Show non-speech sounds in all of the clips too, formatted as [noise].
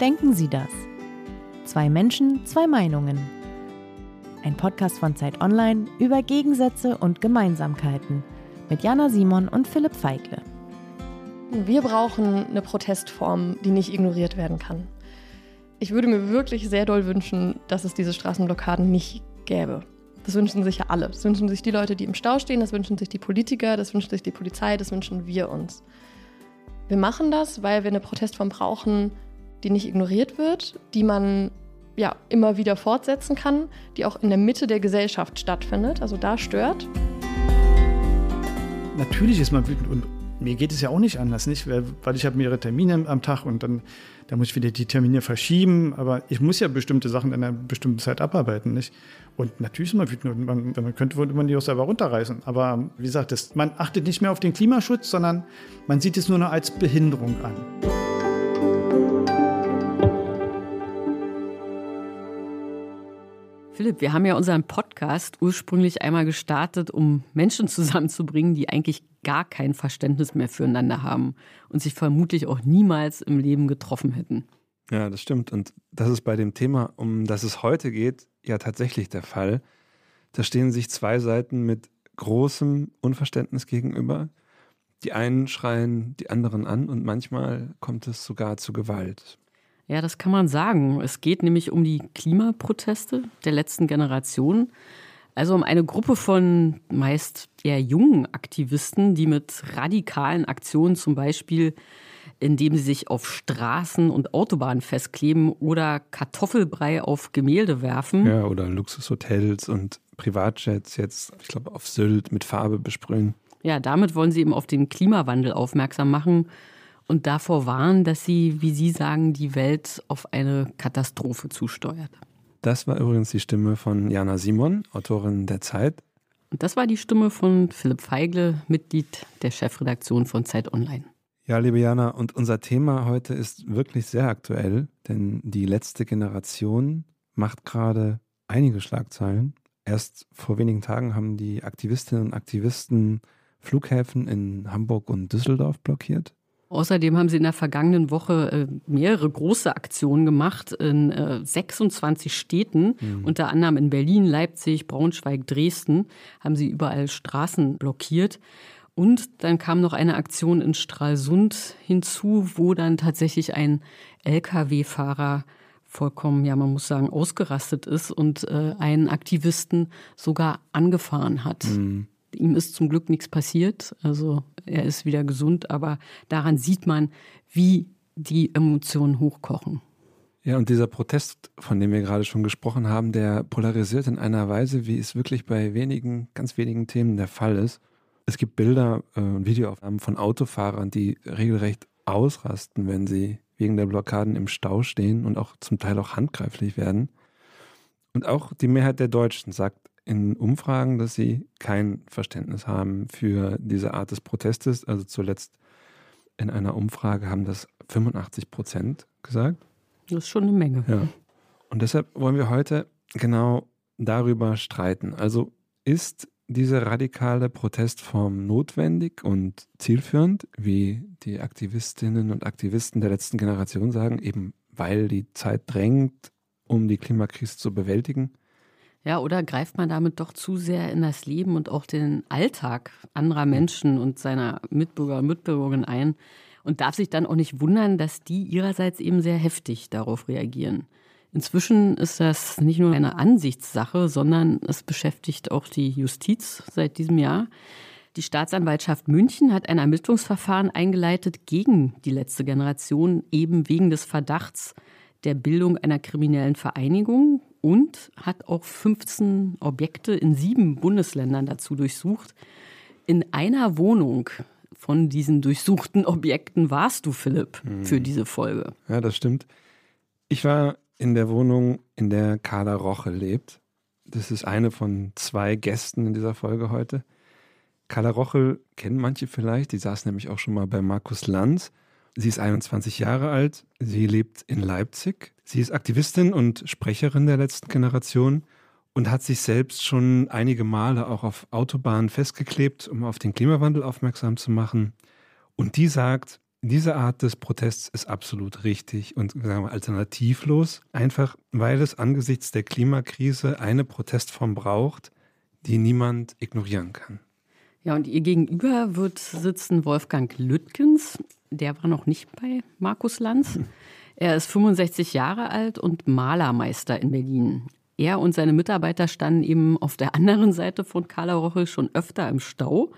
Denken Sie das? Zwei Menschen, zwei Meinungen. Ein Podcast von Zeit Online über Gegensätze und Gemeinsamkeiten mit Jana Simon und Philipp Feigle. Wir brauchen eine Protestform, die nicht ignoriert werden kann. Ich würde mir wirklich sehr doll wünschen, dass es diese Straßenblockaden nicht gäbe. Das wünschen sich ja alle. Das wünschen sich die Leute, die im Stau stehen, das wünschen sich die Politiker, das wünscht sich die Polizei, das wünschen wir uns. Wir machen das, weil wir eine Protestform brauchen, die nicht ignoriert wird, die man ja immer wieder fortsetzen kann, die auch in der Mitte der Gesellschaft stattfindet, also da stört. Natürlich ist man wütend und mir geht es ja auch nicht anders, nicht? Weil ich habe mehrere Termine am Tag und dann da muss ich wieder die Termine verschieben, aber ich muss ja bestimmte Sachen in einer bestimmten Zeit abarbeiten, nicht? Und natürlich ist man wütend und man, man könnte, man die auch selber runterreißen. Aber wie gesagt, das, man achtet nicht mehr auf den Klimaschutz, sondern man sieht es nur noch als Behinderung an. Philipp, wir haben ja unseren Podcast ursprünglich einmal gestartet, um Menschen zusammenzubringen, die eigentlich gar kein Verständnis mehr füreinander haben und sich vermutlich auch niemals im Leben getroffen hätten. Ja, das stimmt. Und das ist bei dem Thema, um das es heute geht, ja tatsächlich der Fall. Da stehen sich zwei Seiten mit großem Unverständnis gegenüber. Die einen schreien die anderen an und manchmal kommt es sogar zu Gewalt. Ja, das kann man sagen. Es geht nämlich um die Klimaproteste der letzten Generation. Also um eine Gruppe von meist eher jungen Aktivisten, die mit radikalen Aktionen zum Beispiel, indem sie sich auf Straßen und Autobahnen festkleben oder Kartoffelbrei auf Gemälde werfen. Ja, oder Luxushotels und Privatjets jetzt, ich glaube, auf Sylt mit Farbe besprühen. Ja, damit wollen sie eben auf den Klimawandel aufmerksam machen und davor warnen, dass sie, wie Sie sagen, die Welt auf eine Katastrophe zusteuert. Das war übrigens die Stimme von Jana Simon, Autorin der Zeit. Und das war die Stimme von Philipp Feigle, Mitglied der Chefredaktion von Zeit Online. Ja, liebe Jana, und unser Thema heute ist wirklich sehr aktuell, denn die letzte Generation macht gerade einige Schlagzeilen. Erst vor wenigen Tagen haben die Aktivistinnen und Aktivisten Flughäfen in Hamburg und Düsseldorf blockiert. Außerdem haben sie in der vergangenen Woche äh, mehrere große Aktionen gemacht in 26 äh, Städten, mhm. unter anderem in Berlin, Leipzig, Braunschweig, Dresden, haben sie überall Straßen blockiert. Und dann kam noch eine Aktion in Stralsund hinzu, wo dann tatsächlich ein Lkw-Fahrer vollkommen, ja, man muss sagen, ausgerastet ist und äh, einen Aktivisten sogar angefahren hat. Mhm. Ihm ist zum Glück nichts passiert. Also er ist wieder gesund, aber daran sieht man, wie die Emotionen hochkochen. Ja, und dieser Protest, von dem wir gerade schon gesprochen haben, der polarisiert in einer Weise, wie es wirklich bei wenigen, ganz wenigen Themen der Fall ist. Es gibt Bilder äh, und Videoaufnahmen von Autofahrern, die regelrecht ausrasten, wenn sie wegen der Blockaden im Stau stehen und auch zum Teil auch handgreiflich werden. Und auch die Mehrheit der Deutschen sagt in Umfragen, dass sie kein Verständnis haben für diese Art des Protestes. Also zuletzt in einer Umfrage haben das 85 Prozent gesagt. Das ist schon eine Menge. Ja. Und deshalb wollen wir heute genau darüber streiten. Also ist diese radikale Protestform notwendig und zielführend, wie die Aktivistinnen und Aktivisten der letzten Generation sagen, eben weil die Zeit drängt, um die Klimakrise zu bewältigen? Ja, oder greift man damit doch zu sehr in das Leben und auch den Alltag anderer Menschen und seiner Mitbürger und Mitbürgerinnen ein und darf sich dann auch nicht wundern, dass die ihrerseits eben sehr heftig darauf reagieren. Inzwischen ist das nicht nur eine Ansichtssache, sondern es beschäftigt auch die Justiz seit diesem Jahr. Die Staatsanwaltschaft München hat ein Ermittlungsverfahren eingeleitet gegen die letzte Generation, eben wegen des Verdachts der Bildung einer kriminellen Vereinigung und hat auch 15 Objekte in sieben Bundesländern dazu durchsucht. In einer Wohnung von diesen durchsuchten Objekten warst du, Philipp, für hm. diese Folge. Ja, das stimmt. Ich war in der Wohnung, in der Carla Roche lebt. Das ist eine von zwei Gästen in dieser Folge heute. Carla Rochel kennen manche vielleicht, die saß nämlich auch schon mal bei Markus Lanz. Sie ist 21 Jahre alt, sie lebt in Leipzig. Sie ist Aktivistin und Sprecherin der letzten Generation und hat sich selbst schon einige Male auch auf Autobahnen festgeklebt, um auf den Klimawandel aufmerksam zu machen. Und die sagt, Diese Art des Protests ist absolut richtig und sagen wir, alternativlos, einfach weil es angesichts der Klimakrise eine Protestform braucht, die niemand ignorieren kann. Ja, und ihr gegenüber wird sitzen Wolfgang Lüttgens. Der war noch nicht bei Markus Lanz. Er ist 65 Jahre alt und Malermeister in Berlin. Er und seine Mitarbeiter standen eben auf der anderen Seite von Carla Rochel schon öfter im Stau.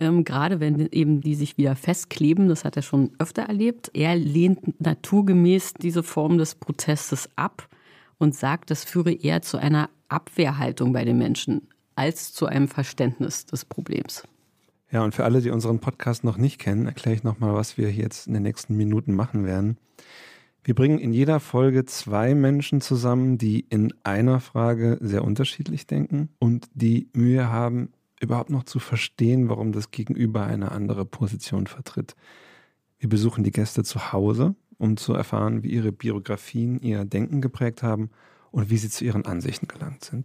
Ähm, gerade wenn eben die sich wieder festkleben, das hat er schon öfter erlebt. Er lehnt naturgemäß diese Form des Protestes ab und sagt, das führe eher zu einer Abwehrhaltung bei den Menschen als zu einem Verständnis des Problems. Ja, und für alle, die unseren Podcast noch nicht kennen, erkläre ich nochmal, was wir jetzt in den nächsten Minuten machen werden. Wir bringen in jeder Folge zwei Menschen zusammen, die in einer Frage sehr unterschiedlich denken und die Mühe haben, überhaupt noch zu verstehen, warum das Gegenüber eine andere Position vertritt. Wir besuchen die Gäste zu Hause, um zu erfahren, wie ihre Biografien ihr Denken geprägt haben und wie sie zu ihren Ansichten gelangt sind.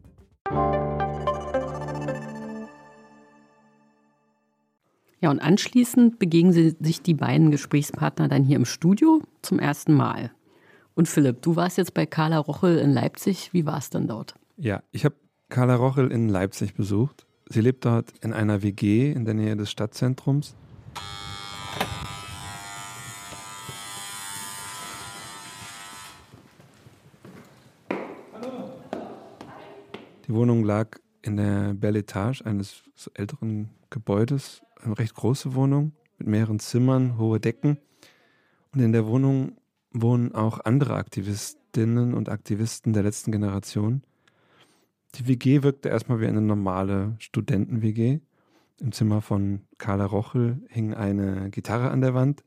Ja, und anschließend begegnen sich die beiden Gesprächspartner dann hier im Studio zum ersten Mal. Und Philipp, du warst jetzt bei Carla Rochel in Leipzig. Wie war es denn dort? Ja, ich habe Carla Rochel in Leipzig besucht Sie lebt dort in einer WG in der Nähe des Stadtzentrums. Die Wohnung lag in der Belle Etage eines älteren Gebäudes, eine recht große Wohnung mit mehreren Zimmern, hohe Decken. Und in der Wohnung wohnen auch andere Aktivistinnen und Aktivisten der letzten Generation. Die WG wirkte erstmal wie eine normale Studenten-WG. Im Zimmer von Carla Rochel hing eine Gitarre an der Wand,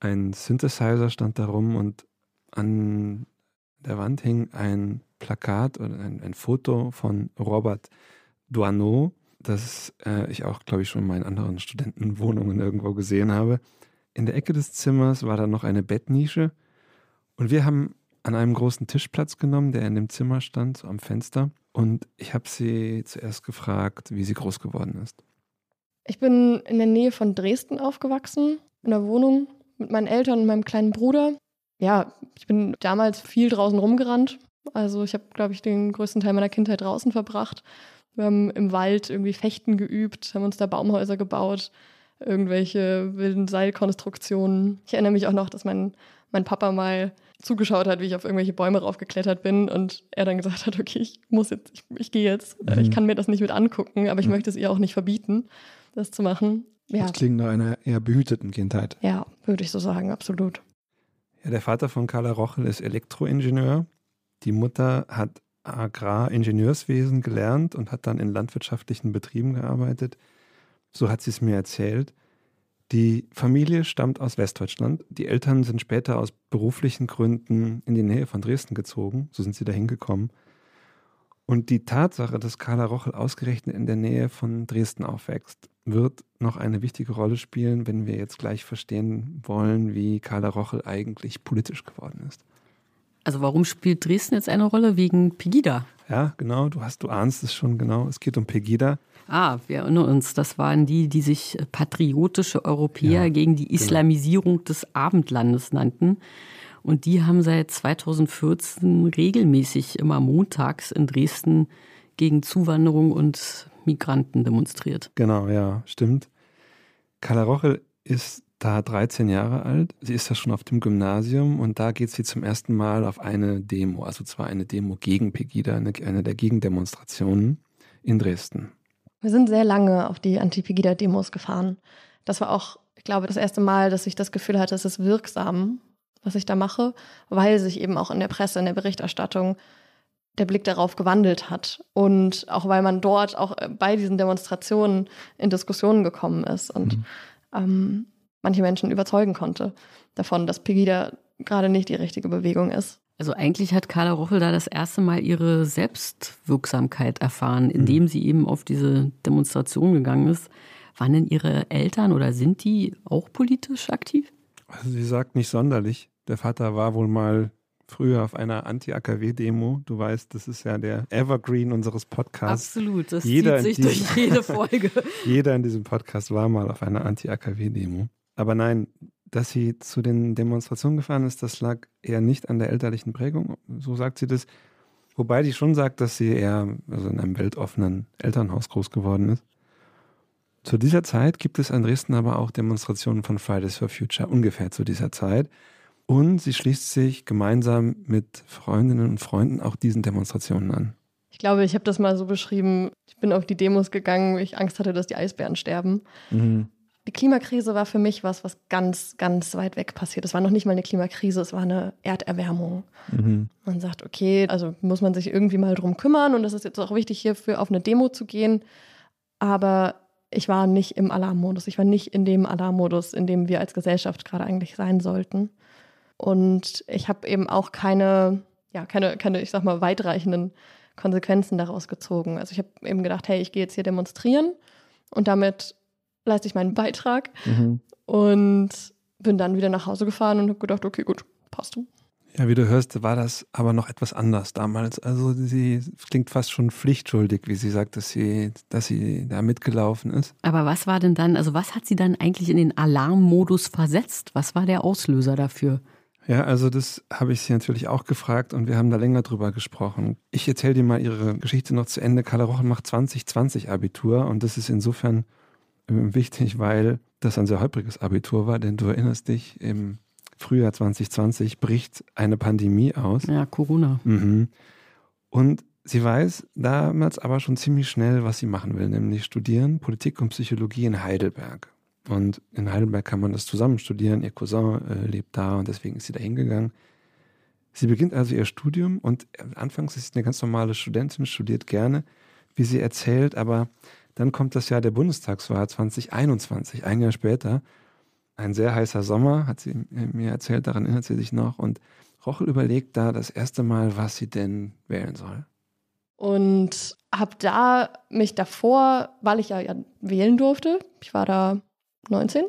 ein Synthesizer stand da rum und an der Wand hing ein Plakat oder ein, ein Foto von Robert Duaneau, das äh, ich auch, glaube ich, schon in anderen Studentenwohnungen irgendwo gesehen habe. In der Ecke des Zimmers war da noch eine Bettnische und wir haben an einem großen Tisch Platz genommen, der in dem Zimmer stand, so am Fenster. Und ich habe sie zuerst gefragt, wie sie groß geworden ist. Ich bin in der Nähe von Dresden aufgewachsen, in der Wohnung mit meinen Eltern und meinem kleinen Bruder. Ja, ich bin damals viel draußen rumgerannt. Also ich habe, glaube ich, den größten Teil meiner Kindheit draußen verbracht. Wir haben im Wald irgendwie Fechten geübt, haben uns da Baumhäuser gebaut, irgendwelche wilden Seilkonstruktionen. Ich erinnere mich auch noch, dass mein, mein Papa mal zugeschaut hat, wie ich auf irgendwelche Bäume raufgeklettert bin und er dann gesagt hat, okay, ich muss jetzt, ich, ich gehe jetzt. Mhm. Ich kann mir das nicht mit angucken, aber ich mhm. möchte es ihr auch nicht verbieten, das zu machen. Ja. Das klingt nach einer eher behüteten Kindheit. Ja, würde ich so sagen, absolut. Ja, der Vater von Carla Rochel ist Elektroingenieur. Die Mutter hat Agraringenieurswesen gelernt und hat dann in landwirtschaftlichen Betrieben gearbeitet. So hat sie es mir erzählt. Die Familie stammt aus Westdeutschland. Die Eltern sind später aus beruflichen Gründen in die Nähe von Dresden gezogen. So sind sie dahin gekommen. Und die Tatsache, dass Carla Rochel ausgerechnet in der Nähe von Dresden aufwächst, wird noch eine wichtige Rolle spielen, wenn wir jetzt gleich verstehen wollen, wie Carla Rochel eigentlich politisch geworden ist. Also warum spielt Dresden jetzt eine Rolle? Wegen Pegida. Ja, genau, du hast, du ahnst es schon genau. Es geht um Pegida. Ah, wir erinnern uns, das waren die, die sich patriotische Europäer ja, gegen die genau. Islamisierung genau. des Abendlandes nannten. Und die haben seit 2014 regelmäßig immer montags in Dresden gegen Zuwanderung und Migranten demonstriert. Genau, ja, stimmt. Carla Rochel ist da 13 Jahre alt. Sie ist da schon auf dem Gymnasium und da geht sie zum ersten Mal auf eine Demo, also zwar eine Demo gegen Pegida, eine, eine der Gegendemonstrationen in Dresden. Wir sind sehr lange auf die Anti-Pegida-Demos gefahren. Das war auch, ich glaube, das erste Mal, dass ich das Gefühl hatte, es ist wirksam, was ich da mache, weil sich eben auch in der Presse, in der Berichterstattung der Blick darauf gewandelt hat. Und auch weil man dort auch bei diesen Demonstrationen in Diskussionen gekommen ist und mhm. ähm, manche Menschen überzeugen konnte davon, dass Pegida gerade nicht die richtige Bewegung ist. Also eigentlich hat Carla Rochel da das erste Mal ihre Selbstwirksamkeit erfahren, indem sie eben auf diese Demonstration gegangen ist. Waren denn ihre Eltern oder sind die auch politisch aktiv? Also sie sagt nicht sonderlich. Der Vater war wohl mal früher auf einer Anti-AKW-Demo. Du weißt, das ist ja der Evergreen unseres Podcasts. Absolut, das Jeder zieht sich in diesem- durch jede Folge. [laughs] Jeder in diesem Podcast war mal auf einer Anti-AKW-Demo. Aber nein, dass sie zu den Demonstrationen gefahren ist, das lag eher nicht an der elterlichen Prägung. So sagt sie das. Wobei die schon sagt, dass sie eher also in einem weltoffenen Elternhaus groß geworden ist. Zu dieser Zeit gibt es in Dresden aber auch Demonstrationen von Fridays for Future, ungefähr zu dieser Zeit. Und sie schließt sich gemeinsam mit Freundinnen und Freunden auch diesen Demonstrationen an. Ich glaube, ich habe das mal so beschrieben. Ich bin auf die Demos gegangen, weil ich Angst hatte, dass die Eisbären sterben. Die Klimakrise war für mich was, was ganz, ganz weit weg passiert. Es war noch nicht mal eine Klimakrise, es war eine Erderwärmung. Man sagt, okay, also muss man sich irgendwie mal drum kümmern und es ist jetzt auch wichtig, hierfür auf eine Demo zu gehen. Aber ich war nicht im Alarmmodus. Ich war nicht in dem Alarmmodus, in dem wir als Gesellschaft gerade eigentlich sein sollten. Und ich habe eben auch keine, ja, keine, keine, ich sag mal, weitreichenden Konsequenzen daraus gezogen. Also ich habe eben gedacht, hey, ich gehe jetzt hier demonstrieren und damit leiste ich meinen Beitrag und bin dann wieder nach Hause gefahren und habe gedacht, okay, gut, passt du. Ja, wie du hörst, war das aber noch etwas anders damals. Also sie klingt fast schon pflichtschuldig, wie sie sagt, dass sie, dass sie da mitgelaufen ist. Aber was war denn dann, also was hat sie dann eigentlich in den Alarmmodus versetzt? Was war der Auslöser dafür? Ja, also das habe ich sie natürlich auch gefragt und wir haben da länger drüber gesprochen. Ich erzähle dir mal ihre Geschichte noch zu Ende. Carla Rochen macht 2020 Abitur und das ist insofern wichtig, weil das ein sehr holpriges Abitur war, denn du erinnerst dich, im Frühjahr 2020 bricht eine Pandemie aus. Ja, Corona. Mhm. Und sie weiß damals aber schon ziemlich schnell, was sie machen will, nämlich studieren Politik und Psychologie in Heidelberg. Und in Heidelberg kann man das zusammen studieren. Ihr Cousin äh, lebt da und deswegen ist sie da hingegangen. Sie beginnt also ihr Studium und anfangs ist sie eine ganz normale Studentin, studiert gerne, wie sie erzählt, aber dann kommt das Jahr der Bundestagswahl 2021, ein Jahr später. Ein sehr heißer Sommer, hat sie mir erzählt, daran erinnert sie sich noch. Und Rochel überlegt da das erste Mal, was sie denn wählen soll. Und habe da mich davor, weil ich ja, ja wählen durfte, ich war da 19,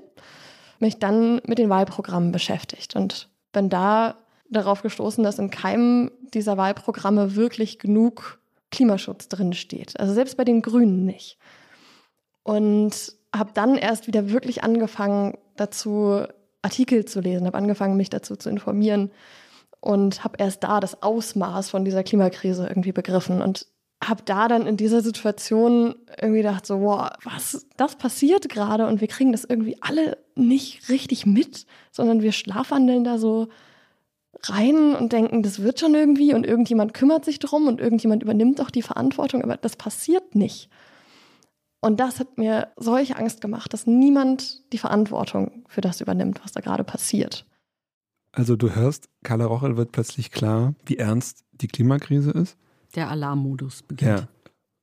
mich dann mit den Wahlprogrammen beschäftigt und bin da darauf gestoßen, dass in keinem dieser Wahlprogramme wirklich genug Klimaschutz drin steht. Also selbst bei den Grünen nicht. Und habe dann erst wieder wirklich angefangen, dazu Artikel zu lesen, habe angefangen, mich dazu zu informieren. Und habe erst da das Ausmaß von dieser Klimakrise irgendwie begriffen. Und habe da dann in dieser Situation irgendwie gedacht, so, wow, was, das passiert gerade? Und wir kriegen das irgendwie alle nicht richtig mit, sondern wir schlafwandeln da so rein und denken, das wird schon irgendwie. Und irgendjemand kümmert sich drum und irgendjemand übernimmt auch die Verantwortung, aber das passiert nicht. Und das hat mir solche Angst gemacht, dass niemand die Verantwortung für das übernimmt, was da gerade passiert. Also du hörst, Carla Rochel wird plötzlich klar, wie ernst die Klimakrise ist. Der Alarmmodus beginnt. Ja.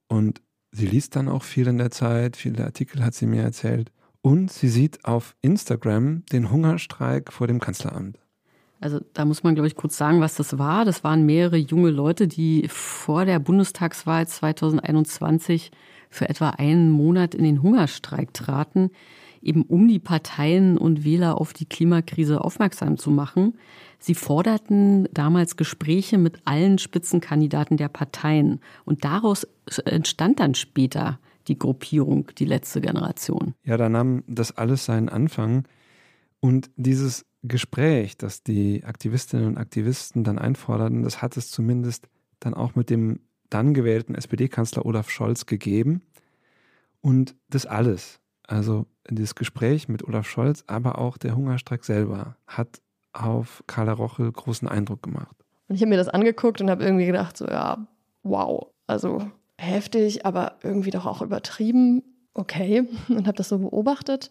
Und sie liest dann auch viel in der Zeit, viele Artikel hat sie mir erzählt. Und sie sieht auf Instagram den Hungerstreik vor dem Kanzleramt. Also da muss man, glaube ich, kurz sagen, was das war. Das waren mehrere junge Leute, die vor der Bundestagswahl 2021 für etwa einen Monat in den Hungerstreik traten, eben um die Parteien und Wähler auf die Klimakrise aufmerksam zu machen. Sie forderten damals Gespräche mit allen Spitzenkandidaten der Parteien. Und daraus entstand dann später die Gruppierung, die letzte Generation. Ja, da nahm das alles seinen Anfang. Und dieses Gespräch, das die Aktivistinnen und Aktivisten dann einforderten, das hat es zumindest dann auch mit dem dann gewählten SPD-Kanzler Olaf Scholz gegeben. Und das alles, also dieses Gespräch mit Olaf Scholz, aber auch der Hungerstreik selber, hat auf Carla Rochel großen Eindruck gemacht. Und ich habe mir das angeguckt und habe irgendwie gedacht, so ja, wow, also heftig, aber irgendwie doch auch übertrieben. Okay, [laughs] und habe das so beobachtet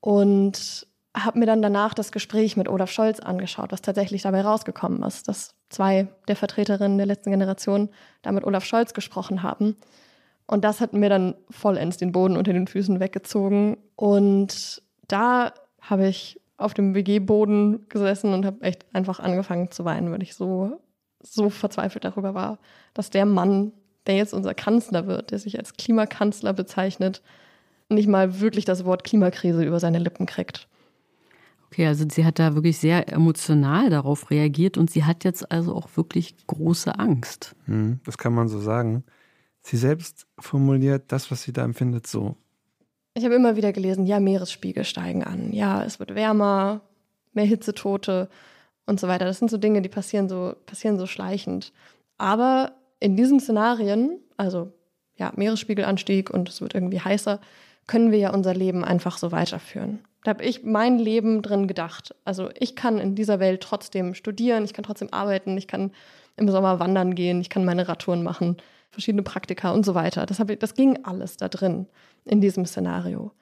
und habe mir dann danach das Gespräch mit Olaf Scholz angeschaut, was tatsächlich dabei rausgekommen ist, dass zwei der Vertreterinnen der letzten Generation da mit Olaf Scholz gesprochen haben. Und das hat mir dann vollends den Boden unter den Füßen weggezogen. Und da habe ich auf dem WG-Boden gesessen und habe echt einfach angefangen zu weinen, weil ich so, so verzweifelt darüber war, dass der Mann, der jetzt unser Kanzler wird, der sich als Klimakanzler bezeichnet, nicht mal wirklich das Wort Klimakrise über seine Lippen kriegt. Okay, also sie hat da wirklich sehr emotional darauf reagiert und sie hat jetzt also auch wirklich große Angst. Hm, das kann man so sagen. Sie selbst formuliert das, was sie da empfindet, so. Ich habe immer wieder gelesen, ja, Meeresspiegel steigen an, ja, es wird wärmer, mehr Hitzetote und so weiter. Das sind so Dinge, die passieren so, passieren so schleichend. Aber in diesen Szenarien, also ja, Meeresspiegelanstieg und es wird irgendwie heißer, können wir ja unser Leben einfach so weiterführen. Da habe ich mein Leben drin gedacht. Also ich kann in dieser Welt trotzdem studieren, ich kann trotzdem arbeiten, ich kann im Sommer wandern gehen, ich kann meine Radtouren machen, verschiedene Praktika und so weiter. Das, ich, das ging alles da drin in diesem Szenario.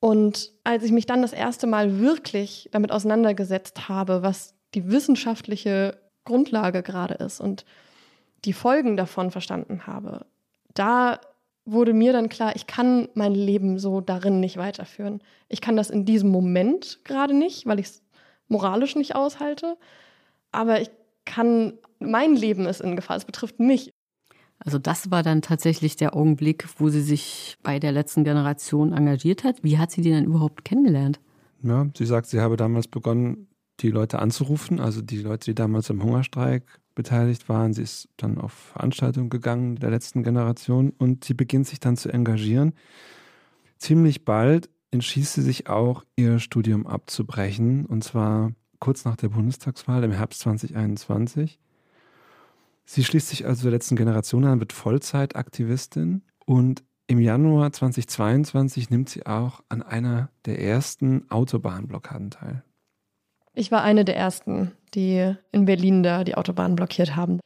Und als ich mich dann das erste Mal wirklich damit auseinandergesetzt habe, was die wissenschaftliche Grundlage gerade ist und die Folgen davon verstanden habe, da wurde mir dann klar, ich kann mein Leben so darin nicht weiterführen. Ich kann das in diesem Moment gerade nicht, weil ich es moralisch nicht aushalte. Aber ich kann, mein Leben ist in Gefahr. Es betrifft mich. Also das war dann tatsächlich der Augenblick, wo sie sich bei der letzten Generation engagiert hat. Wie hat sie die denn überhaupt kennengelernt? Ja, sie sagt, sie habe damals begonnen, die Leute anzurufen, also die Leute, die damals im Hungerstreik beteiligt waren. Sie ist dann auf Veranstaltungen gegangen der letzten Generation und sie beginnt sich dann zu engagieren. Ziemlich bald entschließt sie sich auch, ihr Studium abzubrechen und zwar kurz nach der Bundestagswahl im Herbst 2021. Sie schließt sich also der letzten Generation an, wird Vollzeitaktivistin und im Januar 2022 nimmt sie auch an einer der ersten Autobahnblockaden teil. Ich war eine der ersten, die in Berlin da die Autobahn blockiert haben.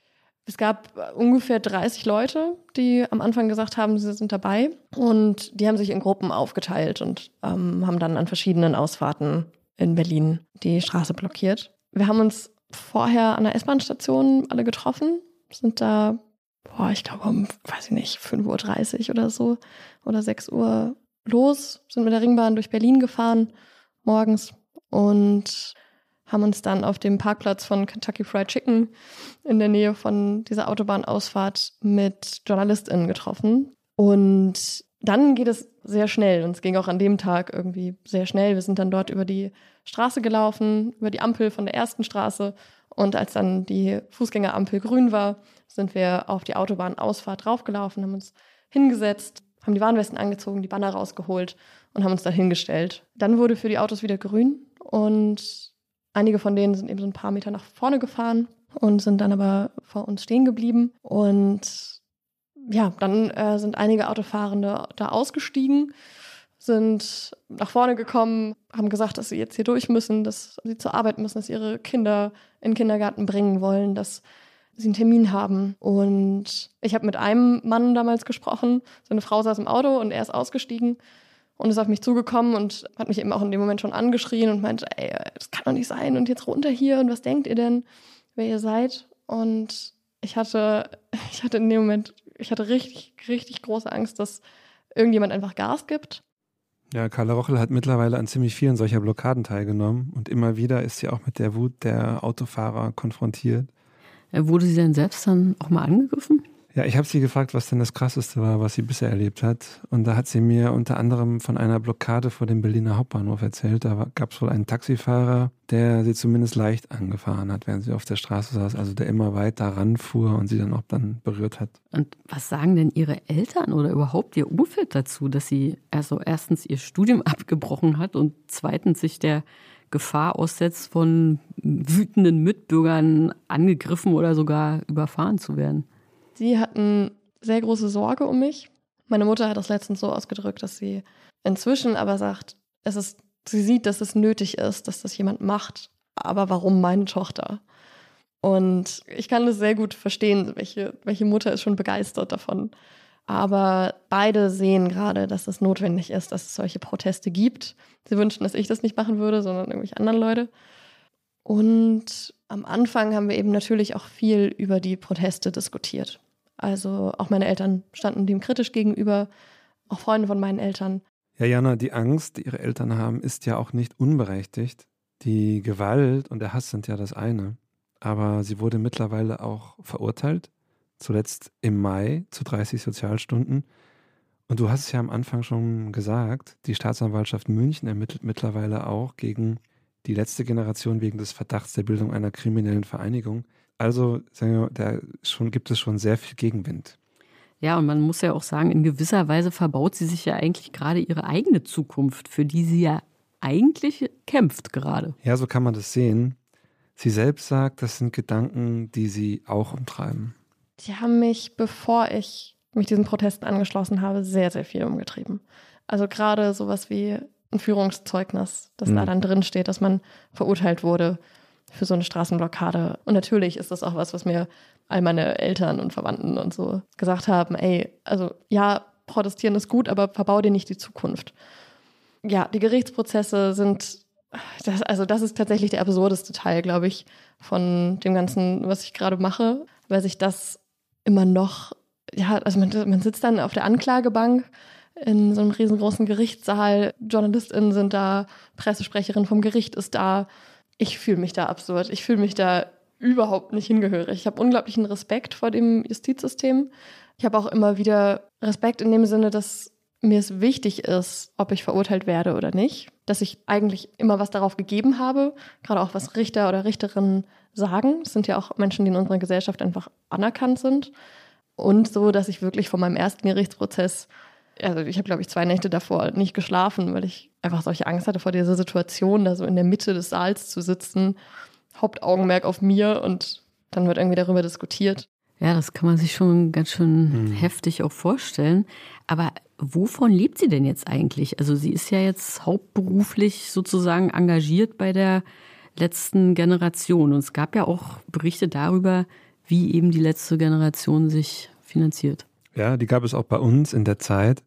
Es gab ungefähr 30 Leute, die am Anfang gesagt haben, sie sind dabei. Und die haben sich in Gruppen aufgeteilt und ähm, haben dann an verschiedenen Ausfahrten in Berlin die Straße blockiert. Wir haben uns vorher an der S-Bahn-Station alle getroffen, sind da, boah, ich glaube um, weiß ich nicht, 5.30 Uhr oder so oder 6 Uhr los, sind mit der Ringbahn durch Berlin gefahren morgens und haben uns dann auf dem Parkplatz von Kentucky Fried Chicken in der Nähe von dieser Autobahnausfahrt mit JournalistInnen getroffen. Und dann geht es sehr schnell und es ging auch an dem Tag irgendwie sehr schnell. Wir sind dann dort über die Straße gelaufen, über die Ampel von der ersten Straße und als dann die Fußgängerampel grün war, sind wir auf die Autobahnausfahrt draufgelaufen, haben uns hingesetzt, haben die Warnwesten angezogen, die Banner rausgeholt und haben uns dann hingestellt. Dann wurde für die Autos wieder grün und Einige von denen sind eben so ein paar Meter nach vorne gefahren und sind dann aber vor uns stehen geblieben. Und ja, dann äh, sind einige Autofahrende da ausgestiegen, sind nach vorne gekommen, haben gesagt, dass sie jetzt hier durch müssen, dass sie zur Arbeit müssen, dass sie ihre Kinder in den Kindergarten bringen wollen, dass sie einen Termin haben. Und ich habe mit einem Mann damals gesprochen. Seine Frau saß im Auto und er ist ausgestiegen und ist auf mich zugekommen und hat mich eben auch in dem Moment schon angeschrien und meinte, ey, das kann doch nicht sein und jetzt runter hier und was denkt ihr denn, wer ihr seid? Und ich hatte, [laughs] ich hatte in dem Moment, ich hatte richtig, richtig große Angst, dass irgendjemand einfach Gas gibt. Ja, Carla Rochel hat mittlerweile an ziemlich vielen solcher Blockaden teilgenommen und immer wieder ist sie auch mit der Wut der Autofahrer konfrontiert. Äh, wurde sie denn selbst dann auch mal angegriffen? Ja, ich habe sie gefragt, was denn das Krasseste war, was sie bisher erlebt hat. Und da hat sie mir unter anderem von einer Blockade vor dem Berliner Hauptbahnhof erzählt. Da gab es wohl einen Taxifahrer, der sie zumindest leicht angefahren hat, während sie auf der Straße saß. Also der immer weiter ranfuhr und sie dann auch dann berührt hat. Und was sagen denn ihre Eltern oder überhaupt ihr Umfeld dazu, dass sie also erstens ihr Studium [laughs] abgebrochen hat und zweitens sich der Gefahr aussetzt, von wütenden Mitbürgern angegriffen oder sogar überfahren zu werden? Sie hatten sehr große Sorge um mich. Meine Mutter hat das letztens so ausgedrückt, dass sie inzwischen aber sagt, es ist, sie sieht, dass es nötig ist, dass das jemand macht. Aber warum meine Tochter? Und ich kann das sehr gut verstehen, welche, welche Mutter ist schon begeistert davon. Aber beide sehen gerade, dass es notwendig ist, dass es solche Proteste gibt. Sie wünschen, dass ich das nicht machen würde, sondern irgendwelche anderen Leute. Und am Anfang haben wir eben natürlich auch viel über die Proteste diskutiert. Also auch meine Eltern standen dem kritisch gegenüber, auch Freunde von meinen Eltern. Ja, Jana, die Angst, die ihre Eltern haben, ist ja auch nicht unberechtigt. Die Gewalt und der Hass sind ja das eine, aber sie wurde mittlerweile auch verurteilt, zuletzt im Mai zu 30 Sozialstunden. Und du hast es ja am Anfang schon gesagt, die Staatsanwaltschaft München ermittelt mittlerweile auch gegen die letzte Generation wegen des Verdachts der Bildung einer kriminellen Vereinigung. Also sagen wir, da schon, gibt es schon sehr viel Gegenwind. Ja, und man muss ja auch sagen, in gewisser Weise verbaut sie sich ja eigentlich gerade ihre eigene Zukunft, für die sie ja eigentlich kämpft gerade. Ja, so kann man das sehen. Sie selbst sagt, das sind Gedanken, die sie auch umtreiben. Die haben mich, bevor ich mich diesen Protesten angeschlossen habe, sehr, sehr viel umgetrieben. Also gerade sowas wie ein Führungszeugnis, das mhm. da dann drin steht, dass man verurteilt wurde für so eine Straßenblockade. Und natürlich ist das auch was, was mir all meine Eltern und Verwandten und so gesagt haben, ey, also ja, protestieren ist gut, aber verbau dir nicht die Zukunft. Ja, die Gerichtsprozesse sind, das, also das ist tatsächlich der absurdeste Teil, glaube ich, von dem Ganzen, was ich gerade mache, weil sich das immer noch, ja, also man, man sitzt dann auf der Anklagebank in so einem riesengroßen Gerichtssaal. JournalistInnen sind da, Pressesprecherin vom Gericht ist da. Ich fühle mich da absurd. Ich fühle mich da überhaupt nicht hingehörig. Ich habe unglaublichen Respekt vor dem Justizsystem. Ich habe auch immer wieder Respekt in dem Sinne, dass mir es wichtig ist, ob ich verurteilt werde oder nicht. Dass ich eigentlich immer was darauf gegeben habe, gerade auch was Richter oder Richterinnen sagen. Es sind ja auch Menschen, die in unserer Gesellschaft einfach anerkannt sind. Und so, dass ich wirklich von meinem ersten Gerichtsprozess also ich habe, glaube ich, zwei Nächte davor nicht geschlafen, weil ich einfach solche Angst hatte vor dieser Situation, da so in der Mitte des Saals zu sitzen, Hauptaugenmerk auf mir und dann wird irgendwie darüber diskutiert. Ja, das kann man sich schon ganz schön mhm. heftig auch vorstellen. Aber wovon lebt sie denn jetzt eigentlich? Also sie ist ja jetzt hauptberuflich sozusagen engagiert bei der letzten Generation. Und es gab ja auch Berichte darüber, wie eben die letzte Generation sich finanziert. Ja, die gab es auch bei uns in der Zeit.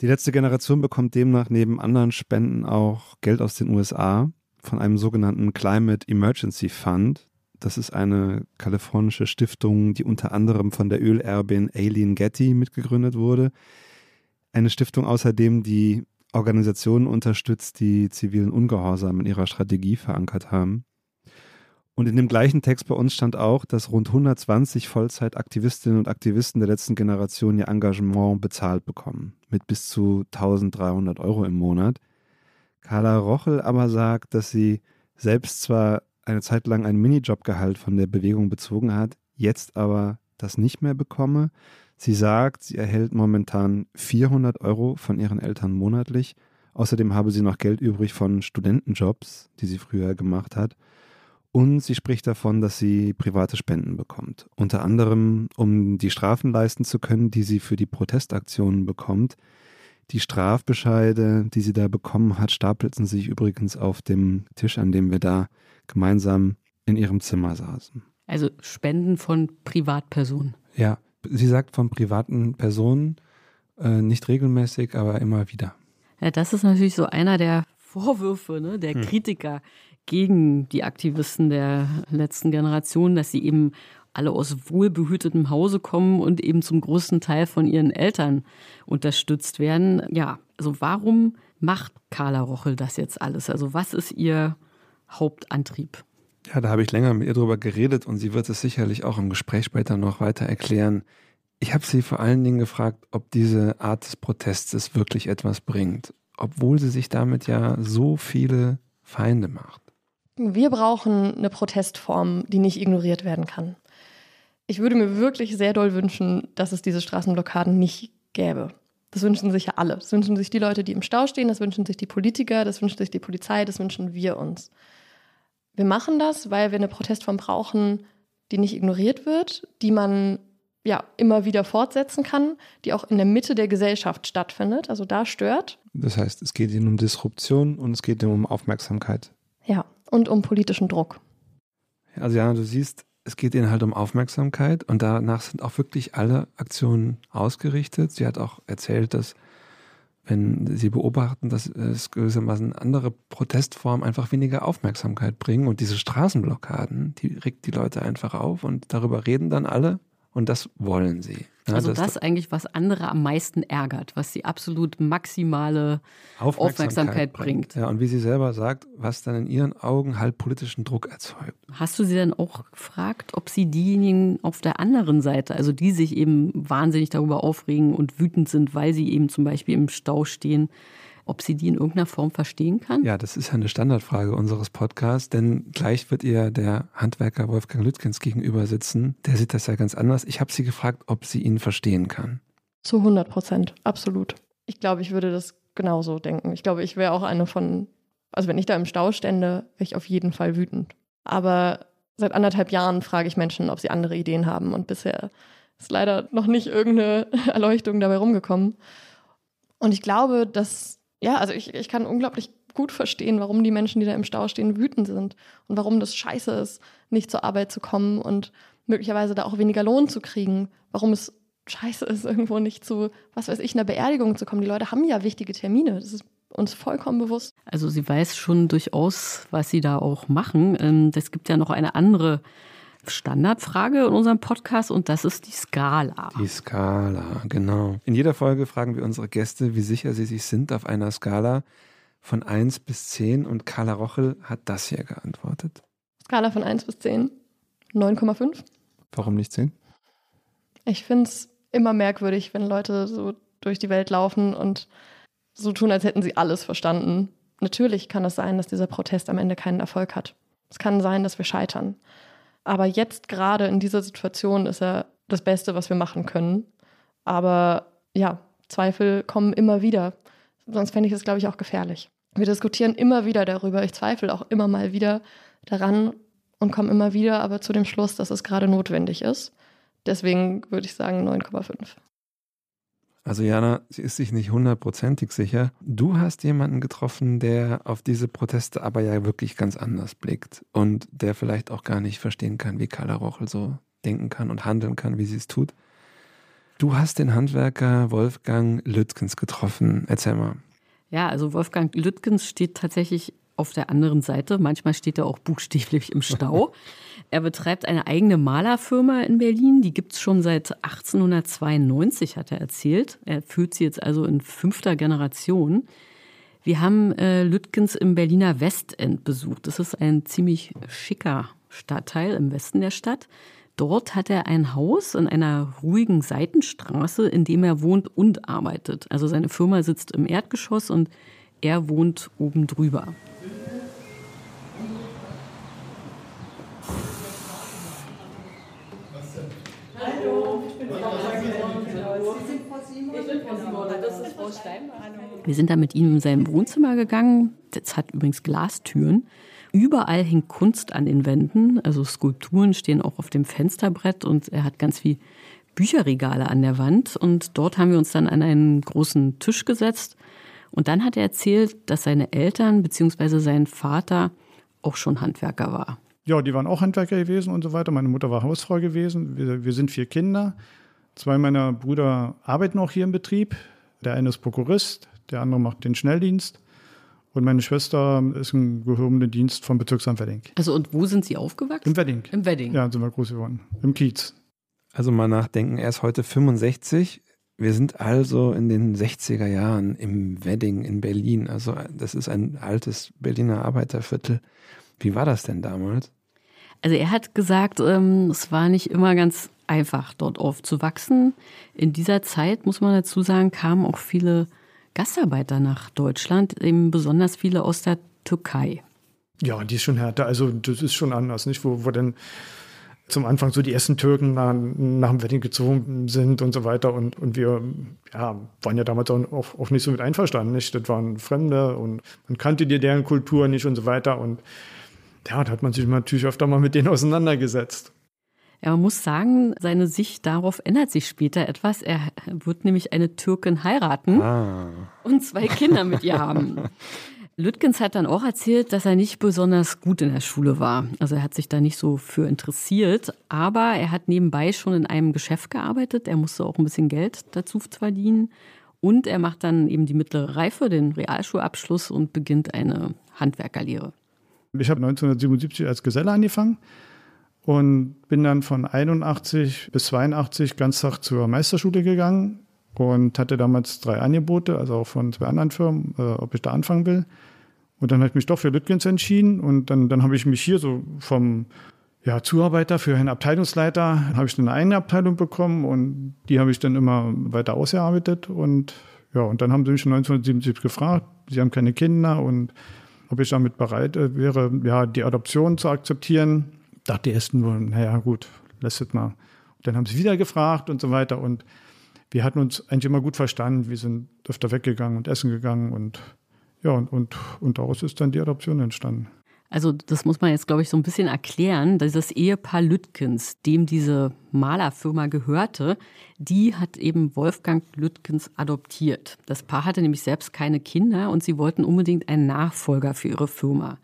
Die letzte Generation bekommt demnach neben anderen Spenden auch Geld aus den USA von einem sogenannten Climate Emergency Fund. Das ist eine kalifornische Stiftung, die unter anderem von der Ölerbin Aileen Getty mitgegründet wurde. Eine Stiftung außerdem, die Organisationen unterstützt, die zivilen Ungehorsam in ihrer Strategie verankert haben. Und in dem gleichen Text bei uns stand auch, dass rund 120 Vollzeitaktivistinnen und Aktivisten der letzten Generation ihr Engagement bezahlt bekommen, mit bis zu 1300 Euro im Monat. Carla Rochel aber sagt, dass sie selbst zwar eine Zeit lang ein Minijobgehalt von der Bewegung bezogen hat, jetzt aber das nicht mehr bekomme. Sie sagt, sie erhält momentan 400 Euro von ihren Eltern monatlich. Außerdem habe sie noch Geld übrig von Studentenjobs, die sie früher gemacht hat. Und sie spricht davon, dass sie private Spenden bekommt. Unter anderem, um die Strafen leisten zu können, die sie für die Protestaktionen bekommt. Die Strafbescheide, die sie da bekommen hat, stapelten sich übrigens auf dem Tisch, an dem wir da gemeinsam in ihrem Zimmer saßen. Also Spenden von Privatpersonen. Ja, sie sagt von privaten Personen, äh, nicht regelmäßig, aber immer wieder. Ja, das ist natürlich so einer der Vorwürfe, ne, der hm. Kritiker gegen die Aktivisten der letzten Generation, dass sie eben alle aus wohlbehütetem Hause kommen und eben zum großen Teil von ihren Eltern unterstützt werden. Ja, also warum macht Carla Rochel das jetzt alles? Also was ist ihr Hauptantrieb? Ja, da habe ich länger mit ihr drüber geredet und sie wird es sicherlich auch im Gespräch später noch weiter erklären. Ich habe sie vor allen Dingen gefragt, ob diese Art des Protestes wirklich etwas bringt, obwohl sie sich damit ja so viele Feinde macht. Wir brauchen eine Protestform, die nicht ignoriert werden kann. Ich würde mir wirklich sehr doll wünschen, dass es diese Straßenblockaden nicht gäbe. Das wünschen sich ja alle. Das wünschen sich die Leute, die im Stau stehen, das wünschen sich die Politiker, das wünscht sich die Polizei, das wünschen wir uns. Wir machen das, weil wir eine Protestform brauchen, die nicht ignoriert wird, die man ja immer wieder fortsetzen kann, die auch in der Mitte der Gesellschaft stattfindet, also da stört. Das heißt, es geht ihnen um Disruption und es geht ihnen um Aufmerksamkeit. Ja, und um politischen Druck. Also ja, du siehst, es geht ihnen halt um Aufmerksamkeit und danach sind auch wirklich alle Aktionen ausgerichtet. Sie hat auch erzählt, dass wenn sie beobachten, dass es gewissermaßen andere Protestformen einfach weniger Aufmerksamkeit bringen und diese Straßenblockaden, die regt die Leute einfach auf und darüber reden dann alle und das wollen sie. Ja, also das, das eigentlich, was andere am meisten ärgert, was die absolut maximale Aufmerksamkeit, Aufmerksamkeit bringt. bringt. Ja, und wie sie selber sagt, was dann in ihren Augen halt politischen Druck erzeugt. Hast du sie dann auch gefragt, ob sie diejenigen auf der anderen Seite, also die sich eben wahnsinnig darüber aufregen und wütend sind, weil sie eben zum Beispiel im Stau stehen, ob sie die in irgendeiner Form verstehen kann? Ja, das ist ja eine Standardfrage unseres Podcasts, denn gleich wird ihr der Handwerker Wolfgang Lütkens gegenüber sitzen. Der sieht das ja ganz anders. Ich habe sie gefragt, ob sie ihn verstehen kann. Zu 100 Prozent, absolut. Ich glaube, ich würde das genauso denken. Ich glaube, ich wäre auch eine von, also wenn ich da im Stau stände, wäre ich auf jeden Fall wütend. Aber seit anderthalb Jahren frage ich Menschen, ob sie andere Ideen haben und bisher ist leider noch nicht irgendeine [laughs] Erleuchtung dabei rumgekommen. Und ich glaube, dass ja, also ich, ich kann unglaublich gut verstehen, warum die Menschen, die da im Stau stehen, wütend sind und warum das scheiße ist, nicht zur Arbeit zu kommen und möglicherweise da auch weniger Lohn zu kriegen, warum es scheiße ist, [laughs] irgendwo nicht zu, was weiß ich, einer Beerdigung zu kommen. Die Leute haben ja wichtige Termine, das ist uns vollkommen bewusst. Also sie weiß schon durchaus, was sie da auch machen. Ähm, es gibt ja noch eine andere Standardfrage in unserem Podcast und das ist die Skala. Die Skala, genau. In jeder Folge fragen wir unsere Gäste, wie sicher sie sich sind auf einer Skala von 1 bis 10 und Carla Rochel hat das hier geantwortet. Skala von 1 bis 10, 9,5. Warum nicht 10? Ich finde es immer merkwürdig, wenn Leute so durch die Welt laufen und so tun, als hätten sie alles verstanden. Natürlich kann es sein, dass dieser Protest am Ende keinen Erfolg hat. Es kann sein, dass wir scheitern. Aber jetzt gerade in dieser Situation ist er das Beste, was wir machen können. Aber ja, Zweifel kommen immer wieder. Sonst fände ich es, glaube ich, auch gefährlich. Wir diskutieren immer wieder darüber. Ich zweifle auch immer mal wieder daran und komme immer wieder aber zu dem Schluss, dass es gerade notwendig ist. Deswegen würde ich sagen 9,5. Also Jana, sie ist sich nicht hundertprozentig sicher. Du hast jemanden getroffen, der auf diese Proteste aber ja wirklich ganz anders blickt und der vielleicht auch gar nicht verstehen kann, wie Carla Rochel so denken kann und handeln kann, wie sie es tut. Du hast den Handwerker Wolfgang Lütkens getroffen. Erzähl mal. Ja, also Wolfgang Lütkens steht tatsächlich auf der anderen Seite. Manchmal steht er auch buchstäblich im Stau. [laughs] er betreibt eine eigene Malerfirma in Berlin. Die gibt es schon seit 1892, hat er erzählt. Er führt sie jetzt also in fünfter Generation. Wir haben äh, Lütkens im Berliner Westend besucht. Das ist ein ziemlich schicker Stadtteil im Westen der Stadt. Dort hat er ein Haus in einer ruhigen Seitenstraße, in dem er wohnt und arbeitet. Also seine Firma sitzt im Erdgeschoss und er wohnt oben drüber. Wir sind da mit ihm in seinem Wohnzimmer gegangen. Das hat übrigens Glastüren. Überall hängt Kunst an den Wänden. Also Skulpturen stehen auch auf dem Fensterbrett und er hat ganz viel Bücherregale an der Wand. Und dort haben wir uns dann an einen großen Tisch gesetzt. Und dann hat er erzählt, dass seine Eltern bzw. sein Vater auch schon Handwerker war. Ja, die waren auch Handwerker gewesen und so weiter. Meine Mutter war Hausfrau gewesen. Wir, wir sind vier Kinder. Zwei meiner Brüder arbeiten auch hier im Betrieb. Der eine ist Prokurist, der andere macht den Schnelldienst. Und meine Schwester ist im gehobenen Dienst vom Bezirksamt Wedding. Also und wo sind Sie aufgewachsen? Im Wedding. Im Wedding. Ja, sind wir groß geworden. Im Kiez. Also mal nachdenken, er ist heute 65. Wir sind also in den 60er Jahren im Wedding in Berlin. Also das ist ein altes Berliner Arbeiterviertel. Wie war das denn damals? Also er hat gesagt, ähm, es war nicht immer ganz einfach, dort aufzuwachsen. In dieser Zeit, muss man dazu sagen, kamen auch viele Gastarbeiter nach Deutschland, eben besonders viele aus der Türkei. Ja, die ist schon härter. Also das ist schon anders, nicht? Wo, wo denn zum Anfang so die ersten Türken nach, nach dem Wedding gezogen sind und so weiter. Und, und wir ja, waren ja damals auch, auch nicht so mit einverstanden. Nicht? Das waren Fremde und man kannte dir deren Kultur nicht und so weiter. Und ja, da hat man sich natürlich öfter mal mit denen auseinandergesetzt. Ja, man muss sagen, seine Sicht darauf ändert sich später etwas. Er wird nämlich eine Türkin heiraten ah. und zwei Kinder mit ihr haben. [laughs] Lütkens hat dann auch erzählt, dass er nicht besonders gut in der Schule war. Also er hat sich da nicht so für interessiert, aber er hat nebenbei schon in einem Geschäft gearbeitet. Er musste auch ein bisschen Geld dazu verdienen. Und er macht dann eben die mittlere Reife, den Realschulabschluss und beginnt eine Handwerkerlehre. Ich habe 1977 als Geselle angefangen und bin dann von 81 bis 82 ganztag zur Meisterschule gegangen und hatte damals drei Angebote, also auch von zwei anderen Firmen, äh, ob ich da anfangen will. Und dann habe ich mich doch für Lütgens entschieden und dann, dann habe ich mich hier so vom ja, Zuarbeiter für einen Abteilungsleiter, habe ich dann eine Abteilung bekommen und die habe ich dann immer weiter ausgearbeitet und ja, und dann haben sie mich schon 1977 gefragt, sie haben keine Kinder und ob ich damit bereit äh, wäre, ja, die Adoption zu akzeptieren. Dachte erst nur, naja, gut, lässt es mal. Und dann haben sie wieder gefragt und so weiter und wir hatten uns eigentlich immer gut verstanden. Wir sind öfter weggegangen und essen gegangen und ja, und, und, und daraus ist dann die Adoption entstanden. Also das muss man jetzt, glaube ich, so ein bisschen erklären. Das Ehepaar Lütkens, dem diese Malerfirma gehörte, die hat eben Wolfgang Lütkens adoptiert. Das Paar hatte nämlich selbst keine Kinder und sie wollten unbedingt einen Nachfolger für ihre Firma.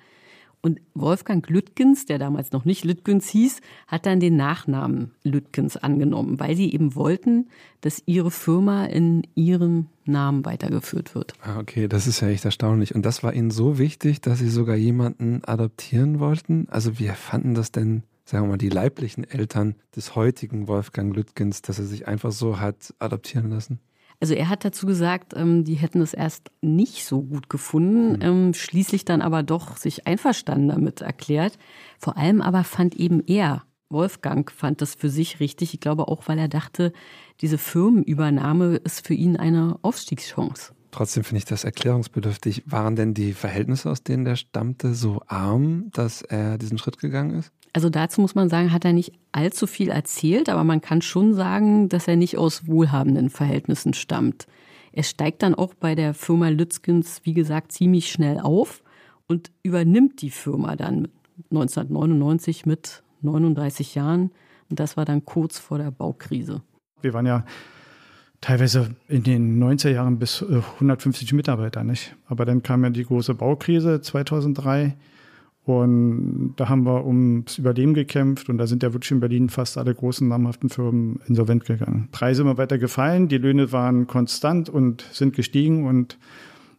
Und Wolfgang Lütkens, der damals noch nicht Lütkens hieß, hat dann den Nachnamen Lütkens angenommen, weil sie eben wollten, dass ihre Firma in ihrem Namen weitergeführt wird. Ah, okay, das ist ja echt erstaunlich. Und das war ihnen so wichtig, dass sie sogar jemanden adoptieren wollten? Also wie fanden das denn, sagen wir mal, die leiblichen Eltern des heutigen Wolfgang Lütkens, dass er sich einfach so hat adoptieren lassen? Also er hat dazu gesagt, ähm, die hätten es erst nicht so gut gefunden, mhm. ähm, schließlich dann aber doch sich einverstanden damit erklärt. Vor allem aber fand eben er, Wolfgang, fand das für sich richtig. Ich glaube auch, weil er dachte, diese Firmenübernahme ist für ihn eine Aufstiegschance. Trotzdem finde ich das erklärungsbedürftig. Waren denn die Verhältnisse, aus denen der stammte, so arm, dass er diesen Schritt gegangen ist? Also dazu muss man sagen, hat er nicht allzu viel erzählt, aber man kann schon sagen, dass er nicht aus wohlhabenden Verhältnissen stammt. Er steigt dann auch bei der Firma Lützgens, wie gesagt, ziemlich schnell auf und übernimmt die Firma dann 1999 mit 39 Jahren. Und das war dann kurz vor der Baukrise. Wir waren ja teilweise in den 90er Jahren bis 150 äh, Mitarbeiter, nicht? Aber dann kam ja die große Baukrise 2003 und da haben wir ums Überleben gekämpft und da sind ja wirklich in Berlin fast alle großen namhaften Firmen insolvent gegangen. Preise immer weiter gefallen, die Löhne waren konstant und sind gestiegen und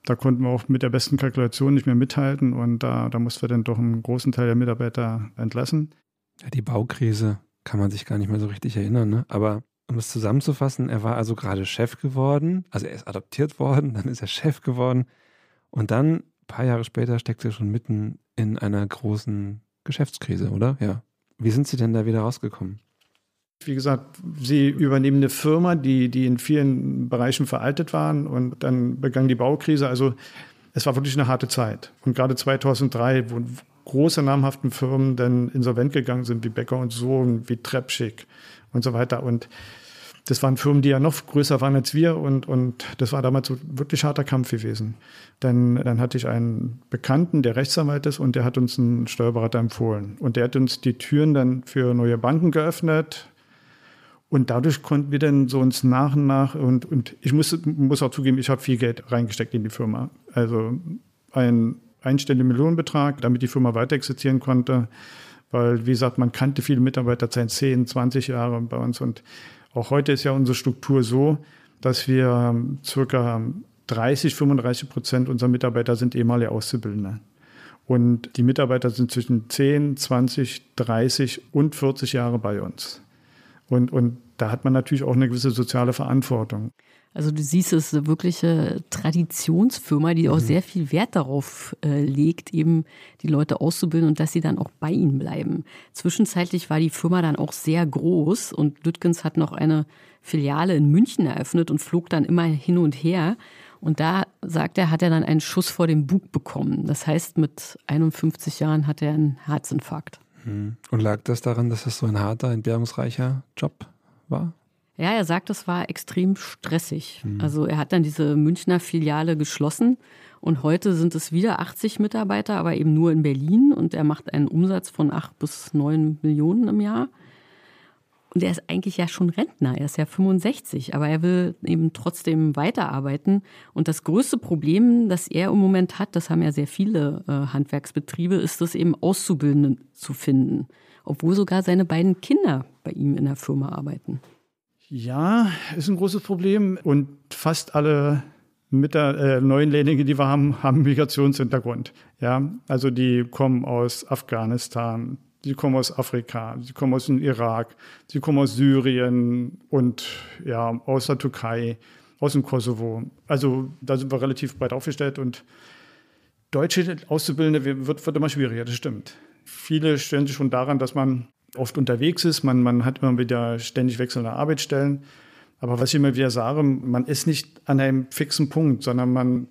da konnten wir auch mit der besten Kalkulation nicht mehr mithalten und da, da mussten wir dann doch einen großen Teil der Mitarbeiter entlassen. Ja, die Baukrise kann man sich gar nicht mehr so richtig erinnern, ne? aber um es zusammenzufassen, er war also gerade Chef geworden, also er ist adoptiert worden, [laughs] dann ist er Chef geworden und dann, ein paar Jahre später, steckt er schon mitten in einer großen Geschäftskrise, oder? Ja. Wie sind Sie denn da wieder rausgekommen? Wie gesagt, Sie übernehmen eine Firma, die, die in vielen Bereichen veraltet waren und dann begann die Baukrise. Also es war wirklich eine harte Zeit. Und gerade 2003, wo große namhaften Firmen dann insolvent gegangen sind, wie Becker und Sohn, wie Trepschick und so weiter. Und das waren Firmen, die ja noch größer waren als wir und, und das war damals so wirklich harter Kampf gewesen. Dann, dann hatte ich einen Bekannten, der Rechtsanwalt ist und der hat uns einen Steuerberater empfohlen. Und der hat uns die Türen dann für neue Banken geöffnet. Und dadurch konnten wir dann so uns nach und nach und, und ich muss, muss auch zugeben, ich habe viel Geld reingesteckt in die Firma. Also ein einstelliger Millionenbetrag, damit die Firma weiter existieren konnte. Weil, wie gesagt, man kannte viele Mitarbeiter seit 10, 20 Jahre bei uns und auch heute ist ja unsere Struktur so, dass wir circa 30, 35 Prozent unserer Mitarbeiter sind ehemalige Auszubildende. Und die Mitarbeiter sind zwischen 10, 20, 30 und 40 Jahre bei uns. Und, und da hat man natürlich auch eine gewisse soziale Verantwortung. Also du siehst, es ist eine wirkliche Traditionsfirma, die auch mhm. sehr viel Wert darauf äh, legt, eben die Leute auszubilden und dass sie dann auch bei ihnen bleiben. Zwischenzeitlich war die Firma dann auch sehr groß und Lütkens hat noch eine Filiale in München eröffnet und flog dann immer hin und her. Und da, sagt er, hat er dann einen Schuss vor dem Bug bekommen. Das heißt, mit 51 Jahren hat er einen Herzinfarkt. Mhm. Und lag das daran, dass es so ein harter, entbehrungsreicher Job war? Ja, er sagt, es war extrem stressig. Mhm. Also er hat dann diese Münchner Filiale geschlossen und heute sind es wieder 80 Mitarbeiter, aber eben nur in Berlin und er macht einen Umsatz von 8 bis 9 Millionen im Jahr. Und er ist eigentlich ja schon Rentner, er ist ja 65, aber er will eben trotzdem weiterarbeiten. Und das größte Problem, das er im Moment hat, das haben ja sehr viele äh, Handwerksbetriebe, ist es eben Auszubildende zu finden, obwohl sogar seine beiden Kinder bei ihm in der Firma arbeiten. Ja, ist ein großes Problem und fast alle mit der äh, neuen Lehrlinge, die wir haben, haben Migrationshintergrund. Ja, also die kommen aus Afghanistan, Sie kommen aus Afrika, sie kommen aus dem Irak, sie kommen aus Syrien und ja, aus der Türkei, aus dem Kosovo. Also da sind wir relativ breit aufgestellt und deutsche Auszubildende wird, wird immer schwieriger, das stimmt. Viele stellen sich schon daran, dass man oft unterwegs ist, man, man hat immer wieder ständig wechselnde Arbeitsstellen. Aber was ich immer wieder sage, man ist nicht an einem fixen Punkt, sondern man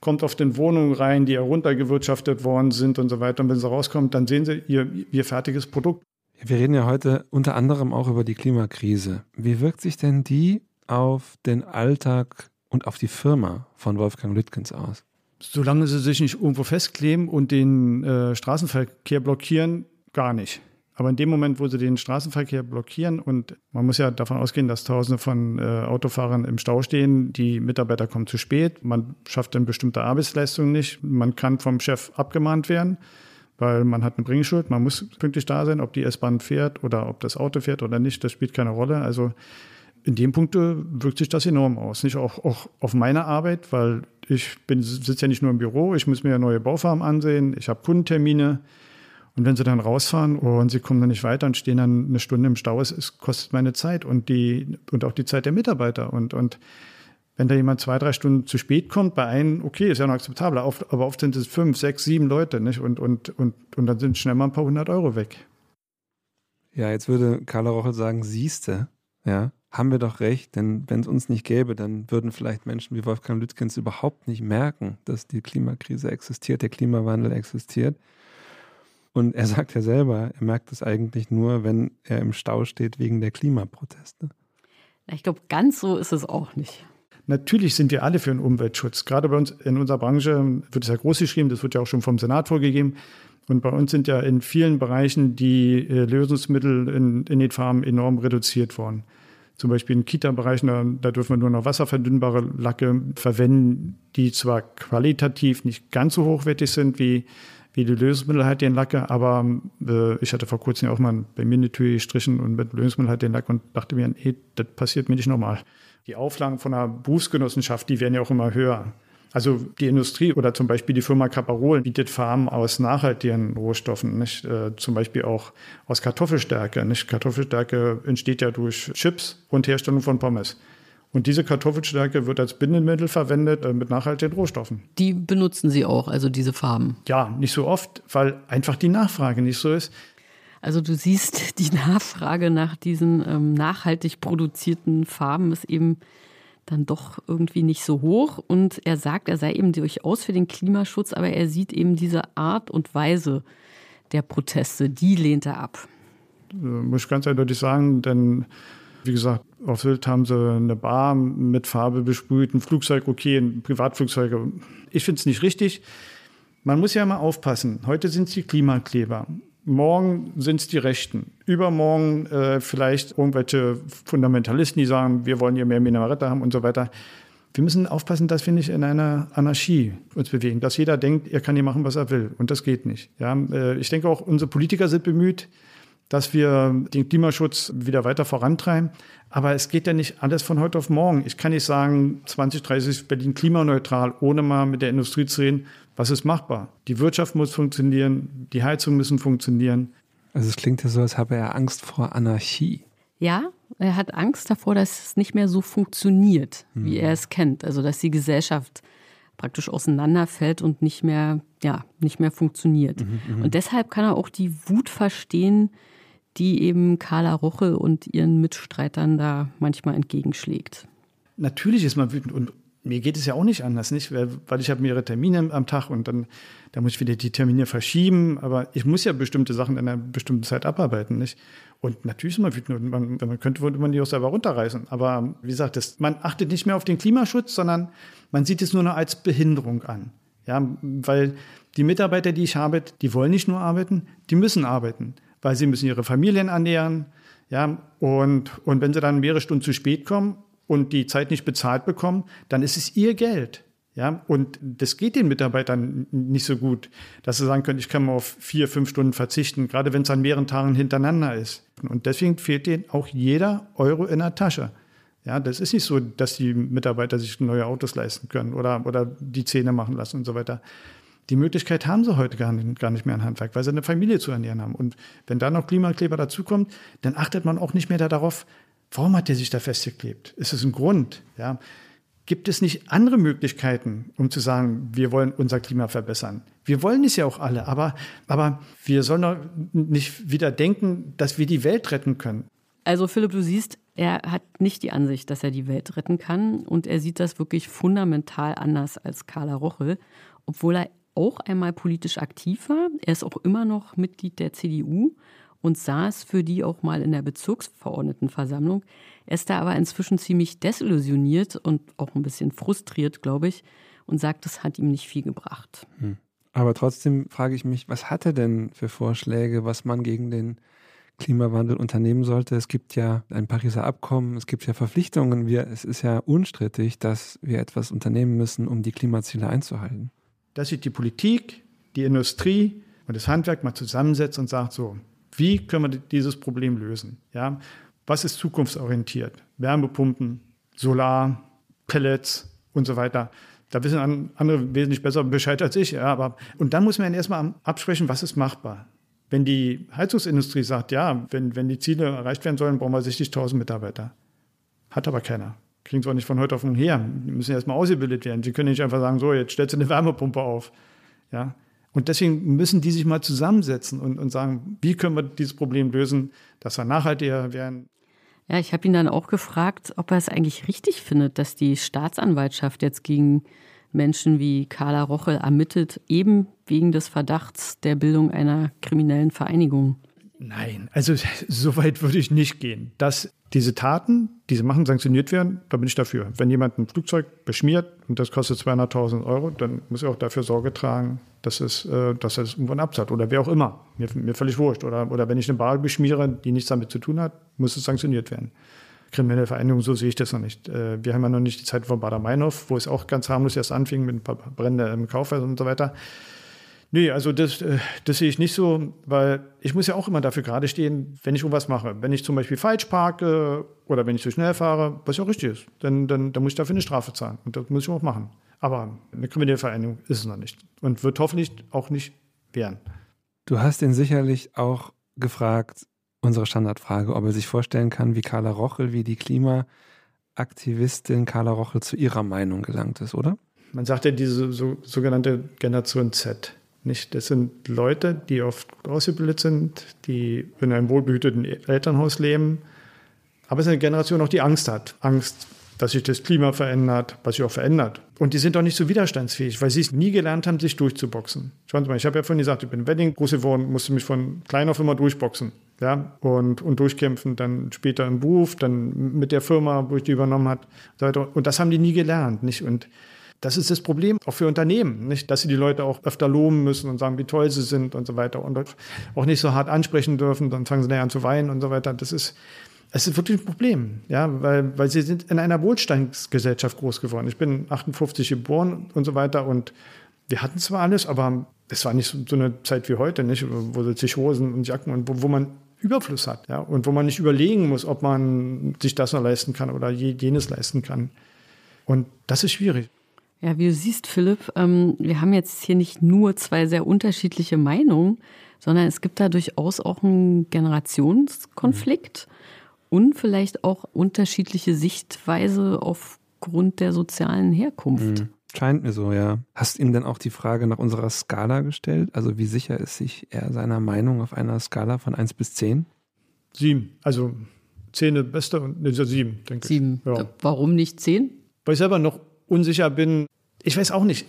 kommt auf den Wohnungen rein, die heruntergewirtschaftet worden sind und so weiter. Und wenn sie rauskommt, dann sehen sie ihr, ihr fertiges Produkt. Wir reden ja heute unter anderem auch über die Klimakrise. Wie wirkt sich denn die auf den Alltag und auf die Firma von Wolfgang Lütkens aus? Solange sie sich nicht irgendwo festkleben und den äh, Straßenverkehr blockieren, gar nicht. Aber in dem Moment, wo sie den Straßenverkehr blockieren und man muss ja davon ausgehen, dass Tausende von äh, Autofahrern im Stau stehen, die Mitarbeiter kommen zu spät, man schafft dann bestimmte Arbeitsleistungen nicht, man kann vom Chef abgemahnt werden, weil man hat eine Bringschuld, man muss pünktlich da sein, ob die S-Bahn fährt oder ob das Auto fährt oder nicht, das spielt keine Rolle. Also in dem Punkt wirkt sich das enorm aus. Nicht auch, auch auf meine Arbeit, weil ich sitze ja nicht nur im Büro, ich muss mir neue Baufarben ansehen, ich habe Kundentermine, und wenn sie dann rausfahren und sie kommen dann nicht weiter und stehen dann eine Stunde im Stau, es, kostet meine Zeit und die und auch die Zeit der Mitarbeiter. Und, und wenn da jemand zwei, drei Stunden zu spät kommt, bei einem, okay, ist ja noch akzeptabel, aber oft sind es fünf, sechs, sieben Leute, nicht? Und, und, und, und dann sind schnell mal ein paar hundert Euro weg. Ja, jetzt würde Carla Rochel sagen, siehste, ja, haben wir doch recht, denn wenn es uns nicht gäbe, dann würden vielleicht Menschen wie Wolfgang Lütkens überhaupt nicht merken, dass die Klimakrise existiert, der Klimawandel existiert. Und er sagt ja selber, er merkt es eigentlich nur, wenn er im Stau steht wegen der Klimaproteste. Ich glaube, ganz so ist es auch nicht. Natürlich sind wir alle für den Umweltschutz. Gerade bei uns in unserer Branche wird es ja groß geschrieben, das wird ja auch schon vom Senat vorgegeben. Und bei uns sind ja in vielen Bereichen die äh, Lösungsmittel in, in den Farmen enorm reduziert worden. Zum Beispiel in Kita-Bereichen, da, da, dürfen wir nur noch wasserverdünnbare Lacke verwenden, die zwar qualitativ nicht ganz so hochwertig sind wie wie die Lösungsmittel halt den Lacke, aber äh, ich hatte vor kurzem ja auch mal bei mir eine Tür gestrichen und mit Lösungsmittel halt den Lack und dachte mir, hey, das passiert mir nicht nochmal. Die Auflagen von der Berufsgenossenschaft, die werden ja auch immer höher. Also die Industrie oder zum Beispiel die Firma Caparol bietet Farmen aus nachhaltigen Rohstoffen, nicht? Äh, zum Beispiel auch aus Kartoffelstärke. Nicht? Kartoffelstärke entsteht ja durch Chips und Herstellung von Pommes. Und diese Kartoffelstärke wird als Bindemittel verwendet äh, mit nachhaltigen Rohstoffen. Die benutzen Sie auch, also diese Farben? Ja, nicht so oft, weil einfach die Nachfrage nicht so ist. Also du siehst, [laughs] die Nachfrage nach diesen ähm, nachhaltig produzierten Farben ist eben dann doch irgendwie nicht so hoch. Und er sagt, er sei eben durchaus für den Klimaschutz, aber er sieht eben diese Art und Weise der Proteste, die lehnt er ab. Äh, muss ich ganz eindeutig sagen, denn wie gesagt, auf Sylt haben sie eine Bar mit Farbe besprüht, ein Flugzeug okay, ein Privatflugzeug. Ich finde es nicht richtig. Man muss ja mal aufpassen. Heute sind es die Klimakleber. Morgen sind es die Rechten. Übermorgen äh, vielleicht irgendwelche Fundamentalisten, die sagen, wir wollen hier mehr Minarette haben und so weiter. Wir müssen aufpassen, dass wir nicht in einer Anarchie uns bewegen, dass jeder denkt, er kann hier machen, was er will. Und das geht nicht. Ja, äh, ich denke auch, unsere Politiker sind bemüht, dass wir den Klimaschutz wieder weiter vorantreiben. Aber es geht ja nicht alles von heute auf morgen. Ich kann nicht sagen, 2030 ist Berlin klimaneutral, ohne mal mit der Industrie zu reden, was ist machbar. Die Wirtschaft muss funktionieren, die Heizungen müssen funktionieren. Also es klingt ja so, als habe er Angst vor Anarchie. Ja, er hat Angst davor, dass es nicht mehr so funktioniert, hm. wie er es kennt. Also dass die Gesellschaft praktisch auseinanderfällt und nicht mehr, ja, nicht mehr funktioniert. Mhm, mhm. und deshalb kann er auch die Wut verstehen, die eben Carla Roche und ihren Mitstreitern da manchmal entgegenschlägt. Natürlich ist man wütend und mir geht es ja auch nicht anders, nicht? Weil ich habe mehrere Termine am Tag und dann da muss ich wieder die Termine verschieben, aber ich muss ja bestimmte Sachen in einer bestimmten Zeit abarbeiten, nicht? Und natürlich ist man wütend und man, wenn man könnte, würde man die auch selber runterreißen. Aber wie gesagt, das, man achtet nicht mehr auf den Klimaschutz, sondern man sieht es nur noch als Behinderung an. Ja, weil die Mitarbeiter, die ich habe, die wollen nicht nur arbeiten, die müssen arbeiten weil sie müssen ihre Familien ernähren. Ja, und, und wenn sie dann mehrere Stunden zu spät kommen und die Zeit nicht bezahlt bekommen, dann ist es ihr Geld. Ja, und das geht den Mitarbeitern nicht so gut, dass sie sagen können, ich kann mal auf vier, fünf Stunden verzichten, gerade wenn es an mehreren Tagen hintereinander ist. Und deswegen fehlt denen auch jeder Euro in der Tasche. Ja, das ist nicht so, dass die Mitarbeiter sich neue Autos leisten können oder, oder die Zähne machen lassen und so weiter. Die Möglichkeit haben sie heute gar nicht, gar nicht mehr ein Handwerk, weil sie eine Familie zu ernähren haben. Und wenn da noch Klimakleber dazukommt, dann achtet man auch nicht mehr darauf, warum hat der sich da festgeklebt? Ist es ein Grund? Ja. Gibt es nicht andere Möglichkeiten, um zu sagen, wir wollen unser Klima verbessern? Wir wollen es ja auch alle, aber, aber wir sollen doch nicht wieder denken, dass wir die Welt retten können. Also Philipp, du siehst, er hat nicht die Ansicht, dass er die Welt retten kann und er sieht das wirklich fundamental anders als Carla Rochel, obwohl er auch einmal politisch aktiv war. Er ist auch immer noch Mitglied der CDU und saß für die auch mal in der Bezirksverordnetenversammlung. Er ist da aber inzwischen ziemlich desillusioniert und auch ein bisschen frustriert, glaube ich, und sagt, das hat ihm nicht viel gebracht. Hm. Aber trotzdem frage ich mich, was hat er denn für Vorschläge, was man gegen den Klimawandel unternehmen sollte? Es gibt ja ein Pariser Abkommen, es gibt ja Verpflichtungen. Wir, es ist ja unstrittig, dass wir etwas unternehmen müssen, um die Klimaziele einzuhalten. Dass sich die Politik, die Industrie und das Handwerk mal zusammensetzt und sagt so, wie können wir dieses Problem lösen? Ja, was ist zukunftsorientiert? Wärmepumpen, Solar, Pellets und so weiter. Da wissen andere wesentlich besser Bescheid als ich. Ja, aber, und dann muss man erstmal absprechen, was ist machbar. Wenn die Heizungsindustrie sagt, ja, wenn, wenn die Ziele erreicht werden sollen, brauchen wir 60.000 Mitarbeiter. Hat aber keiner. Kriegen sie auch nicht von heute auf morgen her. Die müssen erstmal ausgebildet werden. Sie können nicht einfach sagen, so, jetzt stellst du eine Wärmepumpe auf. Ja. Und deswegen müssen die sich mal zusammensetzen und, und sagen, wie können wir dieses Problem lösen, dass wir nachhaltiger werden. Ja, ich habe ihn dann auch gefragt, ob er es eigentlich richtig findet, dass die Staatsanwaltschaft jetzt gegen Menschen wie Carla Rochel ermittelt, eben wegen des Verdachts der Bildung einer kriminellen Vereinigung. Nein, also [laughs] so weit würde ich nicht gehen. Dass diese Taten, die sie machen, sanktioniert werden, da bin ich dafür. Wenn jemand ein Flugzeug beschmiert und das kostet 200.000 Euro, dann muss er auch dafür Sorge tragen, dass, es, äh, dass er es irgendwann abzahlt. Oder wer auch immer. Mir, mir völlig wurscht. Oder, oder wenn ich eine Bar beschmiere, die nichts damit zu tun hat, muss es sanktioniert werden. Kriminelle Vereinigung, so sehe ich das noch nicht. Äh, wir haben ja noch nicht die Zeit von Bader-Meinhof, wo es auch ganz harmlos erst anfing mit ein paar Bränden im Kaufhaus und so weiter. Nee, also das, äh, das sehe ich nicht so, weil ich muss ja auch immer dafür gerade stehen, wenn ich irgendwas mache. Wenn ich zum Beispiel falsch parke oder wenn ich zu schnell fahre, was ja auch richtig ist, dann, dann, dann muss ich dafür eine Strafe zahlen. Und das muss ich auch machen. Aber eine kriminelle Vereinigung ist es noch nicht und wird hoffentlich auch nicht werden. Du hast ihn sicherlich auch gefragt, unsere Standardfrage, ob er sich vorstellen kann, wie Carla Rochel, wie die Klimaaktivistin Carla Rochel zu ihrer Meinung gelangt ist, oder? Man sagt ja diese so, sogenannte Generation Z. Nicht? Das sind Leute, die oft gut ausgebildet sind, die in einem wohlbehüteten Elternhaus leben. Aber es ist eine Generation auch, die Angst hat. Angst, dass sich das Klima verändert, was sich auch verändert. Und die sind auch nicht so widerstandsfähig, weil sie es nie gelernt haben, sich durchzuboxen. Schauen Sie mal, ich habe ja vorhin gesagt, ich bin in Wedding groß geworden, musste mich von klein auf immer durchboxen. Ja, und, und durchkämpfen, dann später im Beruf, dann mit der Firma, wo ich die übernommen habe. Und das haben die nie gelernt. Nicht? Und das ist das Problem auch für Unternehmen, nicht, dass sie die Leute auch öfter loben müssen und sagen, wie toll sie sind und so weiter und auch nicht so hart ansprechen dürfen, dann fangen sie näher an zu weinen und so weiter. Das ist, es ist wirklich ein Problem, ja, weil, weil sie sind in einer Wohlstandsgesellschaft groß geworden. Ich bin 58 geboren und so weiter und wir hatten zwar alles, aber es war nicht so, eine Zeit wie heute, nicht, wo sich Hosen und Jacken und wo, wo man Überfluss hat, ja, und wo man nicht überlegen muss, ob man sich das noch leisten kann oder jenes leisten kann. Und das ist schwierig. Ja, wie du siehst, Philipp, ähm, wir haben jetzt hier nicht nur zwei sehr unterschiedliche Meinungen, sondern es gibt da durchaus auch einen Generationskonflikt mhm. und vielleicht auch unterschiedliche Sichtweise aufgrund der sozialen Herkunft. Mhm. Scheint mir so, ja. Hast ihm denn auch die Frage nach unserer Skala gestellt? Also wie sicher ist sich er seiner Meinung auf einer Skala von 1 bis 10? Sieben. Also 10 das Beste und ne, sieben, denke sieben. ich. Sieben. Ja. Warum nicht 10? Weil ich selber noch unsicher bin. Ich weiß auch nicht.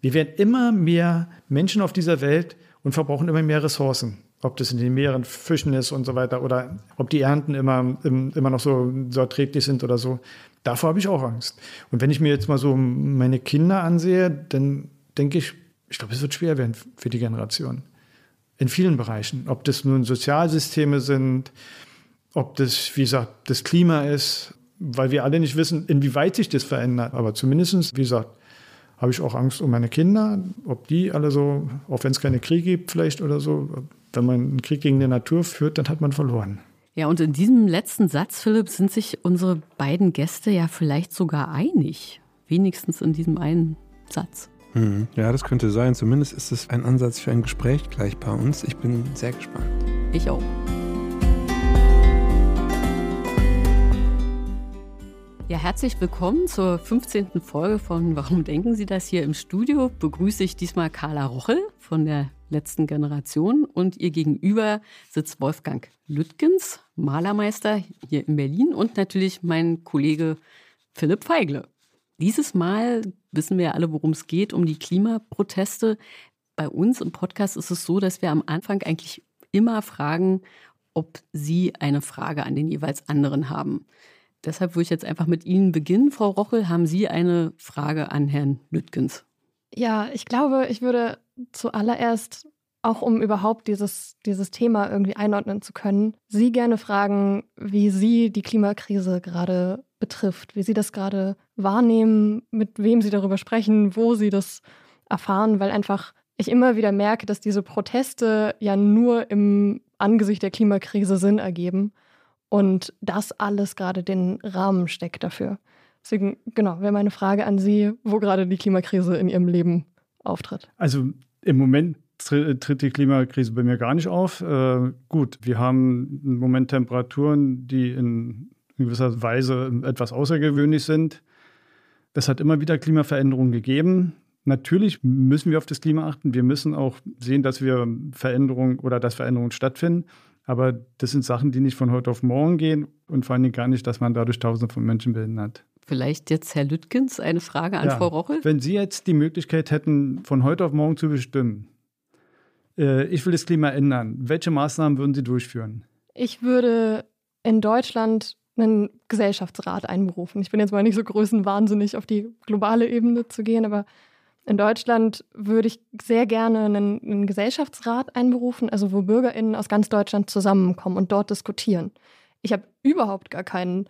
Wir werden immer mehr Menschen auf dieser Welt und verbrauchen immer mehr Ressourcen. Ob das in den Meeren Fischen ist und so weiter oder ob die Ernten immer, immer noch so, so erträglich sind oder so. Davor habe ich auch Angst. Und wenn ich mir jetzt mal so meine Kinder ansehe, dann denke ich, ich glaube, es wird schwer werden für die Generation. In vielen Bereichen. Ob das nun Sozialsysteme sind, ob das, wie gesagt, das Klima ist, weil wir alle nicht wissen, inwieweit sich das verändert. Aber zumindest, wie gesagt, habe ich auch Angst um meine Kinder, ob die alle so, auch wenn es keine Kriege gibt vielleicht oder so, wenn man einen Krieg gegen die Natur führt, dann hat man verloren. Ja, und in diesem letzten Satz, Philipp, sind sich unsere beiden Gäste ja vielleicht sogar einig. Wenigstens in diesem einen Satz. Hm, ja, das könnte sein. Zumindest ist es ein Ansatz für ein Gespräch gleich bei uns. Ich bin sehr gespannt. Ich auch. Ja, herzlich willkommen zur 15. Folge von Warum denken Sie das hier im Studio? Begrüße ich diesmal Carla Rochel von der letzten Generation und ihr gegenüber sitzt Wolfgang Lüttgens, Malermeister hier in Berlin und natürlich mein Kollege Philipp Feigle. Dieses Mal wissen wir ja alle, worum es geht, um die Klimaproteste. Bei uns im Podcast ist es so, dass wir am Anfang eigentlich immer fragen, ob Sie eine Frage an den jeweils anderen haben. Deshalb würde ich jetzt einfach mit Ihnen beginnen. Frau Rochel, haben Sie eine Frage an Herrn Lüttgens? Ja, ich glaube, ich würde zuallererst, auch um überhaupt dieses, dieses Thema irgendwie einordnen zu können, Sie gerne fragen, wie Sie die Klimakrise gerade betrifft, wie Sie das gerade wahrnehmen, mit wem Sie darüber sprechen, wo Sie das erfahren, weil einfach ich immer wieder merke, dass diese Proteste ja nur im Angesicht der Klimakrise Sinn ergeben und das alles gerade den Rahmen steckt dafür. Deswegen, genau, wäre meine Frage an Sie, wo gerade die Klimakrise in Ihrem Leben auftritt. Also im Moment tritt die Klimakrise bei mir gar nicht auf. Äh, gut, wir haben im Moment Temperaturen, die in gewisser Weise etwas außergewöhnlich sind. Es hat immer wieder Klimaveränderungen gegeben. Natürlich müssen wir auf das Klima achten. Wir müssen auch sehen, dass wir Veränderungen oder dass Veränderungen stattfinden. Aber das sind Sachen, die nicht von heute auf morgen gehen und vor allen Dingen gar nicht, dass man dadurch Tausende von Menschen behindert. Vielleicht jetzt Herr Lüttgens eine Frage an ja, Frau Rochel. Wenn Sie jetzt die Möglichkeit hätten, von heute auf morgen zu bestimmen, äh, ich will das Klima ändern, welche Maßnahmen würden Sie durchführen? Ich würde in Deutschland einen Gesellschaftsrat einberufen. Ich bin jetzt mal nicht so größenwahnsinnig auf die globale Ebene zu gehen, aber in Deutschland würde ich sehr gerne einen, einen, Gesellschaftsrat einberufen, also wo BürgerInnen aus ganz Deutschland zusammenkommen und dort diskutieren. Ich habe überhaupt gar keinen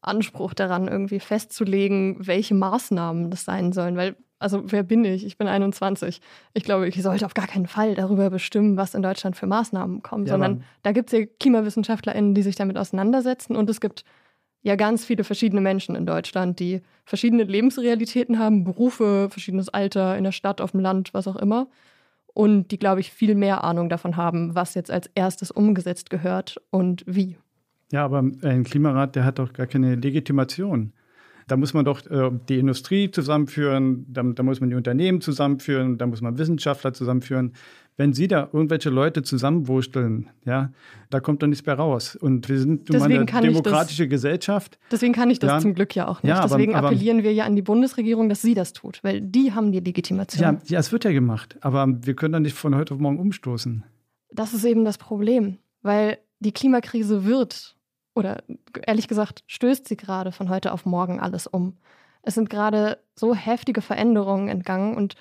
Anspruch daran, irgendwie festzulegen, welche Maßnahmen das sein sollen, weil, also wer bin ich? Ich bin 21. Ich glaube, ich sollte auf gar keinen Fall darüber bestimmen, was in Deutschland für Maßnahmen kommen, ja, sondern da gibt es ja KlimawissenschaftlerInnen, die sich damit auseinandersetzen und es gibt ja ganz viele verschiedene Menschen in Deutschland, die verschiedene Lebensrealitäten haben, Berufe, verschiedenes Alter, in der Stadt, auf dem Land, was auch immer. Und die, glaube ich, viel mehr Ahnung davon haben, was jetzt als erstes umgesetzt gehört und wie. Ja, aber ein Klimarat, der hat doch gar keine Legitimation. Da muss man doch äh, die Industrie zusammenführen, da, da, muss man die Unternehmen zusammenführen, da muss man Wissenschaftler zusammenführen wenn Sie da irgendwelche Leute zusammenwursteln, ja, da kommt doch nichts mehr raus. Und wir sind nun mal eine demokratische das, Gesellschaft. Deswegen kann ich das ja. zum Glück ja auch nicht. Ja, aber, deswegen appellieren wir ja an die Bundesregierung, dass sie das tut, weil die haben die Legitimation. Ja, ja, es wird ja gemacht, aber wir können doch nicht von heute auf morgen umstoßen. Das ist eben das Problem, weil die Klimakrise wird, oder ehrlich gesagt, stößt sie gerade von heute auf morgen alles um. Es sind gerade so heftige Veränderungen entgangen und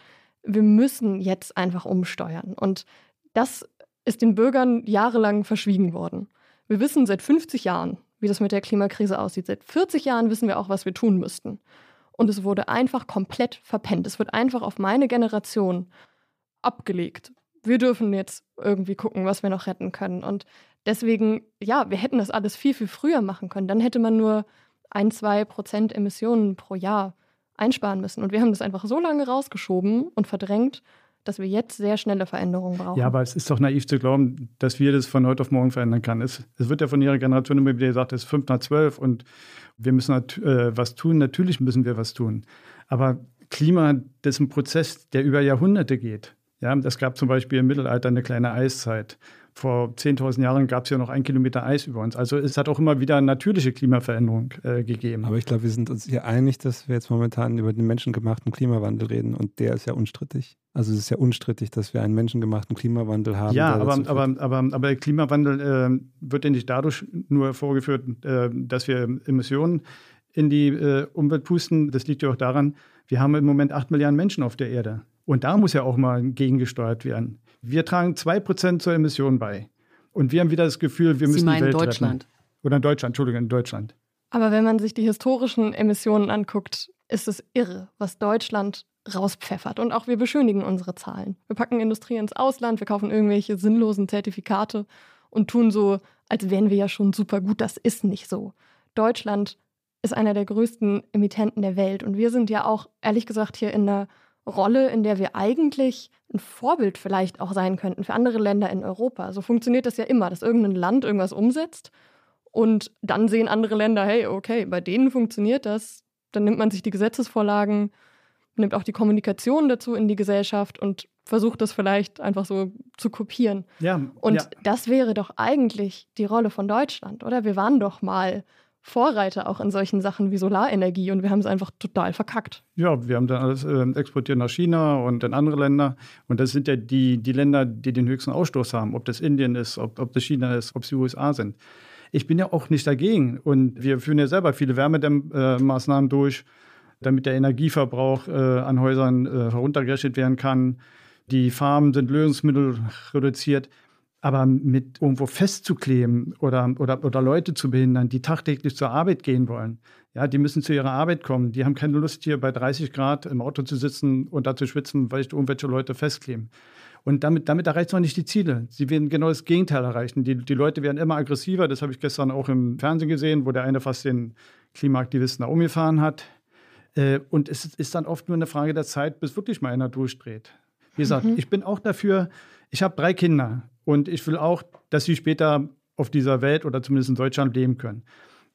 wir müssen jetzt einfach umsteuern. Und das ist den Bürgern jahrelang verschwiegen worden. Wir wissen seit 50 Jahren, wie das mit der Klimakrise aussieht. Seit 40 Jahren wissen wir auch, was wir tun müssten. Und es wurde einfach komplett verpennt. Es wird einfach auf meine Generation abgelegt. Wir dürfen jetzt irgendwie gucken, was wir noch retten können. Und deswegen, ja, wir hätten das alles viel, viel früher machen können. Dann hätte man nur ein, zwei Prozent Emissionen pro Jahr einsparen müssen. Und wir haben das einfach so lange rausgeschoben und verdrängt, dass wir jetzt sehr schnelle Veränderungen brauchen. Ja, aber es ist doch naiv zu glauben, dass wir das von heute auf morgen verändern können. Es, es wird ja von Ihrer Generation immer wieder gesagt, es ist 5 nach 12 und wir müssen äh, was tun. Natürlich müssen wir was tun. Aber Klima, das ist ein Prozess, der über Jahrhunderte geht. Ja, es gab zum Beispiel im Mittelalter eine kleine Eiszeit. Vor 10.000 Jahren gab es ja noch ein Kilometer Eis über uns. Also es hat auch immer wieder natürliche Klimaveränderung äh, gegeben. Aber ich glaube, wir sind uns hier einig, dass wir jetzt momentan über den menschengemachten Klimawandel reden und der ist ja unstrittig. Also es ist ja unstrittig, dass wir einen menschengemachten Klimawandel haben. Ja, aber, aber, aber, aber der Klimawandel äh, wird ja nicht dadurch nur vorgeführt, äh, dass wir Emissionen in die äh, Umwelt pusten. Das liegt ja auch daran, wir haben im Moment acht Milliarden Menschen auf der Erde. Und da muss ja auch mal gegengesteuert werden. Wir tragen 2% zur Emission bei. Und wir haben wieder das Gefühl, wir Sie müssen die Welt Deutschland. retten. Oder in Deutschland, Entschuldigung, in Deutschland. Aber wenn man sich die historischen Emissionen anguckt, ist es irre, was Deutschland rauspfeffert. Und auch wir beschönigen unsere Zahlen. Wir packen Industrie ins Ausland, wir kaufen irgendwelche sinnlosen Zertifikate und tun so, als wären wir ja schon super gut. Das ist nicht so. Deutschland ist einer der größten Emittenten der Welt. Und wir sind ja auch, ehrlich gesagt, hier in einer Rolle, in der wir eigentlich ein Vorbild vielleicht auch sein könnten für andere Länder in Europa. So funktioniert das ja immer, dass irgendein Land irgendwas umsetzt und dann sehen andere Länder, hey, okay, bei denen funktioniert das. Dann nimmt man sich die Gesetzesvorlagen, nimmt auch die Kommunikation dazu in die Gesellschaft und versucht das vielleicht einfach so zu kopieren. Ja, und ja. das wäre doch eigentlich die Rolle von Deutschland, oder? Wir waren doch mal Vorreiter auch in solchen Sachen wie Solarenergie und wir haben es einfach total verkackt. Ja, wir haben dann alles äh, exportiert nach China und in andere Länder. Und das sind ja die, die Länder, die den höchsten Ausstoß haben. Ob das Indien ist, ob, ob das China ist, ob es die USA sind. Ich bin ja auch nicht dagegen. Und wir führen ja selber viele Wärmedämmmaßnahmen durch, damit der Energieverbrauch äh, an Häusern äh, heruntergerechnet werden kann. Die Farmen sind Lösungsmittel reduziert. Aber mit irgendwo festzukleben oder, oder, oder Leute zu behindern, die tagtäglich zur Arbeit gehen wollen, ja, die müssen zu ihrer Arbeit kommen. Die haben keine Lust, hier bei 30 Grad im Auto zu sitzen und da zu schwitzen, weil ich irgendwelche Leute festkleben. Und damit, damit erreicht man nicht die Ziele. Sie werden genau das Gegenteil erreichen. Die, die Leute werden immer aggressiver. Das habe ich gestern auch im Fernsehen gesehen, wo der eine fast den Klimaaktivisten da umgefahren hat. Äh, und es ist dann oft nur eine Frage der Zeit, bis wirklich mal einer durchdreht. Wie gesagt, mhm. ich bin auch dafür, ich habe drei Kinder und ich will auch, dass sie später auf dieser Welt oder zumindest in Deutschland leben können.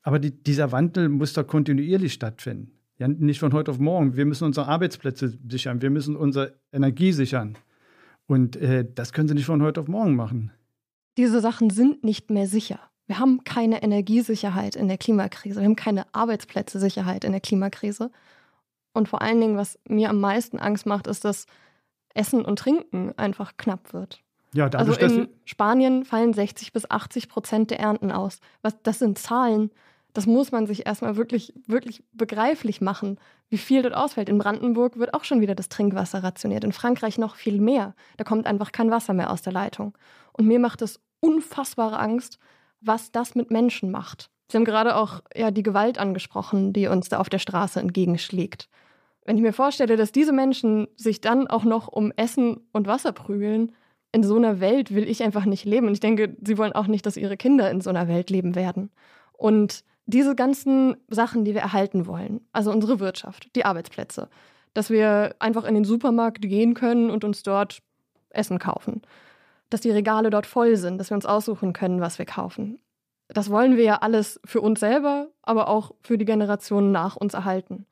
Aber die, dieser Wandel muss da kontinuierlich stattfinden. Ja, nicht von heute auf morgen. Wir müssen unsere Arbeitsplätze sichern, wir müssen unsere Energie sichern. Und äh, das können sie nicht von heute auf morgen machen. Diese Sachen sind nicht mehr sicher. Wir haben keine Energiesicherheit in der Klimakrise. Wir haben keine Arbeitsplätze-Sicherheit in der Klimakrise. Und vor allen Dingen, was mir am meisten Angst macht, ist, dass Essen und Trinken einfach knapp wird. Ja, dadurch, also in Spanien fallen 60 bis 80 Prozent der Ernten aus. Was, das sind Zahlen, das muss man sich erstmal wirklich, wirklich begreiflich machen, wie viel dort ausfällt. In Brandenburg wird auch schon wieder das Trinkwasser rationiert. In Frankreich noch viel mehr. Da kommt einfach kein Wasser mehr aus der Leitung. Und mir macht es unfassbare Angst, was das mit Menschen macht. Sie haben gerade auch ja, die Gewalt angesprochen, die uns da auf der Straße entgegenschlägt. Wenn ich mir vorstelle, dass diese Menschen sich dann auch noch um Essen und Wasser prügeln, in so einer Welt will ich einfach nicht leben. Und ich denke, sie wollen auch nicht, dass ihre Kinder in so einer Welt leben werden. Und diese ganzen Sachen, die wir erhalten wollen, also unsere Wirtschaft, die Arbeitsplätze, dass wir einfach in den Supermarkt gehen können und uns dort Essen kaufen, dass die Regale dort voll sind, dass wir uns aussuchen können, was wir kaufen. Das wollen wir ja alles für uns selber, aber auch für die Generationen nach uns erhalten.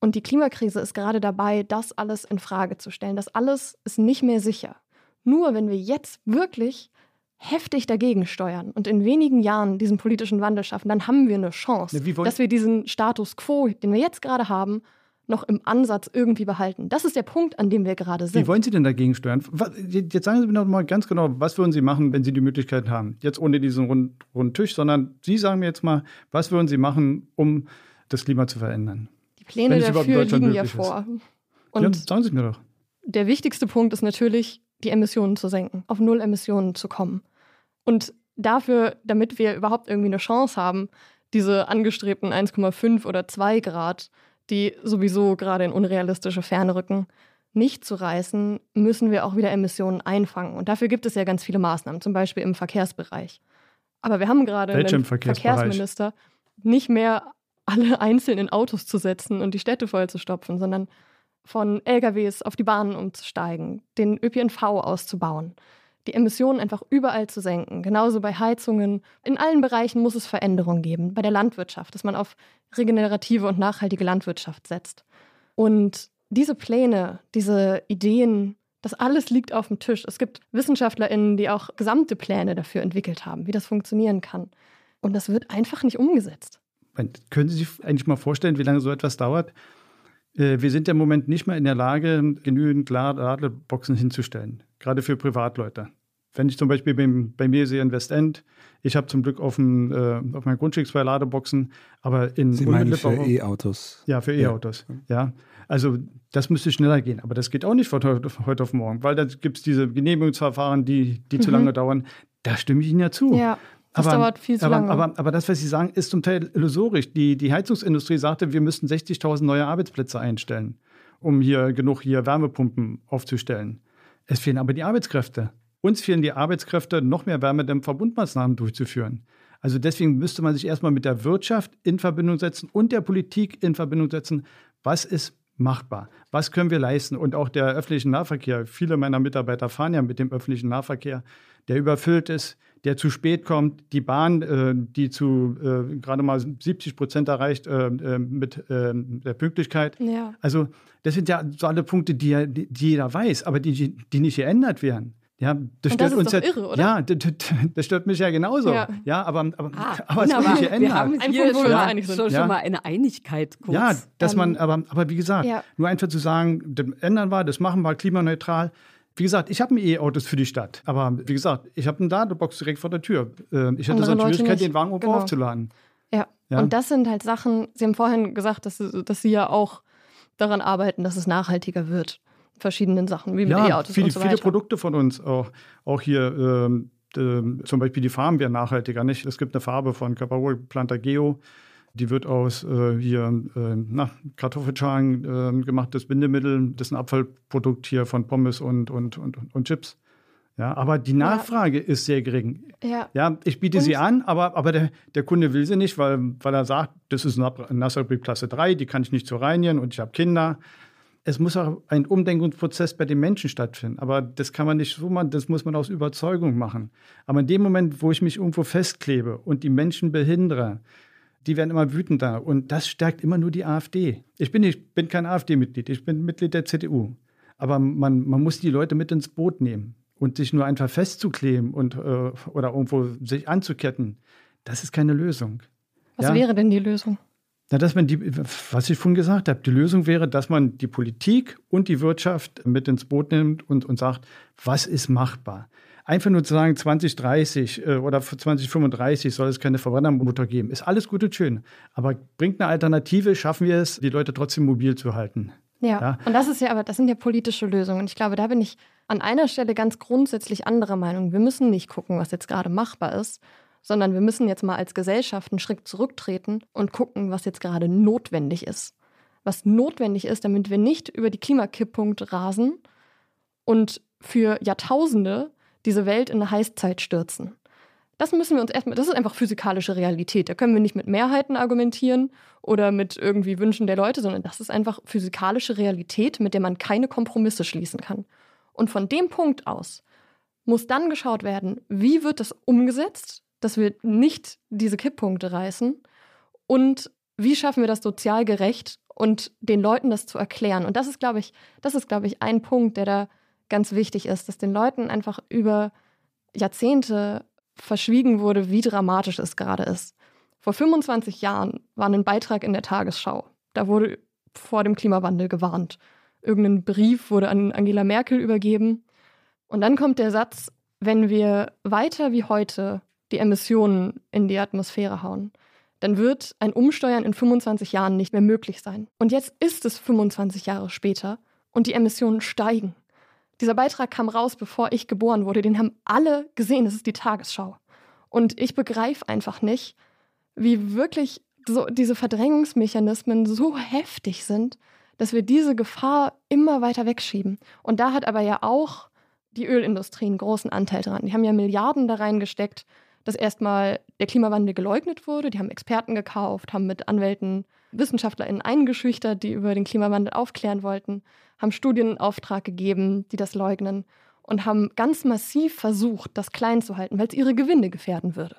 Und die Klimakrise ist gerade dabei, das alles in Frage zu stellen. Das alles ist nicht mehr sicher. Nur wenn wir jetzt wirklich heftig dagegen steuern und in wenigen Jahren diesen politischen Wandel schaffen, dann haben wir eine Chance, ja, dass wir diesen Status quo, den wir jetzt gerade haben, noch im Ansatz irgendwie behalten. Das ist der Punkt, an dem wir gerade sind. Wie wollen Sie denn dagegen steuern? Jetzt sagen Sie mir noch mal ganz genau, was würden Sie machen, wenn Sie die Möglichkeit haben? Jetzt ohne diesen runden, runden Tisch, sondern Sie sagen mir jetzt mal, was würden Sie machen, um das Klima zu verändern? Die Pläne dafür liegen ja vor. Und ja, sagen Sie mir doch. Der wichtigste Punkt ist natürlich, die Emissionen zu senken, auf Null Emissionen zu kommen. Und dafür, damit wir überhaupt irgendwie eine Chance haben, diese angestrebten 1,5 oder 2 Grad, die sowieso gerade in unrealistische Ferne rücken, nicht zu reißen, müssen wir auch wieder Emissionen einfangen. Und dafür gibt es ja ganz viele Maßnahmen, zum Beispiel im Verkehrsbereich. Aber wir haben gerade einen Verkehrsminister, nicht mehr alle [laughs] einzeln in Autos zu setzen und die Städte voll zu stopfen, sondern von LKWs auf die Bahnen umzusteigen, den ÖPNV auszubauen, die Emissionen einfach überall zu senken, genauso bei Heizungen. In allen Bereichen muss es Veränderungen geben, bei der Landwirtschaft, dass man auf regenerative und nachhaltige Landwirtschaft setzt. Und diese Pläne, diese Ideen, das alles liegt auf dem Tisch. Es gibt WissenschaftlerInnen, die auch gesamte Pläne dafür entwickelt haben, wie das funktionieren kann. Und das wird einfach nicht umgesetzt. Können Sie sich eigentlich mal vorstellen, wie lange so etwas dauert? Äh, wir sind im Moment nicht mehr in der Lage, genügend Ladeboxen hinzustellen, gerade für Privatleute. Wenn ich zum Beispiel bei mir sehe in Westend, ich habe zum Glück auf, dem, äh, auf meinem Grundstück zwei Ladeboxen, aber in Sie meinen für E-Autos? Ja, für E-Autos. Ja. ja. Also das müsste schneller gehen, aber das geht auch nicht von heute auf morgen, weil da gibt es diese Genehmigungsverfahren, die, die mhm. zu lange dauern. Da stimme ich Ihnen ja zu. Ja. Das aber, dauert viel zu aber, lange. Aber, aber, das, was Sie sagen, ist zum Teil illusorisch. Die, die Heizungsindustrie sagte, wir müssten 60.000 neue Arbeitsplätze einstellen, um hier genug hier Wärmepumpen aufzustellen. Es fehlen aber die Arbeitskräfte. Uns fehlen die Arbeitskräfte, noch mehr Wärmedämmverbundmaßnahmen durchzuführen. Also deswegen müsste man sich erstmal mit der Wirtschaft in Verbindung setzen und der Politik in Verbindung setzen. Was ist machbar? Was können wir leisten? Und auch der öffentliche Nahverkehr. Viele meiner Mitarbeiter fahren ja mit dem öffentlichen Nahverkehr, der überfüllt ist, der zu spät kommt, die Bahn, äh, die zu äh, gerade mal 70 Prozent erreicht äh, äh mit äh, der Pünktlichkeit. Ja. Also das sind ja so alle Punkte, die, die, jeder weiß, aber die, die nicht geändert werden. Ja, das Und das stört ist uns doch ja. irre, oder? Ja, das, das stört mich ja genauso. Ja. Ja, aber, aber, Ah, [laughs] aber es wird nicht Wir geändert. haben Ein hier Punkt, wo wir einig sind. schon, Ja. schon mal eine Einigkeit kurz. Ja, dass Ähm, man, aber, aber wie gesagt, ja. nur einfach zu sagen, das ändern wir, das machen wir klimaneutral. Wie gesagt, ich habe mir E-Autos für die Stadt. Aber wie gesagt, ich habe eine Ladebox direkt vor der Tür. Äh, Ich hätte so eine Schwierigkeit, den Wagen irgendwo Genau. aufzuladen. Ja. Ja. und das sind halt Sachen, Sie haben vorhin gesagt, dass, Sie- dass Sie ja auch daran arbeiten, dass es nachhaltiger wird. Verschiedenen Sachen, wie mit Ja, E-Autos viele, und so viele. Produkte von uns, auch, auch hier ähm, ähm, zum Beispiel die Farben werden nachhaltiger. Nicht? Es gibt eine Farbe von Caparol Planta Geo, die wird aus äh, hier äh, na, Kartoffelschalen äh, gemachtes Bindemittel. Das ist ein Abfallprodukt hier von Pommes und, und, und, und Chips. Ja, aber die Nachfrage ist sehr gering. Ja. Ja, ich biete Und- sie an, aber, aber der, der Kunde will sie nicht, weil, weil er sagt, das ist eine Nasserbrief Klasse 3, die kann ich nicht so reinigen und ich habe Kinder. Es muss auch ein Umdenkungsprozess bei den Menschen stattfinden. Aber das kann man nicht so machen, das muss man aus Überzeugung machen. Aber in dem Moment, wo ich mich irgendwo festklebe und die Menschen behindere, die werden immer wütender. Und das stärkt immer nur die AfD. Ich bin, nicht, bin kein AfD-Mitglied, ich bin Mitglied der CDU. Aber man, man muss die Leute mit ins Boot nehmen. Und sich nur einfach festzukleben und, äh, oder irgendwo sich anzuketten, das ist keine Lösung. Was Ja. wäre denn die Lösung? Na, dass man die, was ich vorhin gesagt habe, die Lösung wäre, dass man die Politik und die Wirtschaft mit ins Boot nimmt und, und sagt, was ist machbar? Einfach nur zu sagen, 2030 äh, oder für 2035 soll es keine Verbrennermotor geben, ist alles gut und schön. Aber bringt eine Alternative, schaffen wir es, die Leute trotzdem mobil zu halten. Ja. Ja. Und das ist ja aber, das sind ja politische Lösungen. Und ich glaube, da bin ich an einer Stelle ganz grundsätzlich anderer Meinung. Wir müssen nicht gucken, was jetzt gerade machbar ist, sondern wir müssen jetzt mal als Gesellschaft einen Schritt zurücktreten und gucken, was jetzt gerade notwendig ist. Was notwendig ist, damit wir nicht über die Klimakipppunkte rasen und für Jahrtausende diese Welt in eine Heißzeit stürzen. Das müssen wir uns erstmal, das ist einfach physikalische Realität. Da können wir nicht mit Mehrheiten argumentieren oder mit irgendwie Wünschen der Leute, sondern das ist einfach physikalische Realität, mit der man keine Kompromisse schließen kann. Und von dem Punkt aus muss dann geschaut werden, wie wird das umgesetzt, dass wir nicht diese Kipppunkte reißen und wie schaffen wir das sozial gerecht und den Leuten das zu erklären. Und das ist, glaube ich, das ist, glaube ich, ein Punkt, der da ganz wichtig ist, dass den Leuten einfach über Jahrzehnte verschwiegen wurde, wie dramatisch es gerade ist. Vor 25 Jahren war ein Beitrag in der Tagesschau. Da wurde vor dem Klimawandel gewarnt. Irgendein Brief wurde an Angela Merkel übergeben. Und dann kommt der Satz, wenn wir weiter wie heute die Emissionen in die Atmosphäre hauen, dann wird ein Umsteuern in 25 Jahren nicht mehr möglich sein. Und jetzt ist es 25 Jahre später und die Emissionen steigen. Dieser Beitrag kam raus, bevor ich geboren wurde. Den haben alle gesehen. Das ist die Tagesschau. Und ich begreife einfach nicht, wie wirklich so diese Verdrängungsmechanismen so heftig sind, dass wir diese Gefahr immer weiter wegschieben. Und da hat aber ja auch die Ölindustrie einen großen Anteil dran. Die haben ja Milliarden da reingesteckt, dass erstmal der Klimawandel geleugnet wurde. Die haben Experten gekauft, haben mit Anwälten WissenschaftlerInnen eingeschüchtert, die über den Klimawandel aufklären wollten, haben Studien in Auftrag gegeben, die das leugnen und haben ganz massiv versucht, das klein zu halten, weil es ihre Gewinne gefährden würde.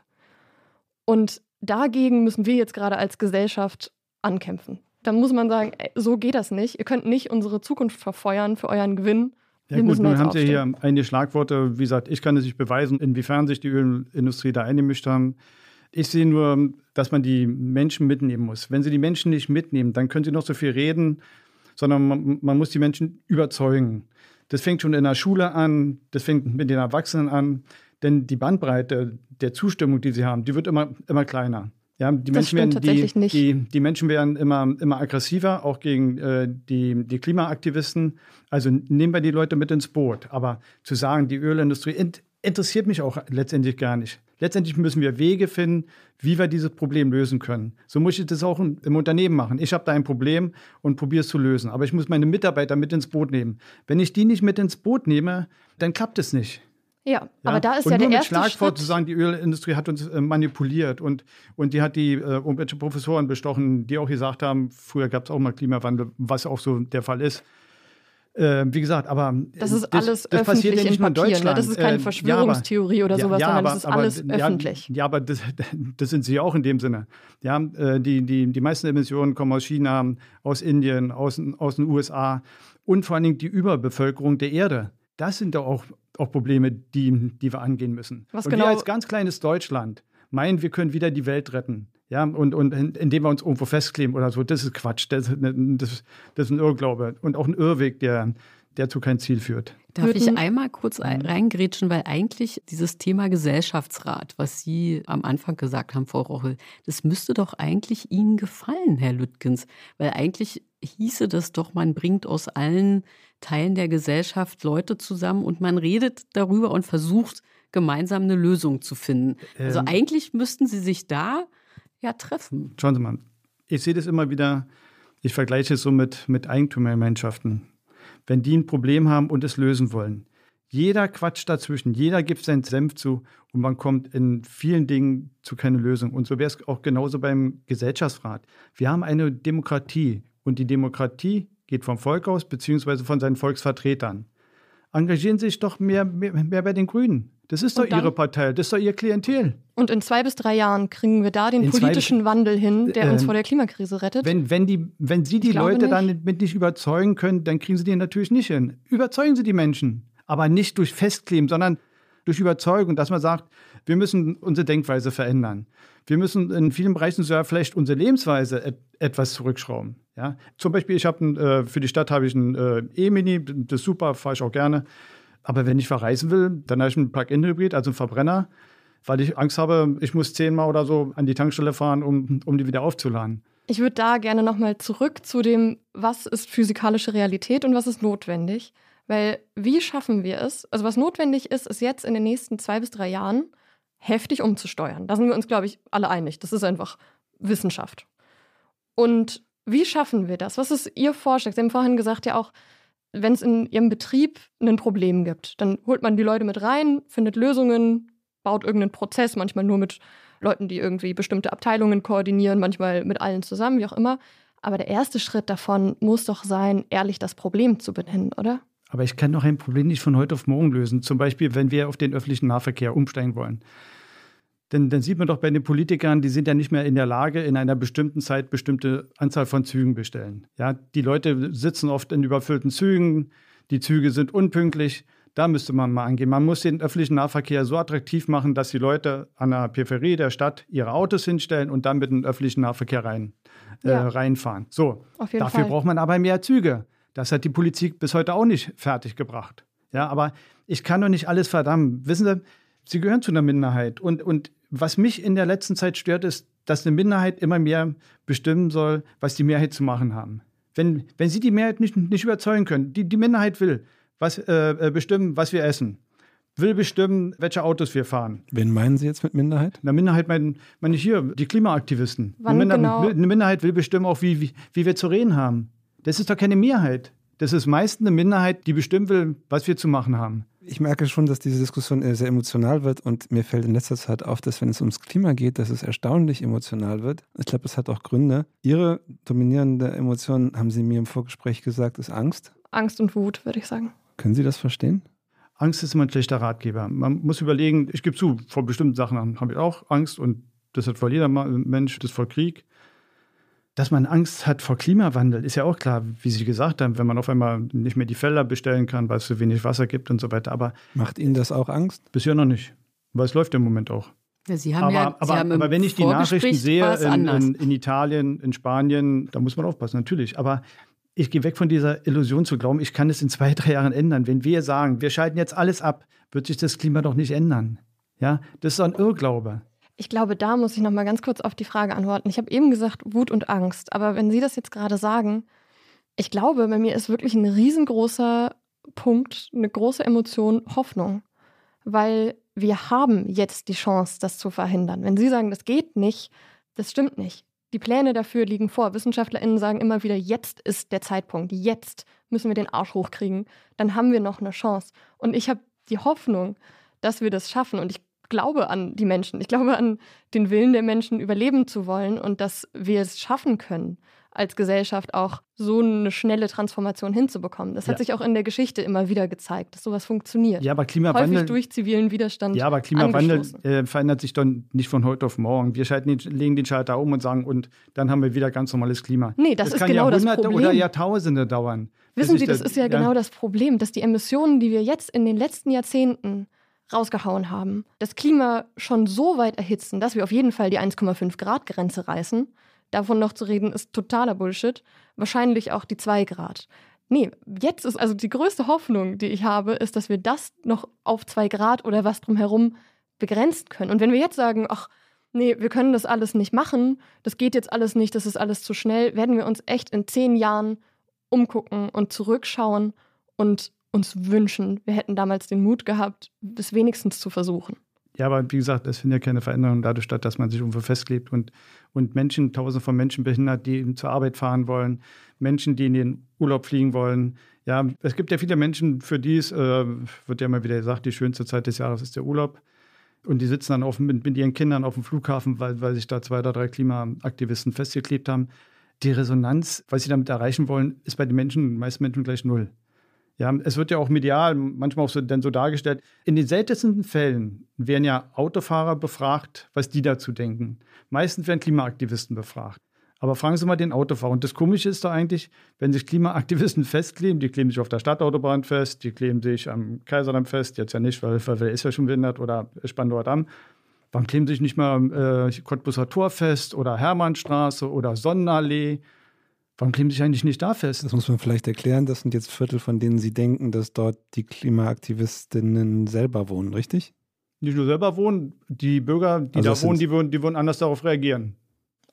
Und dagegen müssen wir jetzt gerade als Gesellschaft ankämpfen. Da muss man sagen, ey, so geht das nicht. Ihr könnt nicht unsere Zukunft verfeuern für euren Gewinn. Ja Wir gut, nun haben Sie hier einige Schlagworte. Wie gesagt, ich kann es nicht beweisen, inwiefern sich die Ölindustrie da eingemischt haben. Ich sehe nur, dass man die Menschen mitnehmen muss. Wenn Sie die Menschen nicht mitnehmen, dann können Sie noch so viel reden, sondern man, man muss die Menschen überzeugen. Das fängt schon in der Schule an, das fängt mit den Erwachsenen an, denn die Bandbreite der Zustimmung, die sie haben, die wird immer, immer kleiner. Ja, die, Menschen werden, die. Die, die Menschen werden immer, immer aggressiver, auch gegen äh, die, die Klimaaktivisten. Also nehmen wir die Leute mit ins Boot. Aber zu sagen, die Ölindustrie int interessiert mich auch letztendlich gar nicht. Letztendlich müssen wir Wege finden, wie wir dieses Problem lösen können. So muss ich das auch im Unternehmen machen. Ich habe da ein Problem und probiere es zu lösen. Aber ich muss meine Mitarbeiter mit ins Boot nehmen. Wenn ich die nicht mit ins Boot nehme, dann klappt es nicht. Ja, aber da ist und ja der erste Schlagwort Schritt. zu sagen, die Ölindustrie hat uns äh, manipuliert und, und die hat die äh, irgendwelche Professoren bestochen, die auch gesagt haben, früher gab es auch mal Klimawandel, was auch so der Fall ist. Äh, wie gesagt, aber Das ist das, alles das öffentlich ja nicht in Papier. Ne? Deutschland. Das ist keine Äh, ja, Verschwörungstheorie oder sowas, ja, sondern aber, das ist aber, alles ja, öffentlich. Ja, aber das, [laughs] das sind sie ja auch in dem Sinne. Ja, äh, die, die, die meisten Emissionen kommen aus China, aus Indien, aus, aus den USA und vor allen Dingen die Überbevölkerung der Erde. Das sind doch auch, auch Probleme, die, die wir angehen müssen. Was und genau- wir als ganz kleines Deutschland meinen, wir können wieder die Welt retten. Ja, und, und in- indem wir uns irgendwo festkleben oder so, das ist Quatsch. Das, ist- das, das ist ein Irrglaube und auch ein Irrweg, der, der zu kein Ziel führt. Darf Würden- ich einmal kurz ein- reingrätschen, weil eigentlich dieses Thema Gesellschaftsrat, was Sie am Anfang gesagt haben, Frau Rochel, das müsste doch eigentlich Ihnen gefallen, Herr Lüttgens, weil eigentlich hieße das doch, man bringt aus allen Teilen der Gesellschaft Leute zusammen und man redet darüber und versucht gemeinsam eine Lösung zu finden. Also Ähm. eigentlich müssten Sie sich da ja treffen. Schauen Sie mal, ich sehe das immer wieder, ich vergleiche es so mit, mit Eigentümergemeinschaften. Wenn die ein Problem haben und es lösen wollen, jeder quatscht dazwischen, jeder gibt seinen Senf zu und man kommt in vielen Dingen zu keiner Lösung. Und so wäre es auch genauso beim Gesellschaftsrat. Wir haben eine Demokratie und die Demokratie geht vom Volk aus, beziehungsweise von seinen Volksvertretern. Engagieren Sie sich doch mehr, mehr, mehr bei den Grünen. Das ist doch Und dann- Ihre Partei, das ist doch Ihr Klientel. Und in zwei bis drei Jahren kriegen wir da den In politischen Wandel hin, der uns Ähm, vor der Klimakrise rettet. Wenn, wenn, die, wenn Sie die Leute nicht. dann mit nicht überzeugen können, dann kriegen Sie die natürlich nicht hin. Überzeugen Sie die Menschen. Aber nicht durch Festkleben, sondern durch Überzeugung, dass man sagt, wir müssen unsere Denkweise verändern. Wir müssen in vielen Bereichen sogar vielleicht unsere Lebensweise et etwas zurückschrauben. Ja? Zum Beispiel, ich habe äh, für die Stadt habe ich ein äh, E-Mini, das ist super, fahre ich auch gerne. Aber wenn ich verreisen will, dann habe ich einen Plug-in-Hybrid, also einen Verbrenner, weil ich Angst habe, ich muss zehnmal oder so an die Tankstelle fahren, um, um die wieder aufzuladen. Ich würde da gerne nochmal zurück zu dem, was ist physikalische Realität und was ist notwendig. Weil wie schaffen wir es? Also was notwendig ist, ist jetzt in den nächsten zwei bis drei Jahren heftig umzusteuern. Da sind wir uns, glaube ich, alle einig. Das ist einfach Wissenschaft. Und wie schaffen wir das? Was ist Ihr Vorschlag? Sie haben vorhin gesagt ja auch, wenn es in Ihrem Betrieb ein Problem gibt, dann holt man die Leute mit rein, findet Lösungen, baut irgendeinen Prozess, manchmal nur mit Leuten, die irgendwie bestimmte Abteilungen koordinieren, manchmal mit allen zusammen, wie auch immer. Aber der erste Schritt davon muss doch sein, ehrlich das Problem zu benennen, oder? Aber ich kann doch ein Problem nicht von heute auf morgen lösen. Zum Beispiel, wenn wir auf den öffentlichen Nahverkehr umsteigen wollen. Denn dann sieht man doch bei den Politikern, die sind ja nicht mehr in der Lage, in einer bestimmten Zeit bestimmte Anzahl von Zügen bestellen. Ja, die Leute sitzen oft in überfüllten Zügen, die Züge sind unpünktlich. Da müsste man mal angehen. Man muss den öffentlichen Nahverkehr so attraktiv machen, dass die Leute an der Peripherie der Stadt ihre Autos hinstellen und dann mit dem öffentlichen Nahverkehr rein, Ja. äh, reinfahren. So, dafür Fall. braucht man aber mehr Züge. Das hat die Politik bis heute auch nicht fertig gebracht. Ja, aber ich kann doch nicht alles verdammen. Wissen Sie, Sie gehören zu einer Minderheit. Und, und was mich in der letzten Zeit stört, ist, dass eine Minderheit immer mehr bestimmen soll, was die Mehrheit zu machen haben. Wenn, wenn Sie die Mehrheit nicht, nicht überzeugen können, die, die Minderheit will was, äh, äh, bestimmen, was wir essen, will bestimmen, welche Autos wir fahren. Wen meinen Sie jetzt mit Minderheit? Eine Minderheit meine meine ich hier, die Klimaaktivisten. Wann eine, Minder genau- eine Minderheit will bestimmen auch, wie, wie, wie wir zu reden haben. Das ist doch keine Mehrheit. Das ist meist eine Minderheit, die bestimmen will, was wir zu machen haben. Ich merke schon, dass diese Diskussion sehr emotional wird und mir fällt in letzter Zeit auf, dass wenn es ums Klima geht, dass es erstaunlich emotional wird. Ich glaube, das hat auch Gründe. Ihre dominierende Emotion, haben Sie mir im Vorgespräch gesagt, ist Angst. Angst und Wut, würde ich sagen. Können Sie das verstehen? Angst ist immer ein schlechter Ratgeber. Man muss überlegen, ich gebe zu, vor bestimmten Sachen habe ich auch Angst und das hat vor jeder Mensch, das vor Krieg. Dass man Angst hat vor Klimawandel, ist ja auch klar, wie Sie gesagt haben, wenn man auf einmal nicht mehr die Felder bestellen kann, weil es zu wenig Wasser gibt und so weiter. Aber Macht Ihnen das auch Angst? bisher noch nicht. Weil es läuft im Moment auch. Ja, Sie haben Aber, ja, Sie aber, haben aber wenn ich die Nachrichten sehe in, in, in Italien, in Spanien, da muss man aufpassen, natürlich. Aber ich gehe weg von dieser Illusion zu glauben, ich kann es in zwei, drei Jahren ändern. Wenn wir sagen, wir schalten jetzt alles ab, wird sich das Klima doch nicht ändern. Ja, das ist doch ein Irrglaube. Ich glaube, da muss ich noch mal ganz kurz auf die Frage antworten. Ich habe eben gesagt Wut und Angst, aber wenn Sie das jetzt gerade sagen, ich glaube, bei mir ist wirklich ein riesengroßer Punkt, eine große Emotion Hoffnung, weil wir haben jetzt die Chance, das zu verhindern. Wenn Sie sagen, das geht nicht, das stimmt nicht. Die Pläne dafür liegen vor. WissenschaftlerInnen sagen immer wieder, jetzt ist der Zeitpunkt, jetzt müssen wir den Arsch hochkriegen, dann haben wir noch eine Chance. Und ich habe die Hoffnung, dass wir das schaffen. Und ich glaube an die Menschen. Ich glaube an den Willen der Menschen, überleben zu wollen und dass wir es schaffen können als Gesellschaft auch so eine schnelle Transformation hinzubekommen. Das hat Ja. sich auch in der Geschichte immer wieder gezeigt, dass sowas funktioniert. Ja, aber Häufig Klimawandel. durch zivilen Widerstand. Ja, aber Klimawandel äh, verändert sich dann nicht von heute auf morgen. Wir schalten den, legen den Schalter um und sagen, und dann haben wir wieder ganz normales Klima. Nee, das ist kann genau das Jahrhunderte Problem. oder Jahrtausende dauern. Wissen Sie, das ist ja, genau das Problem, dass die Emissionen, die wir jetzt in den letzten Jahrzehnten rausgehauen haben, das Klima schon so weit erhitzen, dass wir auf jeden Fall die 1,5 Grad Grenze reißen. Davon noch zu reden, ist totaler Bullshit. Wahrscheinlich auch die 2 Grad. Nee, jetzt ist also die größte Hoffnung, die ich habe, ist, dass wir das noch auf 2 Grad oder was drumherum begrenzen können. Und wenn wir jetzt sagen, ach, nee, wir können das alles nicht machen, das geht jetzt alles nicht, das ist alles zu schnell, werden wir uns echt in zehn Jahren umgucken und zurückschauen und uns wünschen, wir hätten damals den Mut gehabt, es wenigstens zu versuchen. Ja, aber wie gesagt, es findet ja keine Veränderung dadurch statt, dass man sich irgendwo festklebt und, und Menschen, tausende von Menschen behindert, die eben zur Arbeit fahren wollen, Menschen, die in den Urlaub fliegen wollen. Ja, es gibt ja viele Menschen, für die es, äh, wird ja immer wieder gesagt, die schönste Zeit des Jahres ist der Urlaub. Und die sitzen dann auf, mit, mit ihren Kindern auf dem Flughafen, weil, weil sich da zwei oder drei Klimaaktivisten festgeklebt haben. Die Resonanz, was sie damit erreichen wollen, ist bei den Menschen, den meisten Menschen gleich null. Ja, es wird ja auch medial manchmal auch so, dann so dargestellt. In den seltensten Fällen werden ja Autofahrer befragt, was die dazu denken. Meistens werden Klimaaktivisten befragt. Aber fragen Sie mal den Autofahrer. Und das Komische ist doch eigentlich, wenn sich Klimaaktivisten [laughs] festkleben, die kleben sich auf der Stadtautobahn fest, die kleben sich am Kaiserdamm fest, jetzt ja nicht, weil, weil ist ja schon behindert oder Spandauer Damm. Warum kleben sich nicht mal äh, Cottbuser Tor fest oder Hermannstraße oder Sonnenallee? Warum kleben sie sich eigentlich nicht da fest? Das muss man vielleicht erklären. Das sind jetzt Viertel, von denen Sie denken, dass dort die Klimaaktivistinnen selber wohnen, richtig? nicht nur selber wohnen, die Bürger, die Also da wohnen, die würden, die würden anders darauf reagieren.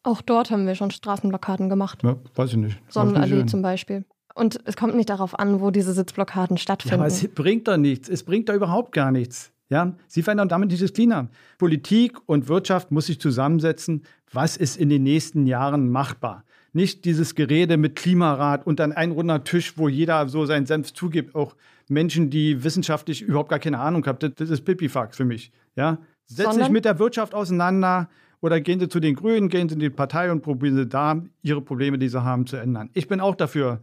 Auch dort haben wir schon Straßenblockaden gemacht. Ja, weiß ich nicht. Sonnenallee zum Beispiel. Und es kommt nicht darauf an, wo diese Sitzblockaden Ja, stattfinden. aber es bringt doch nichts. Es bringt doch überhaupt gar nichts. Ja, sie verändern damit dieses Klima. Politik und Wirtschaft muss sich zusammensetzen. Was ist in den nächsten Jahren machbar? Nicht dieses Gerede mit Klimarat und dann ein runder Tisch, wo jeder so seinen Senf zugibt. Auch Menschen, die wissenschaftlich überhaupt gar keine Ahnung haben. Das, das ist Pipifax für mich. Ja, setzen sich Sondern- mit der Wirtschaft auseinander oder gehen Sie zu den Grünen, gehen Sie in die Partei und probieren Sie da ihre Probleme, die sie haben, zu ändern. Ich bin auch dafür,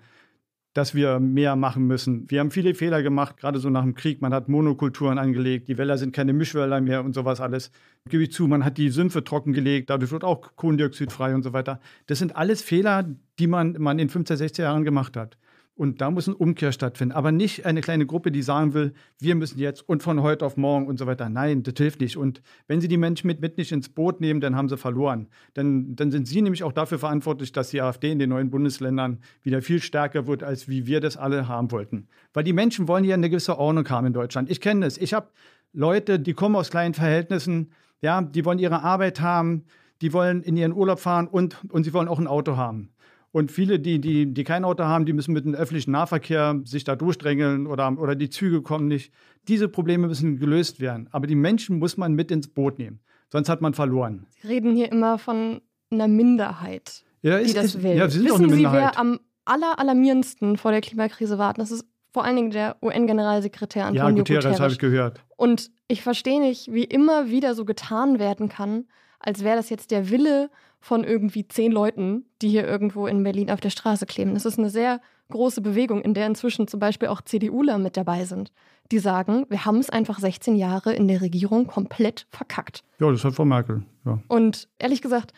dass wir mehr machen müssen. Wir haben viele Fehler gemacht, gerade so nach dem Krieg. Man hat Monokulturen angelegt, die Wälder sind keine Mischwälder mehr und sowas alles. Gebe ich zu, man hat die Sümpfe trockengelegt, dadurch wird auch Kohlendioxid frei und so weiter. Das sind alles Fehler, die man, man in 15, 16 Jahren gemacht hat. Und da muss eine Umkehr stattfinden. Aber nicht eine kleine Gruppe, die sagen will, wir müssen jetzt und von heute auf morgen und so weiter. Nein, das hilft nicht. Und wenn Sie die Menschen mit, mit nicht ins Boot nehmen, dann haben Sie verloren. Dann, dann sind Sie nämlich auch dafür verantwortlich, dass die AfD in den neuen Bundesländern wieder viel stärker wird, als wie wir das alle haben wollten. Weil die Menschen wollen hier eine gewisse Ordnung haben in Deutschland. Ich kenne das. Ich habe Leute, die kommen aus kleinen Verhältnissen, ja, die wollen ihre Arbeit haben, die wollen in ihren Urlaub fahren und, und sie wollen auch ein Auto haben. Und viele, die, die, die kein Auto haben, die müssen mit dem öffentlichen Nahverkehr sich da durchdrängeln oder, oder die Züge kommen nicht. Diese Probleme müssen gelöst werden. Aber die Menschen muss man mit ins Boot nehmen. Sonst hat man verloren. Sie reden hier immer von einer Minderheit, Ja, die ist- das ist- will. Ja, sie sind auch Wissen Sie, wer am aller, alarmierendsten vor der Klimakrise warten? Das ist vor allen Dingen der UN-Generalsekretär ja, Antonio Guterres habe Guterres. ich gehört. Und ich verstehe nicht, wie immer wieder so getan werden kann, als wäre das jetzt der Wille von irgendwie zehn Leuten, die hier irgendwo in Berlin auf der Straße kleben. Das ist eine sehr große Bewegung, in der inzwischen zum Beispiel auch CDUler mit dabei sind, die sagen, wir haben es einfach 16 Jahre in der Regierung komplett verkackt. Ja, das hat Frau Merkel. Ja. Und ehrlich gesagt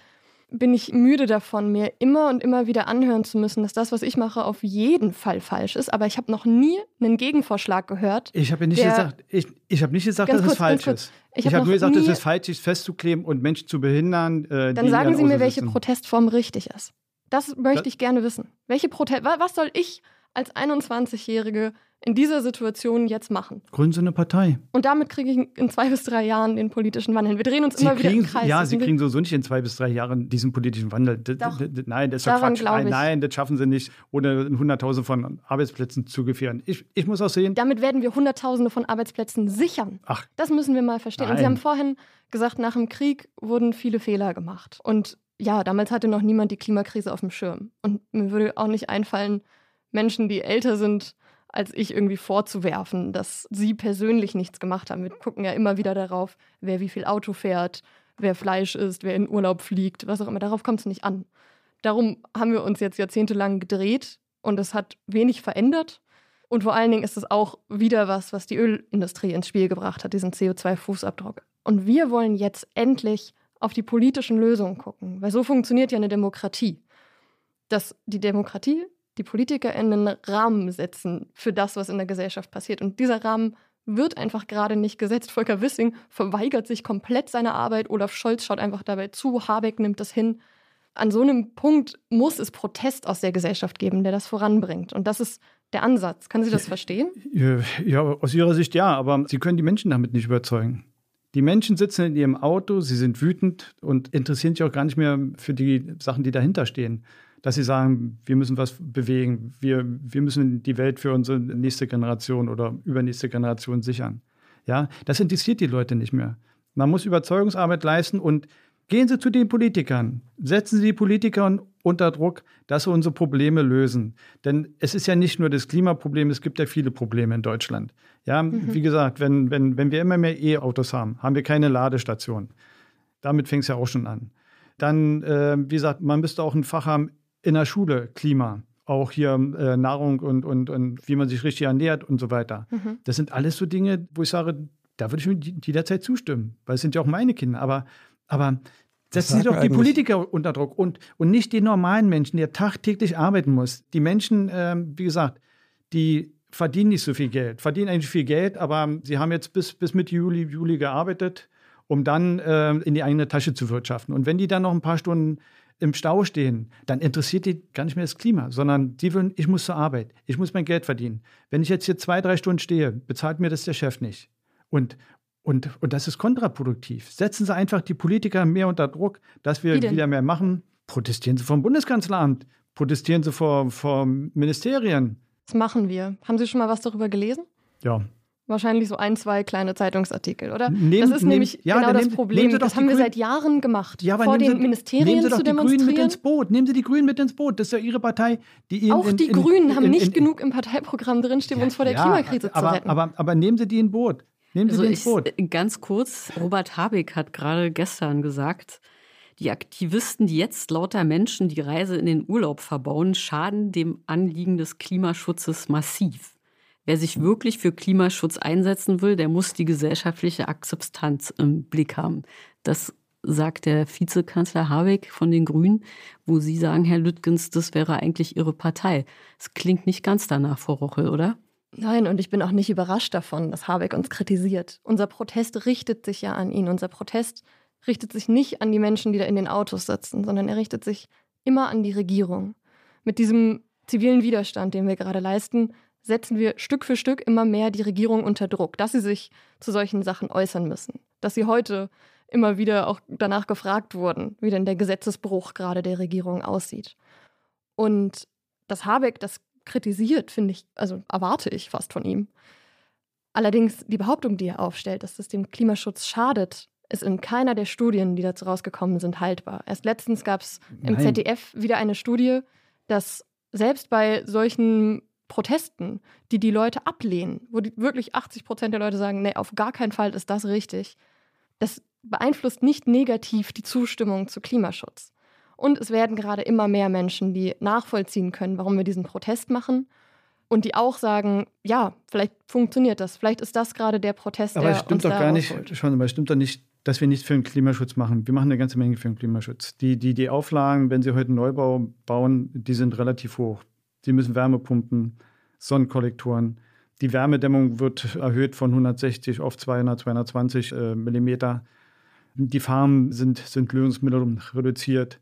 bin ich müde davon, mir immer und immer wieder anhören zu müssen, dass das, was ich mache, auf jeden Fall falsch ist. Aber ich habe noch nie einen Gegenvorschlag gehört. Ich habe ja nicht gesagt, ich, ich habe nicht gesagt, dass es kurz, ganz falsch ist. Ich Ich, hab habe noch nur gesagt, dass es falsch ist, festzukleben und Menschen zu behindern. Äh, Dann sagen Sie mir, welche. Protestform richtig ist. Das möchte Das- ich gerne wissen. Welche Protest wa- was soll ich als 21-Jährige in dieser Situation jetzt machen? Gründen Sie eine Partei. Und damit kriege ich in zwei bis drei Jahren den politischen Wandel. Wir drehen uns Sie immer wieder kriegen, im Kreis. ja, Sie kriegen sowieso nicht in zwei bis drei Jahren diesen politischen Wandel. D Doch. nein, das ist ja Quatsch. Nein, nein, das schaffen Sie nicht, ohne Hunderttausende von Arbeitsplätzen zu gefährden. Ich, ich muss auch sehen, Damit werden wir Hunderttausende von Arbeitsplätzen sichern. ach, Das müssen wir mal verstehen. Und Sie Nein. haben vorhin gesagt, nach dem Krieg wurden viele Fehler gemacht. Und ja, damals hatte noch niemand die Klimakrise auf dem Schirm. Und mir würde auch nicht einfallen, Menschen, die älter sind als ich irgendwie vorzuwerfen, dass sie persönlich nichts gemacht haben. Wir gucken ja immer wieder darauf, wer wie viel Auto fährt, wer Fleisch isst, wer in Urlaub fliegt, was auch immer. Darauf kommt es nicht an. Darum haben wir uns jetzt jahrzehntelang gedreht und es hat wenig verändert. Und vor allen Dingen ist es auch wieder was, was die Ölindustrie ins Spiel gebracht hat, diesen CO2-Fußabdruck. Und wir wollen jetzt endlich auf die politischen Lösungen gucken, weil so funktioniert ja eine Demokratie. Dass die Demokratie, die Politiker einen Rahmen setzen für das, was in der Gesellschaft passiert. Und dieser Rahmen wird einfach gerade nicht gesetzt. Volker Wissing verweigert sich komplett seine Arbeit. Olaf Scholz schaut einfach dabei zu. Habeck nimmt das hin. An so einem Punkt muss es Protest aus der Gesellschaft geben, der das voranbringt. Und das ist der Ansatz. Können Sie das verstehen? Ja, aus Ihrer Sicht ja, aber Sie können die Menschen damit nicht überzeugen. Die Menschen sitzen in ihrem Auto, sie sind wütend und interessieren sich auch gar nicht mehr für die Sachen, die dahinter stehen. Dass sie sagen, wir müssen was bewegen, wir, wir müssen die Welt für unsere nächste Generation oder übernächste Generation sichern. Ja, das interessiert die Leute nicht mehr. Man muss Überzeugungsarbeit leisten und Gehen Sie zu den Politikern. Setzen Sie die Politiker unter Druck, dass sie unsere Probleme lösen. Denn es ist ja nicht nur das Klimaproblem, es gibt ja viele Probleme in Deutschland. Ja, mhm. wie gesagt, wenn, wenn, wenn wir immer mehr E-Autos haben, haben wir keine Ladestation. Damit fängt es ja auch schon an. Dann, äh, wie gesagt, man müsste auch ein Fach haben in der Schule, Klima. Auch hier äh, Nahrung und, und, und wie man sich richtig ernährt und so weiter. Mhm. Das sind alles so Dinge, wo ich sage, da würde ich mir jederzeit zustimmen, weil es sind ja auch meine Kinder. Aber aber setzen Sie doch die Politiker unter Druck und, und nicht die normalen Menschen, die tagtäglich arbeiten muss. Die Menschen, äh, wie gesagt, die verdienen nicht so viel Geld, verdienen eigentlich viel Geld, aber sie haben jetzt bis, bis Mitte Juli, Juli gearbeitet, um dann äh, in die eigene Tasche zu wirtschaften. Und wenn die dann noch ein paar Stunden im Stau stehen, dann interessiert die gar nicht mehr das Klima, sondern die wollen, ich muss zur Arbeit, ich muss mein Geld verdienen. Wenn ich jetzt hier zwei, drei Stunden stehe, bezahlt mir das der Chef nicht. Und, und, und das ist kontraproduktiv. Setzen Sie einfach die Politiker mehr unter Druck, dass wir wieder mehr machen. Protestieren Sie vom Bundeskanzleramt, protestieren Sie vor, vor Ministerien. Das machen wir. Haben Sie schon mal was darüber gelesen? Ja. Wahrscheinlich so ein, zwei kleine Zeitungsartikel, oder? Nehmen, das ist nehmen, nämlich ja, genau das nehmen, Problem. das haben wir seit Jahren gemacht, ja, vor den Sie, Ministerien nehmen Sie doch zu demonstrieren. Die Grünen mit ins Boot. Nehmen Sie die Grünen mit ins Boot. Das ist ja Ihre Partei, die Ihnen Auch die in, Grünen in, haben nicht genug im Parteiprogramm drinstehen, um uns vor der Klimakrise aber, zu retten. Aber, aber, aber nehmen Sie die in Boot. Nehmen Sie also ins Boot. Ich, ganz kurz, Robert Habeck hat gerade gestern gesagt, die Aktivisten, die jetzt lauter Menschen die Reise in den Urlaub verbauen, schaden dem Anliegen des Klimaschutzes massiv. Wer sich wirklich für Klimaschutz einsetzen will, der muss die gesellschaftliche Akzeptanz im Blick haben. Das sagt der Vizekanzler Habeck von den Grünen, wo Sie sagen, Herr Lüttgens, das wäre eigentlich Ihre Partei. Es klingt nicht ganz danach, Frau Rochel, oder? Nein, und ich bin auch nicht überrascht davon, dass Habeck uns kritisiert. Unser Protest richtet sich ja an ihn. Unser Protest richtet sich nicht an die Menschen, die da in den Autos sitzen, sondern er richtet sich immer an die Regierung. Mit diesem zivilen Widerstand, den wir gerade leisten, setzen wir Stück für Stück immer mehr die Regierung unter Druck, dass sie sich zu solchen Sachen äußern müssen. Dass sie heute immer wieder auch danach gefragt wurden, wie denn der Gesetzesbruch gerade der Regierung aussieht. Und dass Habeck das kritisiert, finde ich, also erwarte ich fast von ihm. Allerdings die Behauptung, die er aufstellt, dass das dem Klimaschutz schadet, ist in keiner der Studien, die dazu rausgekommen sind, haltbar. Erst letztens gab es im ZDF wieder eine Studie, dass selbst bei solchen Protesten, die die Leute ablehnen, wo die wirklich 80 Prozent der Leute sagen, nee, auf gar keinen Fall ist das richtig, das beeinflusst nicht negativ die Zustimmung zu Klimaschutz. Und es werden gerade immer mehr Menschen, die nachvollziehen können, warum wir diesen Protest machen. Und die auch sagen, ja, vielleicht funktioniert das. Vielleicht ist das gerade der Protest, aber der es stimmt doch gar nicht, schon, aber es stimmt doch nicht, dass wir nichts für den Klimaschutz machen. Wir machen eine ganze Menge für den Klimaschutz. Die, die, die Auflagen, wenn Sie heute einen Neubau bauen, die sind relativ hoch. Sie müssen Wärmepumpen, Sonnenkollektoren. Die Wärmedämmung wird erhöht von 160 auf 200, 220 äh, Millimeter. Die Farmen sind, sind Lösungsmittel reduziert.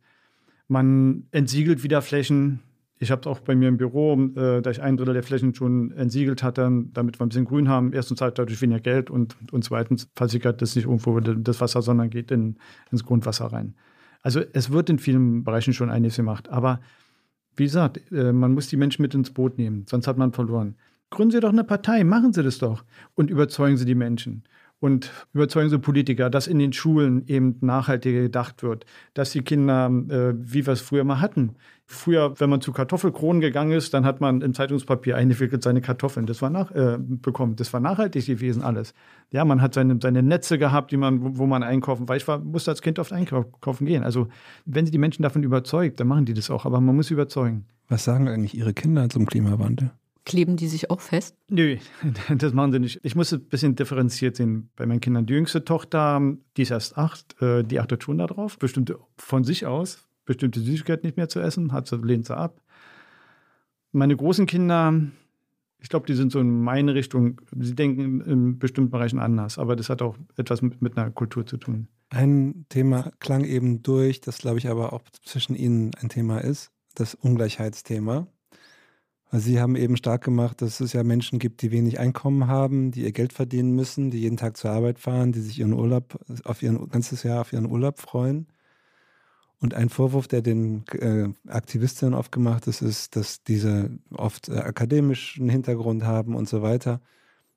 Man entsiegelt wieder Flächen. Ich habe es auch bei mir im Büro, äh, da ich ein Drittel der Flächen schon entsiegelt hatte, damit wir ein bisschen Grün haben. Erstens halt dadurch weniger Geld und, und zweitens versickert das nicht irgendwo das Wasser, sondern geht in, ins Grundwasser rein. Also es wird in vielen Bereichen schon einiges gemacht. Aber wie gesagt, äh, man muss die Menschen mit ins Boot nehmen, sonst hat man verloren. Gründen Sie doch eine Partei, machen Sie das doch und überzeugen Sie die Menschen. und überzeugen Sie Politiker, dass in den Schulen eben nachhaltiger gedacht wird, dass die Kinder, äh, wie wir es früher mal hatten. Früher, wenn man zu Kartoffelkronen gegangen ist, dann hat man im Zeitungspapier eingewickelt seine Kartoffeln. Das war nach, äh, bekommen. Das war nachhaltig gewesen alles. Ja, man hat seine, seine Netze gehabt, die man, wo man einkaufen, weil ich war, musste als Kind oft einkaufen gehen. Also wenn sie die Menschen davon überzeugt, dann machen die das auch. Aber man muss überzeugen. Was sagen eigentlich Ihre Kinder zum Klimawandel? Kleben die sich auch fest? Nö, [laughs] das machen sie nicht. Ich muss es ein bisschen differenziert sehen. Bei meinen Kindern, die jüngste Tochter, die ist erst acht, äh, die achtet schon darauf, bestimmte von sich aus, bestimmte Süßigkeiten nicht mehr zu essen, hat sie, lehnt sie ab. Meine großen Kinder, ich glaube, die sind so in meine Richtung, sie denken in bestimmten Bereichen anders, aber das hat auch etwas mit, mit einer Kultur zu tun. Ein Thema klang eben durch, das glaube ich aber auch zwischen Ihnen ein Thema ist, das Ungleichheitsthema. Sie haben eben stark gemacht, dass es ja Menschen gibt, die wenig Einkommen haben, die ihr Geld verdienen müssen, die jeden Tag zur Arbeit fahren, die sich ihren Urlaub auf ihren ganzes Jahr auf ihren Urlaub freuen. Und ein Vorwurf, der den äh, Aktivistinnen oft gemacht ist, ist, dass diese oft äh, akademischen Hintergrund haben und so weiter,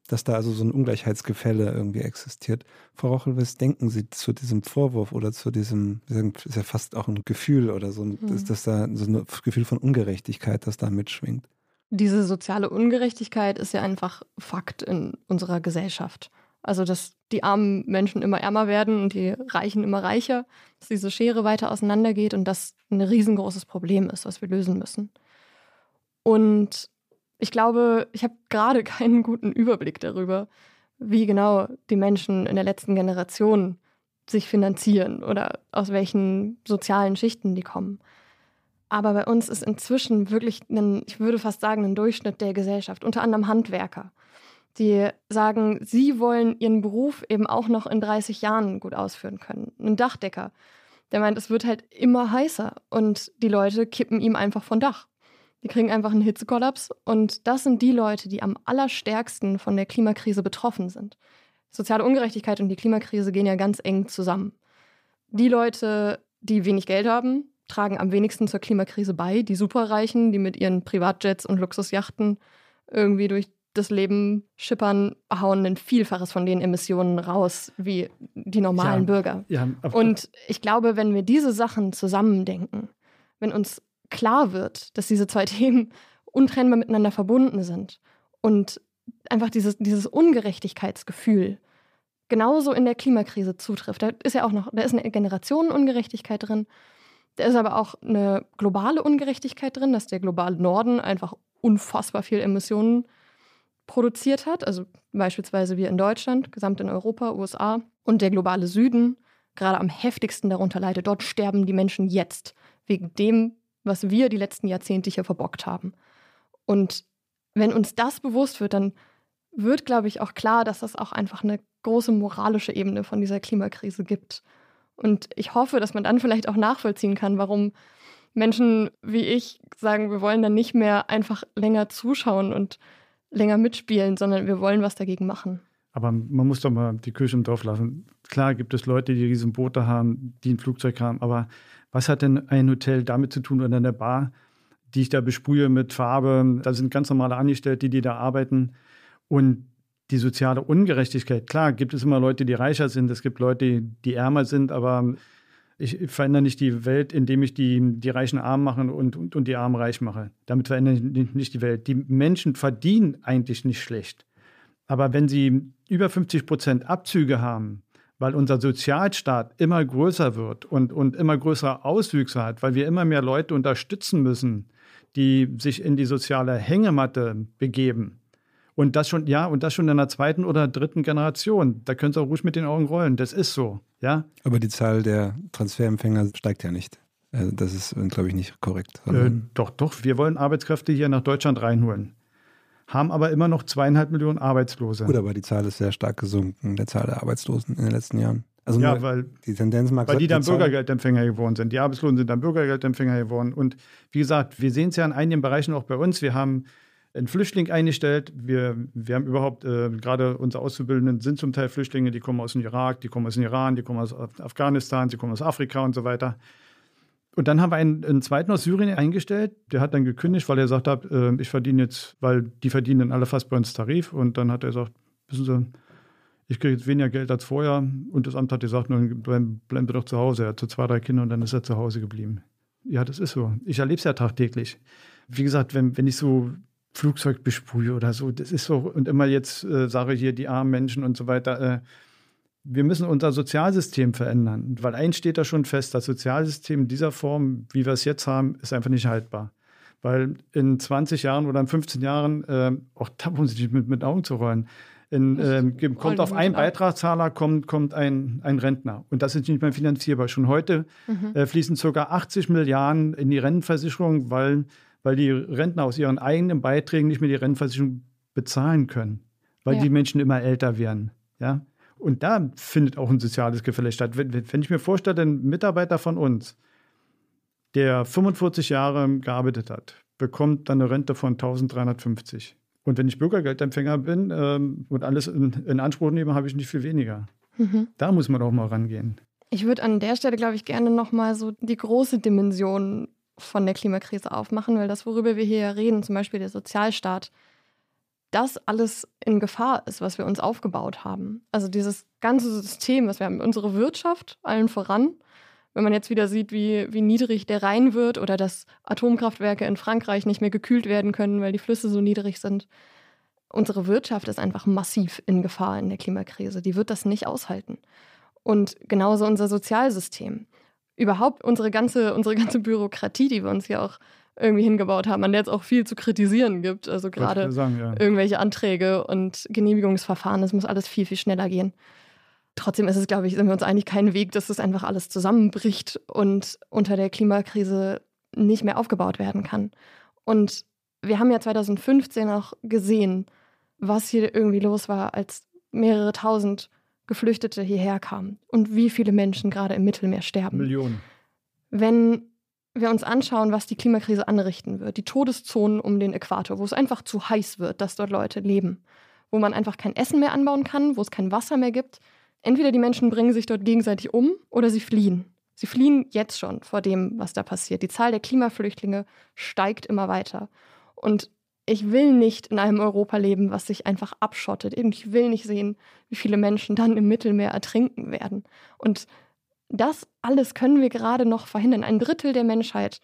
dass da also so ein Ungleichheitsgefälle irgendwie existiert. Frau Rochel, was denken Sie zu diesem Vorwurf oder zu diesem, ist ja fast auch ein Gefühl oder so, mhm. ist das da so ein Gefühl von Ungerechtigkeit, das da mitschwingt? diese soziale Ungerechtigkeit ist ja einfach Fakt in unserer Gesellschaft. Also, dass die armen Menschen immer ärmer werden und die Reichen immer reicher, dass diese Schere weiter auseinandergeht und das ein riesengroßes Problem ist, was wir lösen müssen. Und ich glaube, ich habe gerade [laughs] keinen guten Überblick darüber, wie genau die Menschen in der letzten Generation sich finanzieren oder aus welchen sozialen Schichten die kommen. Aber bei uns ist inzwischen wirklich, ein, ich würde fast sagen, ein Durchschnitt der Gesellschaft, unter anderem Handwerker, die sagen, sie wollen ihren Beruf eben auch noch in 30 Jahren gut ausführen können. Ein Dachdecker, der meint, es wird halt immer heißer und die Leute kippen ihm einfach von Dach. Die kriegen einfach einen Hitzekollaps und das sind die Leute, die am allerstärksten von der Klimakrise betroffen sind. Soziale Ungerechtigkeit und die Klimakrise gehen ja ganz eng zusammen. Die Leute, die wenig Geld haben, tragen am wenigsten zur Klimakrise bei. Die Superreichen, die mit ihren Privatjets und Luxusjachten irgendwie durch das Leben schippern, hauen ein Vielfaches von den Emissionen raus wie die normalen ja, Bürger. Ja, und ich glaube, wenn wir diese Sachen zusammendenken, wenn uns klar wird, dass diese zwei [laughs] Themen untrennbar miteinander verbunden sind und einfach dieses, dieses Ungerechtigkeitsgefühl genauso in der Klimakrise zutrifft. Da ist ja auch noch, da ist eine Generationenungerechtigkeit drin da ist aber auch eine globale Ungerechtigkeit drin, dass der globale Norden einfach unfassbar viel Emissionen produziert hat. Also beispielsweise wir in Deutschland, gesamt in Europa, USA und der globale Süden gerade am heftigsten darunter leidet. Dort sterben die Menschen jetzt wegen dem, was wir die letzten Jahrzehnte hier verbockt haben. Und wenn uns das bewusst wird, dann wird, glaube ich, auch klar, dass das auch einfach eine große moralische Ebene von dieser Klimakrise gibt. Und ich hoffe, dass man dann vielleicht auch nachvollziehen kann, warum Menschen wie ich sagen, wir wollen dann nicht mehr einfach länger zuschauen und länger mitspielen, sondern wir wollen was dagegen machen. Aber man muss doch mal die Kirche im Dorf lassen. Klar gibt es Leute, die riesen Boote haben, die ein Flugzeug haben, aber was hat denn ein Hotel damit zu tun oder eine Bar, die ich da besprühe mit Farbe? Da sind ganz normale Angestellte, die da arbeiten. Und die soziale Ungerechtigkeit. Klar, gibt es immer Leute, die reicher sind, es gibt Leute, die ärmer sind, aber ich verändere nicht die Welt, indem ich die, die Reichen arm mache und, und, und die Armen reich mache. Damit verändere ich nicht die Welt. Die Menschen verdienen eigentlich nicht schlecht. Aber wenn sie über 50 Prozent Abzüge haben, weil unser Sozialstaat immer größer wird und, und immer größere Auswüchse hat, weil wir immer mehr Leute unterstützen müssen, die sich in die soziale Hängematte begeben, und das schon, ja, und das schon in der zweiten oder dritten Generation. Da können Sie auch ruhig mit den Augen rollen. Das ist so, ja. Aber die Zahl der Transferempfänger steigt ja nicht. Also das ist, glaube ich, nicht korrekt. Äh, doch, doch. Wir wollen Arbeitskräfte hier nach Deutschland reinholen. Haben aber immer noch zweieinhalb Millionen Arbeitslose. Gut, aber die Zahl ist sehr stark gesunken, der Zahl der Arbeitslosen in den letzten Jahren. Also ja, weil die Tendenz mag Weil die dann Bürgergeldempfänger geworden sind. Die Arbeitslosen sind dann Bürgergeldempfänger geworden. Und wie gesagt, wir sehen es ja in einigen Bereichen auch bei uns. Wir haben einen Flüchtling eingestellt. Wir, wir haben überhaupt, äh, gerade unsere Auszubildenden sind zum Teil Flüchtlinge, die kommen aus dem Irak, die kommen aus dem Iran, die kommen aus Afghanistan, sie kommen aus Afrika und so weiter. Und dann haben wir einen, einen zweiten aus Syrien eingestellt, der hat dann gekündigt, weil er gesagt hat, äh, ich verdiene jetzt, weil die verdienen dann alle fast bei uns Tarif. Und dann hat er gesagt, wissen Sie, ich kriege jetzt weniger Geld als vorher. Und das Amt hat gesagt, nun bleiben bleib doch zu Hause. Er hat so zwei, drei Kinder und dann ist er zu Hause geblieben. Ja, das ist so. Ich erlebe es ja tagtäglich. Wie gesagt, wenn, wenn ich so Flugzeug besprühe oder so, das ist so, und immer jetzt äh, sage hier die armen Menschen und so weiter, äh, wir müssen unser Sozialsystem verändern, weil eins steht da schon fest, das Sozialsystem in dieser Form, wie wir es jetzt haben, ist einfach nicht haltbar. Weil in 20 Jahren oder in 15 Jahren, äh, auch da muss ich mit, mit Augen zu rollen, in, äh, kommt auf einen Beitragszahler kommt, kommt ein, ein Rentner. Und das ist nicht mehr finanzierbar. Schon heute mhm. äh, fließen ca. 80 Milliarden in die Rentenversicherung, weil, weil die Rentner aus ihren eigenen Beiträgen nicht mehr die Rentenversicherung bezahlen können, weil ja. die Menschen immer älter werden. Ja? Und da findet auch ein soziales Gefälle statt. Wenn, wenn ich mir vorstelle, ein Mitarbeiter von uns, der 45 Jahre gearbeitet hat, bekommt dann eine Rente von 1350. Und wenn ich Bürgergeldempfänger bin ähm, und alles in, in, Anspruch nehme, habe ich nicht viel weniger. Mhm. Da muss man auch mal rangehen. Ich würde an der Stelle, glaube ich, gerne nochmal so die große Dimension von der Klimakrise aufmachen, weil das, worüber wir hier reden, zum Beispiel der Sozialstaat, das alles in Gefahr ist, was wir uns aufgebaut haben. Also dieses ganze System, was wir haben, unsere Wirtschaft allen voran. Wenn man jetzt wieder sieht, wie, wie niedrig der Rhein wird oder dass Atomkraftwerke in Frankreich nicht mehr gekühlt werden können, weil die Flüsse so niedrig sind. Unsere Wirtschaft ist einfach massiv in Gefahr in der Klimakrise. Die wird das nicht aushalten. Und genauso unser Sozialsystem. Überhaupt unsere ganze, unsere ganze Bürokratie, die wir uns ja auch irgendwie hingebaut haben, an der es auch viel zu kritisieren gibt. Also gerade ja. irgendwelche Anträge und Genehmigungsverfahren, das muss alles viel, viel schneller gehen. Trotzdem ist es, glaube ich, sind wir uns eigentlich kein Weg, dass das einfach alles zusammenbricht und unter der Klimakrise nicht mehr aufgebaut werden kann. Und wir haben ja 2015 auch gesehen, was hier irgendwie los war, als mehrere tausend Geflüchtete hierher kamen und wie viele Menschen gerade im Mittelmeer sterben. Millionen. Wenn wir uns anschauen, was die Klimakrise anrichten wird, die Todeszonen um den Äquator, wo es einfach zu heiß wird, dass dort Leute leben, wo man einfach kein Essen mehr anbauen kann, wo es kein Wasser mehr gibt. Entweder die Menschen bringen sich dort gegenseitig um oder sie fliehen. Sie fliehen jetzt schon vor dem, was da passiert. Die Zahl der Klimaflüchtlinge steigt immer weiter. Und ich will nicht in einem Europa leben, was sich einfach abschottet. Ich will nicht sehen, wie viele Menschen dann im Mittelmeer ertrinken werden. Und das alles können wir gerade noch verhindern. Ein Drittel der Menschheit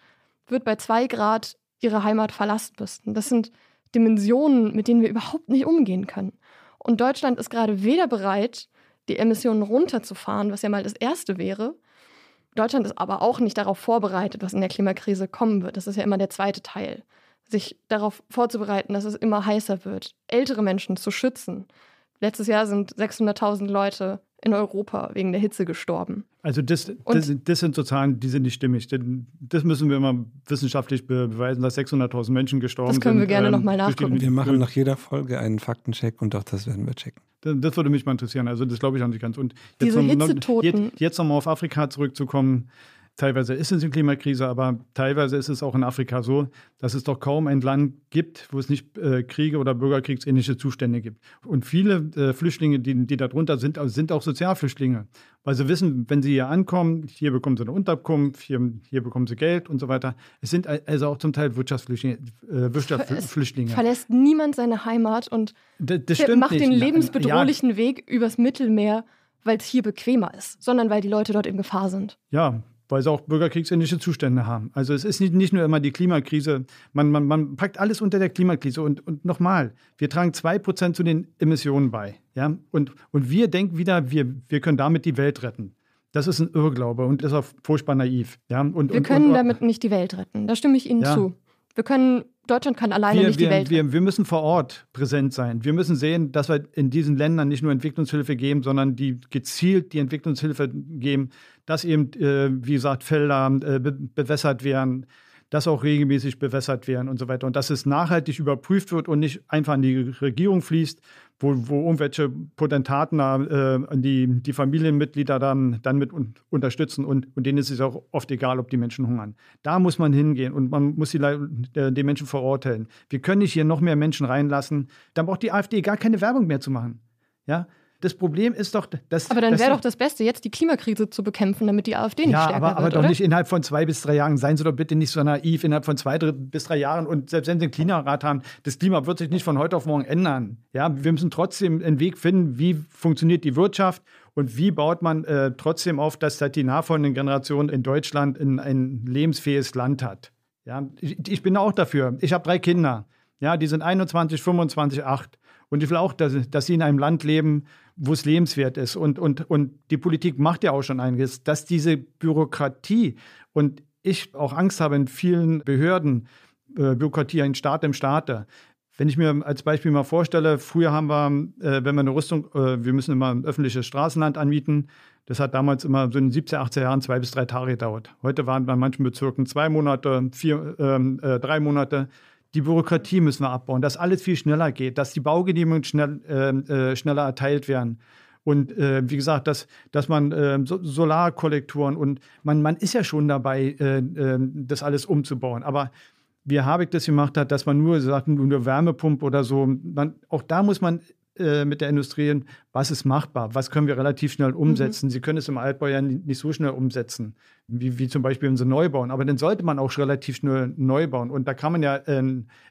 wird bei zwei Grad ihre Heimat verlassen müssen. Das sind Dimensionen, mit denen wir überhaupt nicht umgehen können. Und Deutschland ist gerade weder bereit, die Emissionen runterzufahren, was ja mal das Erste wäre. Deutschland ist aber auch nicht darauf vorbereitet, was in der Klimakrise kommen wird. Das ist ja immer der zweite Teil. Sich darauf vorzubereiten, dass es immer heißer wird, ältere Menschen zu schützen. Letztes Jahr sind 600.000 Leute in Europa wegen der Hitze gestorben. Also das, das, das, sind so Zahlen, die sind nicht stimmig. Das müssen wir immer wissenschaftlich beweisen, dass 600.000 Menschen gestorben sind. Das können wir gerne ähm, nochmal nachgucken. Wir machen nach jeder Folge einen Faktencheck und auch das werden wir checken. Das, das würde mich mal interessieren. Also das glaube ich auch nicht ganz. Und jetzt Diese noch, Hitzetoten. Jetzt, jetzt nochmal auf Afrika zurückzukommen. Teilweise ist es eine Klimakrise, aber teilweise ist es auch in Afrika so, dass es doch kaum ein Land gibt, wo es nicht äh, Kriege oder Bürgerkriegsähnliche Zustände gibt. Und viele äh, Flüchtlinge, die, die darunter sind, sind auch Sozialflüchtlinge, weil sie wissen, wenn sie hier ankommen, hier bekommen sie eine Unterkunft, hier, hier bekommen sie Geld und so weiter. Es sind also auch zum Teil Wirtschaftsflüchtlinge. Äh, Wirtschaftsflüchtlinge. Es verlässt niemand seine Heimat und das macht nicht. den lebensbedrohlichen ja. Weg übers Mittelmeer, weil es hier bequemer ist, sondern weil die Leute dort in Gefahr sind. Ja, weil sie auch bürgerkriegsähnliche Zustände haben. Also es ist nicht, nicht nur immer die Klimakrise, man, man, man packt alles unter der Klimakrise. Und, und nochmal, wir tragen 2% zu den Emissionen bei. Ja? Und, und wir denken wieder, wir, wir können damit die Welt retten. Das ist ein Irrglaube und ist auch furchtbar naiv. Ja? Und, wir und, können damit nicht die Welt retten. Da stimme ich Ihnen ja. zu. Wir können, Deutschland kann alleine wir, nicht wir, die Welt wir, wir müssen vor Ort präsent sein. Wir müssen sehen, dass wir in diesen Ländern nicht nur Entwicklungshilfe geben, sondern die gezielt die Entwicklungshilfe geben, dass eben, äh, wie gesagt, Felder äh, be bewässert werden, dass auch regelmäßig bewässert werden und so weiter. Und dass es nachhaltig überprüft wird und nicht einfach an die Regierung fließt, wo, wo irgendwelche Potentaten äh, die, die Familienmitglieder dann, dann mit un unterstützen und, und denen ist es auch oft egal, ob die Menschen hungern. Da muss man hingehen und man muss die, äh, die Menschen verurteilen. Wir können nicht hier noch mehr Menschen reinlassen. Dann braucht die AfD gar keine Werbung mehr zu machen. Ja, das Problem ist doch, dass. Aber dann wäre doch das Beste, jetzt die Klimakrise zu bekämpfen, damit die AfD nicht ja, stärker aber, aber wird, doch oder? nicht innerhalb von zwei bis drei Jahren. Seien Sie doch bitte nicht so naiv, innerhalb von zwei bis drei Jahren. Und selbst wenn Sie einen Klimarat haben, das Klima wird sich nicht von heute auf morgen ändern. Ja, wir müssen trotzdem einen Weg finden, wie funktioniert die Wirtschaft und wie baut man äh, trotzdem auf, dass halt die nachfolgenden Generationen in Deutschland in ein lebensfähiges Land hat. Ja, ich, ich bin auch dafür. Ich habe drei Kinder. Ja, die sind 21, 25, 8. Und ich will auch, dass, dass sie in einem Land leben, wo es lebenswert ist. Und, und, und die Politik macht ja auch schon einiges, dass diese Bürokratie und ich auch Angst habe in vielen Behörden, äh, Bürokratie, ein Staat im Staate. Wenn ich mir als Beispiel mal vorstelle, früher haben wir, äh, wenn wir eine Rüstung, äh, wir müssen immer öffentliches Straßenland anmieten. Das hat damals immer so in den 70er, 80er Jahren zwei bis drei Tage gedauert. Heute waren bei manchen Bezirken zwei Monate, vier, ähm, äh, drei Monate. Die Bürokratie müssen wir abbauen, dass alles viel schneller geht, dass die Baugenehmigungen schnell, ähm, äh, schneller erteilt werden. Und äh, wie gesagt, dass, dass man äh, so, Solarkollektoren und man, man ist ja schon dabei, äh, äh, das alles umzubauen. Aber wie Habeck das gemacht hat, dass man nur sagt, nur Wärmepumpe oder so, man, auch da muss man äh, mit der Industrie, was ist machbar, was können wir relativ schnell umsetzen. Sie können es im Altbau ja ni- nicht so schnell umsetzen, wie, wie zum Beispiel wenn sie neu bauen. Aber dann sollte man auch relativ schnell neu bauen. Und da kann man ja äh,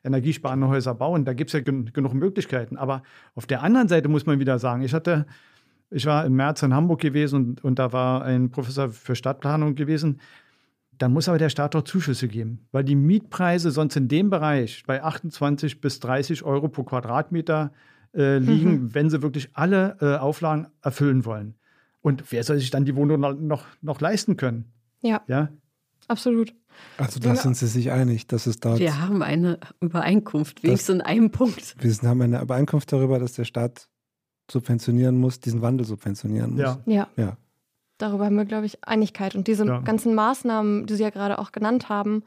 energiesparende Häuser bauen. Da gibt es ja gen genug Möglichkeiten. Aber auf der anderen Seite muss man wieder sagen, ich hatte ich war im März in Hamburg gewesen und, und da war ein Professor für Stadtplanung gewesen. Dann muss aber der Staat doch Zuschüsse geben, weil die Mietpreise sonst in dem Bereich bei 28 bis 30 Euro pro Quadratmeter äh, [laughs] liegen, wenn sie wirklich alle äh, Auflagen erfüllen wollen. Und wer soll sich dann die Wohnung noch, noch, leisten können? Ja, Ja, absolut. Also da sind sie sich einig, dass es dort. Wir haben eine Übereinkunft, wenigstens in einem Punkt. Wir haben eine Übereinkunft darüber, dass der Staat subventionieren muss, diesen Wandel subventionieren muss. ja. Ja. Ja. Darüber haben wir, glaube ich, Einigkeit. Und diese Ja. ganzen Maßnahmen, die Sie ja gerade auch genannt haben,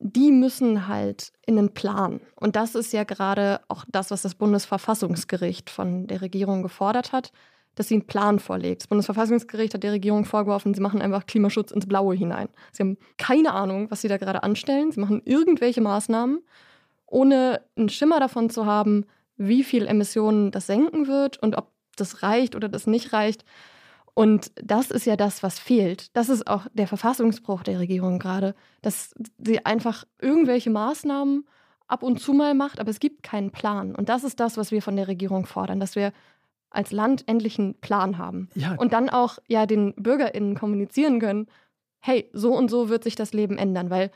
die müssen halt in einen Plan. Und das ist ja gerade auch das, was das Bundesverfassungsgericht von der Regierung gefordert hat, dass sie einen Plan vorlegt. Das Bundesverfassungsgericht hat der Regierung vorgeworfen, sie machen einfach Klimaschutz ins Blaue hinein. Sie haben keine Ahnung, was sie da gerade anstellen. Sie machen irgendwelche Maßnahmen, ohne einen Schimmer davon zu haben, wie viel Emissionen das senken wird und ob das reicht oder das nicht reicht. Und das ist ja das, was fehlt. Das ist auch der Verfassungsbruch der Regierung gerade, dass sie einfach irgendwelche Maßnahmen ab und zu mal macht, aber es gibt keinen Plan. Und das ist das, was wir von der Regierung fordern, dass wir als Land endlich einen Plan haben. ja. Und dann auch ja den BürgerInnen kommunizieren können, hey, so und so wird sich das Leben ändern, weil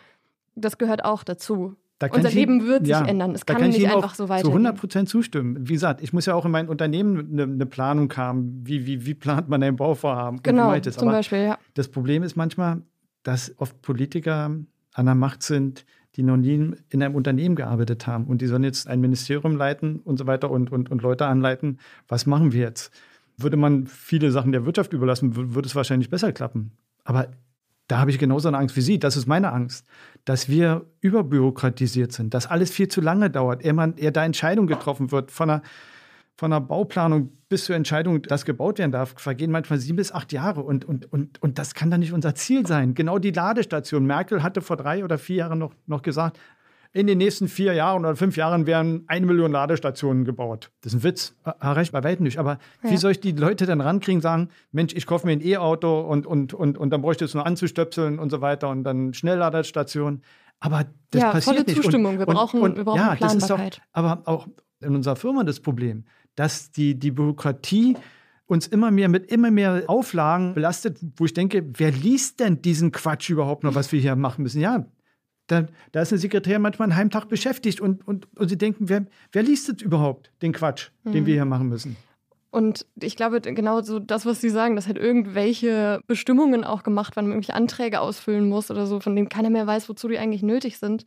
das gehört auch dazu. Kann Unser ich Leben wird sich ja, ändern. Es kann, ich nicht einfach so Zu weitergehen. 100 Prozent zustimmen. Wie gesagt, ich muss ja auch in mein Unternehmen eine, eine Planung haben. Wie, wie, wie plant man ein Bauvorhaben? Genau, ich zum Beispiel, ja. das Problem ist manchmal, dass oft Politiker an der Macht sind, die noch nie in einem Unternehmen gearbeitet haben. Und die sollen jetzt ein Ministerium leiten und so weiter und, und, und Leute anleiten. Was machen wir jetzt? Würde man viele Sachen der Wirtschaft überlassen, wür- würde es wahrscheinlich besser klappen. Aber da habe ich genauso eine Angst wie Sie. Das ist meine Angst, dass wir überbürokratisiert sind, dass alles viel zu lange dauert, ehe, man, ehe da Entscheidung getroffen wird von einer, von der Bauplanung bis zur Entscheidung, dass gebaut werden darf, vergehen manchmal sieben bis acht Jahre. Und, und, und, und das kann dann nicht unser Ziel sein. Genau die Ladestation. Merkel hatte vor drei oder vier Jahren noch, noch gesagt, in den nächsten vier Jahren oder fünf Jahren werden eine Million Ladestationen gebaut. Das ist ein Witz. Erreicht bei weitem nicht. Aber wie Ja. soll ich die Leute dann rankriegen, sagen, Mensch, ich kaufe mir ein E-Auto und, und, und, und dann bräuchte ich es nur anzustöpseln und so weiter und dann Schnellladestationen. Aber das Ja, passiert volle nicht. Und- Zustimmung. Wir und, brauchen- und, wir brauchen ja, das ist doch, Planbarkeit. aber auch in unserer Firma das Problem, dass die, die Bürokratie uns immer mehr mit immer mehr Auflagen belastet, wo ich denke, wer liest denn diesen Quatsch überhaupt noch, was wir hier machen müssen? Ja, da, da ist eine Sekretärin manchmal einen Heimtag beschäftigt und, und, und sie denken, wer, wer liest jetzt überhaupt den Quatsch, den wir hier machen müssen? Und ich glaube, genau so das, was Sie sagen, dass halt irgendwelche Bestimmungen auch gemacht werden, man irgendwelche Anträge ausfüllen muss oder so, von denen keiner mehr weiß, wozu die eigentlich nötig sind,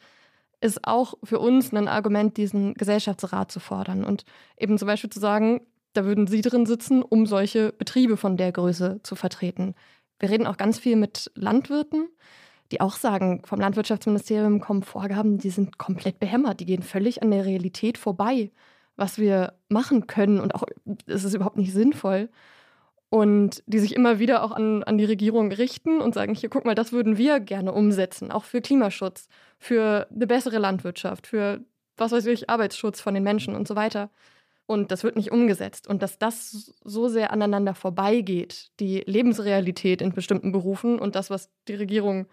ist auch für uns ein Argument, diesen Gesellschaftsrat zu fordern. Und eben zum Beispiel zu sagen, da würden Sie drin sitzen, um solche Betriebe von der Größe zu vertreten. Wir reden auch ganz viel mit Landwirten, die auch sagen, vom Landwirtschaftsministerium kommen Vorgaben, die sind komplett behämmert, die gehen völlig an der Realität vorbei was wir machen können und auch es ist überhaupt nicht sinnvoll. Und die sich immer wieder auch an, an die Regierung richten und sagen, hier guck mal, das würden wir gerne umsetzen, auch für Klimaschutz, für eine bessere Landwirtschaft, für was weiß ich, Arbeitsschutz von den Menschen und so weiter. und das wird nicht umgesetzt. Und dass das so sehr aneinander vorbeigeht, die Lebensrealität in bestimmten Berufen und das, was die Regierung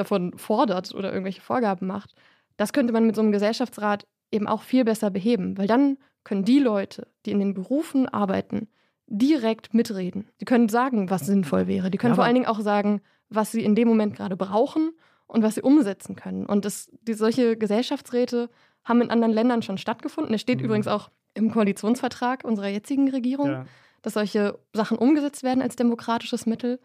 davon fordert oder irgendwelche Vorgaben macht, das könnte man mit so einem Gesellschaftsrat eben auch viel besser beheben, weil dann können die Leute, die in den Berufen arbeiten, direkt mitreden. Die können sagen, was sinnvoll wäre. Die können ja, vor allen Dingen auch sagen, was sie in dem Moment gerade brauchen und was sie umsetzen können. Und das, die, solche Gesellschaftsräte haben in anderen Ländern schon stattgefunden. Es steht mhm. übrigens auch im Koalitionsvertrag unserer jetzigen Regierung, ja. dass solche Sachen umgesetzt werden als demokratisches Mittel.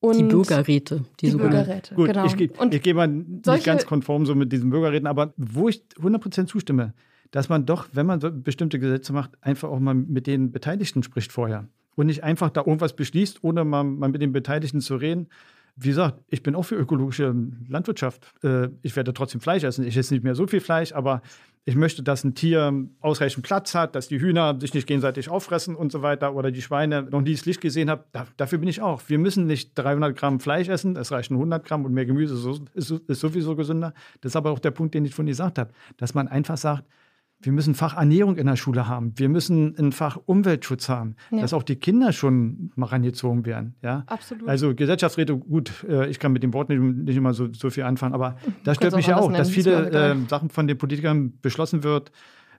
Und die Bürgerräte. Die, die Bürgerräte, Gut, genau. Ich, ich gehe mal nicht ganz konform so mit diesen Bürgerräten, aber wo ich 100% zustimme, dass man doch, wenn man so bestimmte Gesetze macht, einfach auch mal mit den Beteiligten spricht vorher. Und nicht einfach da irgendwas beschließt, ohne mal, mal mit den Beteiligten zu reden. Wie gesagt, ich bin auch für ökologische Landwirtschaft. Äh, ich werde trotzdem Fleisch essen. Ich esse nicht mehr so viel Fleisch, aber ich möchte, dass ein Tier ausreichend Platz hat, dass die Hühner sich nicht gegenseitig auffressen und so weiter oder die Schweine noch nie das Licht gesehen haben. Da, dafür bin ich auch. Wir müssen nicht 300 Gramm Fleisch essen, es reichen 100 Gramm und mehr Gemüse ist, sowieso gesünder. Das ist aber auch der Punkt, den ich von gesagt habe, dass man einfach sagt, wir müssen Fach Ernährung in der Schule haben. Wir müssen ein Fach Umweltschutz haben, ja. dass auch die Kinder schon mal rangezogen werden. Ja? Absolut. Also Gesellschaftsräte, gut, äh, ich kann mit dem Wort nicht, nicht immer so, so viel anfangen, aber [laughs] das stört mich ja auch, dass viele äh, Sachen von den Politikern beschlossen wird,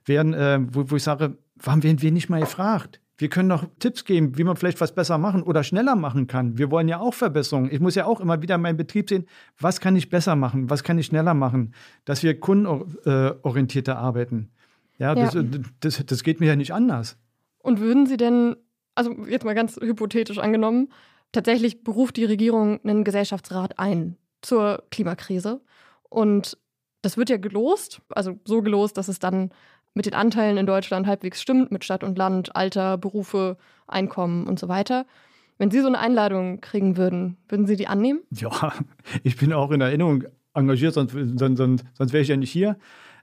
werden, äh, wo, wo ich sage, warum werden wir nicht mal gefragt? Wir können noch Tipps geben, wie man vielleicht was besser machen oder schneller machen kann. Wir wollen ja auch Verbesserungen. Ich muss ja auch immer wieder in meinem Betrieb sehen, was kann ich besser machen, was kann ich schneller machen, dass wir kundenorientierter arbeiten. Ja, ja. Das, äh, das, das geht mir ja nicht anders. Und würden Sie denn, also jetzt mal ganz hypothetisch angenommen, tatsächlich beruft die Regierung einen Gesellschaftsrat ein zur Klimakrise. Und das wird ja gelost, also so gelost, dass es dann mit den Anteilen in Deutschland halbwegs stimmt, mit Stadt und Land, Alter, Berufe, Einkommen und so weiter. Wenn Sie so eine Einladung kriegen würden, würden Sie die annehmen? Ja, [laughs] ich bin auch in Erinnerung engagiert, sonst, sonst, sonst, sonst wäre ich ja nicht hier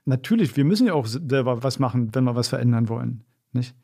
natürlich, wir müssen ja auch selber was machen, wenn wir was verändern wollen. Nicht?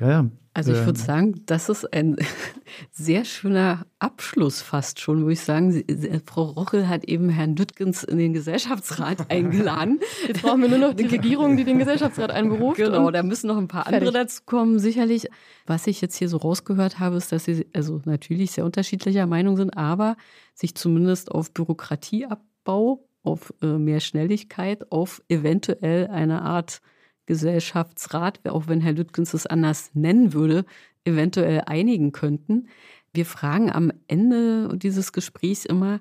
Ja, ja. Also ich würde ähm. sagen, das ist ein [laughs] sehr schöner Abschluss fast schon, würde ich sagen. Frau Rochel hat eben Herrn Düttgens in den Gesellschaftsrat [laughs] eingeladen. Jetzt brauchen wir nur noch die [laughs] Regierung, die den Gesellschaftsrat einberuft. Genau, da müssen noch ein paar fertig. andere dazu kommen, sicherlich. Was ich jetzt hier so rausgehört habe, ist, dass sie also natürlich sehr unterschiedlicher Meinung sind, aber sich zumindest auf Bürokratieabbau auf äh, mehr Schnelligkeit, auf eventuell eine Art Gesellschaftsrat, auch wenn Herr Lüttgens es anders nennen würde, eventuell einigen könnten. Wir fragen am Ende dieses Gesprächs immer,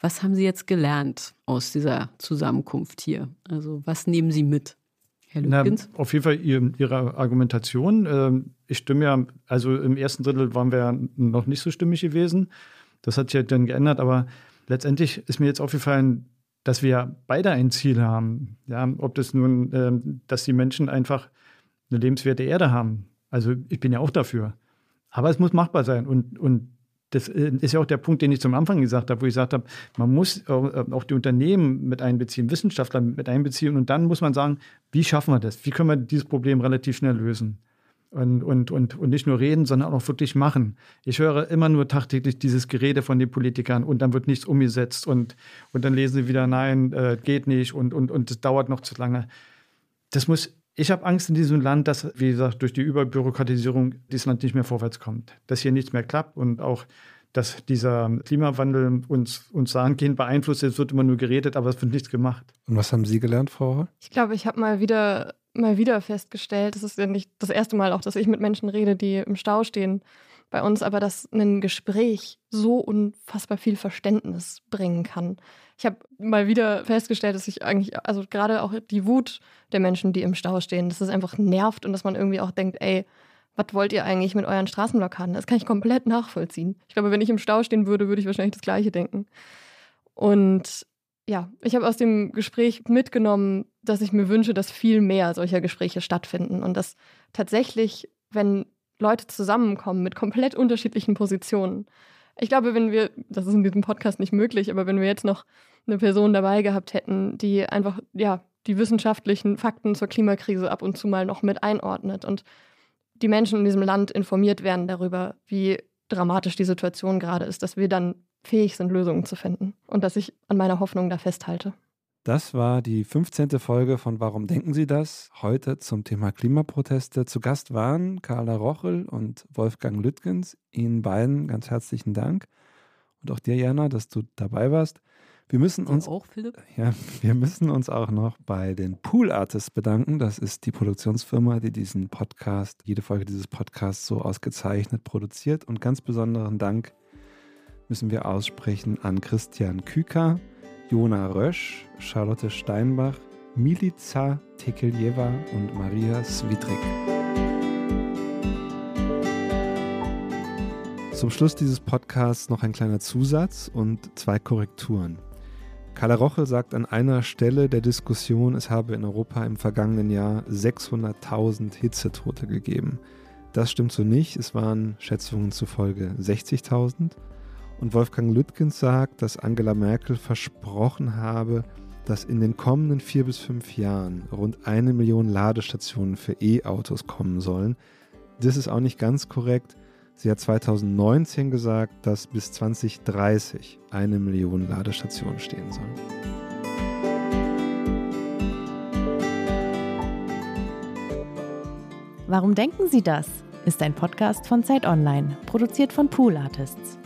was haben Sie jetzt gelernt aus dieser Zusammenkunft hier? Also was nehmen Sie mit? Herr Lüttgens? Na, auf jeden Fall Ihre Argumentation. Ähm, ich stimme ja, also im ersten Drittel waren wir noch nicht so stimmig gewesen. Das hat sich ja dann geändert, aber letztendlich ist mir jetzt aufgefallen, dass wir beide ein Ziel haben. Ja, ob das nun, äh, dass die Menschen einfach eine lebenswerte Erde haben. Also ich bin ja auch dafür. Aber es muss machbar sein. Und, und das äh, ist ja auch der Punkt, den ich zum Anfang gesagt habe, wo ich gesagt habe, man muss äh, auch die Unternehmen mit einbeziehen, Wissenschaftler mit einbeziehen. Und dann muss man sagen, wie schaffen wir das? Wie können wir dieses Problem relativ schnell lösen? Und, und, und, und nicht nur reden, sondern auch wirklich machen. Ich höre immer nur tagtäglich dieses Gerede von den Politikern und dann wird nichts umgesetzt und, und dann lesen sie wieder, nein, äh, geht nicht und, und, und es dauert noch zu lange. Das muss, ich habe Angst in diesem Land, dass, wie gesagt, durch die Überbürokratisierung dieses Land nicht mehr vorwärts kommt. Dass hier nichts mehr klappt und auch, dass dieser Klimawandel uns, uns dahingehend beeinflusst. Es wird immer nur geredet, aber es wird nichts gemacht. Und was haben Sie gelernt, Frau? Ich glaube, ich habe mal wieder mal wieder festgestellt, das ist ja nicht das erste Mal auch, dass ich mit Menschen rede, die im Stau stehen bei uns, aber dass ein Gespräch so unfassbar viel Verständnis bringen kann. Ich habe mal wieder festgestellt, dass ich eigentlich, also gerade auch die Wut der Menschen, die im Stau stehen, dass es einfach nervt und dass man irgendwie auch denkt, ey, was wollt ihr eigentlich mit euren Straßenblockaden? Das kann ich komplett nachvollziehen. Ich glaube, wenn ich im Stau stehen würde, würde ich wahrscheinlich das Gleiche denken. Und ja, ich habe aus dem Gespräch mitgenommen, dass ich mir wünsche, dass viel mehr solcher Gespräche stattfinden und dass tatsächlich, wenn Leute zusammenkommen mit komplett unterschiedlichen Positionen, ich glaube, wenn wir, das ist in diesem Podcast nicht möglich, aber wenn wir jetzt noch eine Person dabei gehabt hätten, die einfach, ja, die wissenschaftlichen Fakten zur Klimakrise ab und zu mal noch mit einordnet und die Menschen in diesem Land informiert werden darüber, wie dramatisch die Situation gerade ist, dass wir dann fähig sind, Lösungen zu finden und dass ich an meiner Hoffnung da festhalte. Das war die 15. Folge von Warum denken Sie das? Heute zum Thema Klimaproteste. Zu Gast waren Carla Rochel und Wolfgang Lüttgens. Ihnen beiden ganz herzlichen Dank. Und auch dir, Jana, dass du dabei warst. Wir müssen uns auch, Philipp? Ja, wir müssen uns auch noch bei den Pool Artists bedanken. Das ist die Produktionsfirma, die diesen Podcast, jede Folge dieses Podcasts so ausgezeichnet produziert. Und ganz besonderen Dank müssen wir aussprechen an Christian Küker, Jona Rösch, Charlotte Steinbach, Milica Tekeljeva und Maria Switrik. Zum Schluss dieses Podcasts noch ein kleiner Zusatz und zwei Korrekturen. Carla Roche sagt an einer Stelle der Diskussion, es habe in Europa im vergangenen Jahr 600.000 Hitzetote gegeben. Das stimmt so nicht, es waren Schätzungen zufolge 60.000. Und Wolfgang Lüttgens sagt, dass Angela Merkel versprochen habe, dass in den kommenden vier bis fünf Jahren rund eine Million Ladestationen für E-Autos kommen sollen. Das ist auch nicht ganz korrekt. Sie hat 2019 gesagt, dass bis 2030 eine Million Ladestationen stehen sollen. Warum denken Sie das? Ist ein Podcast von Zeit Online, produziert von Pool Artists.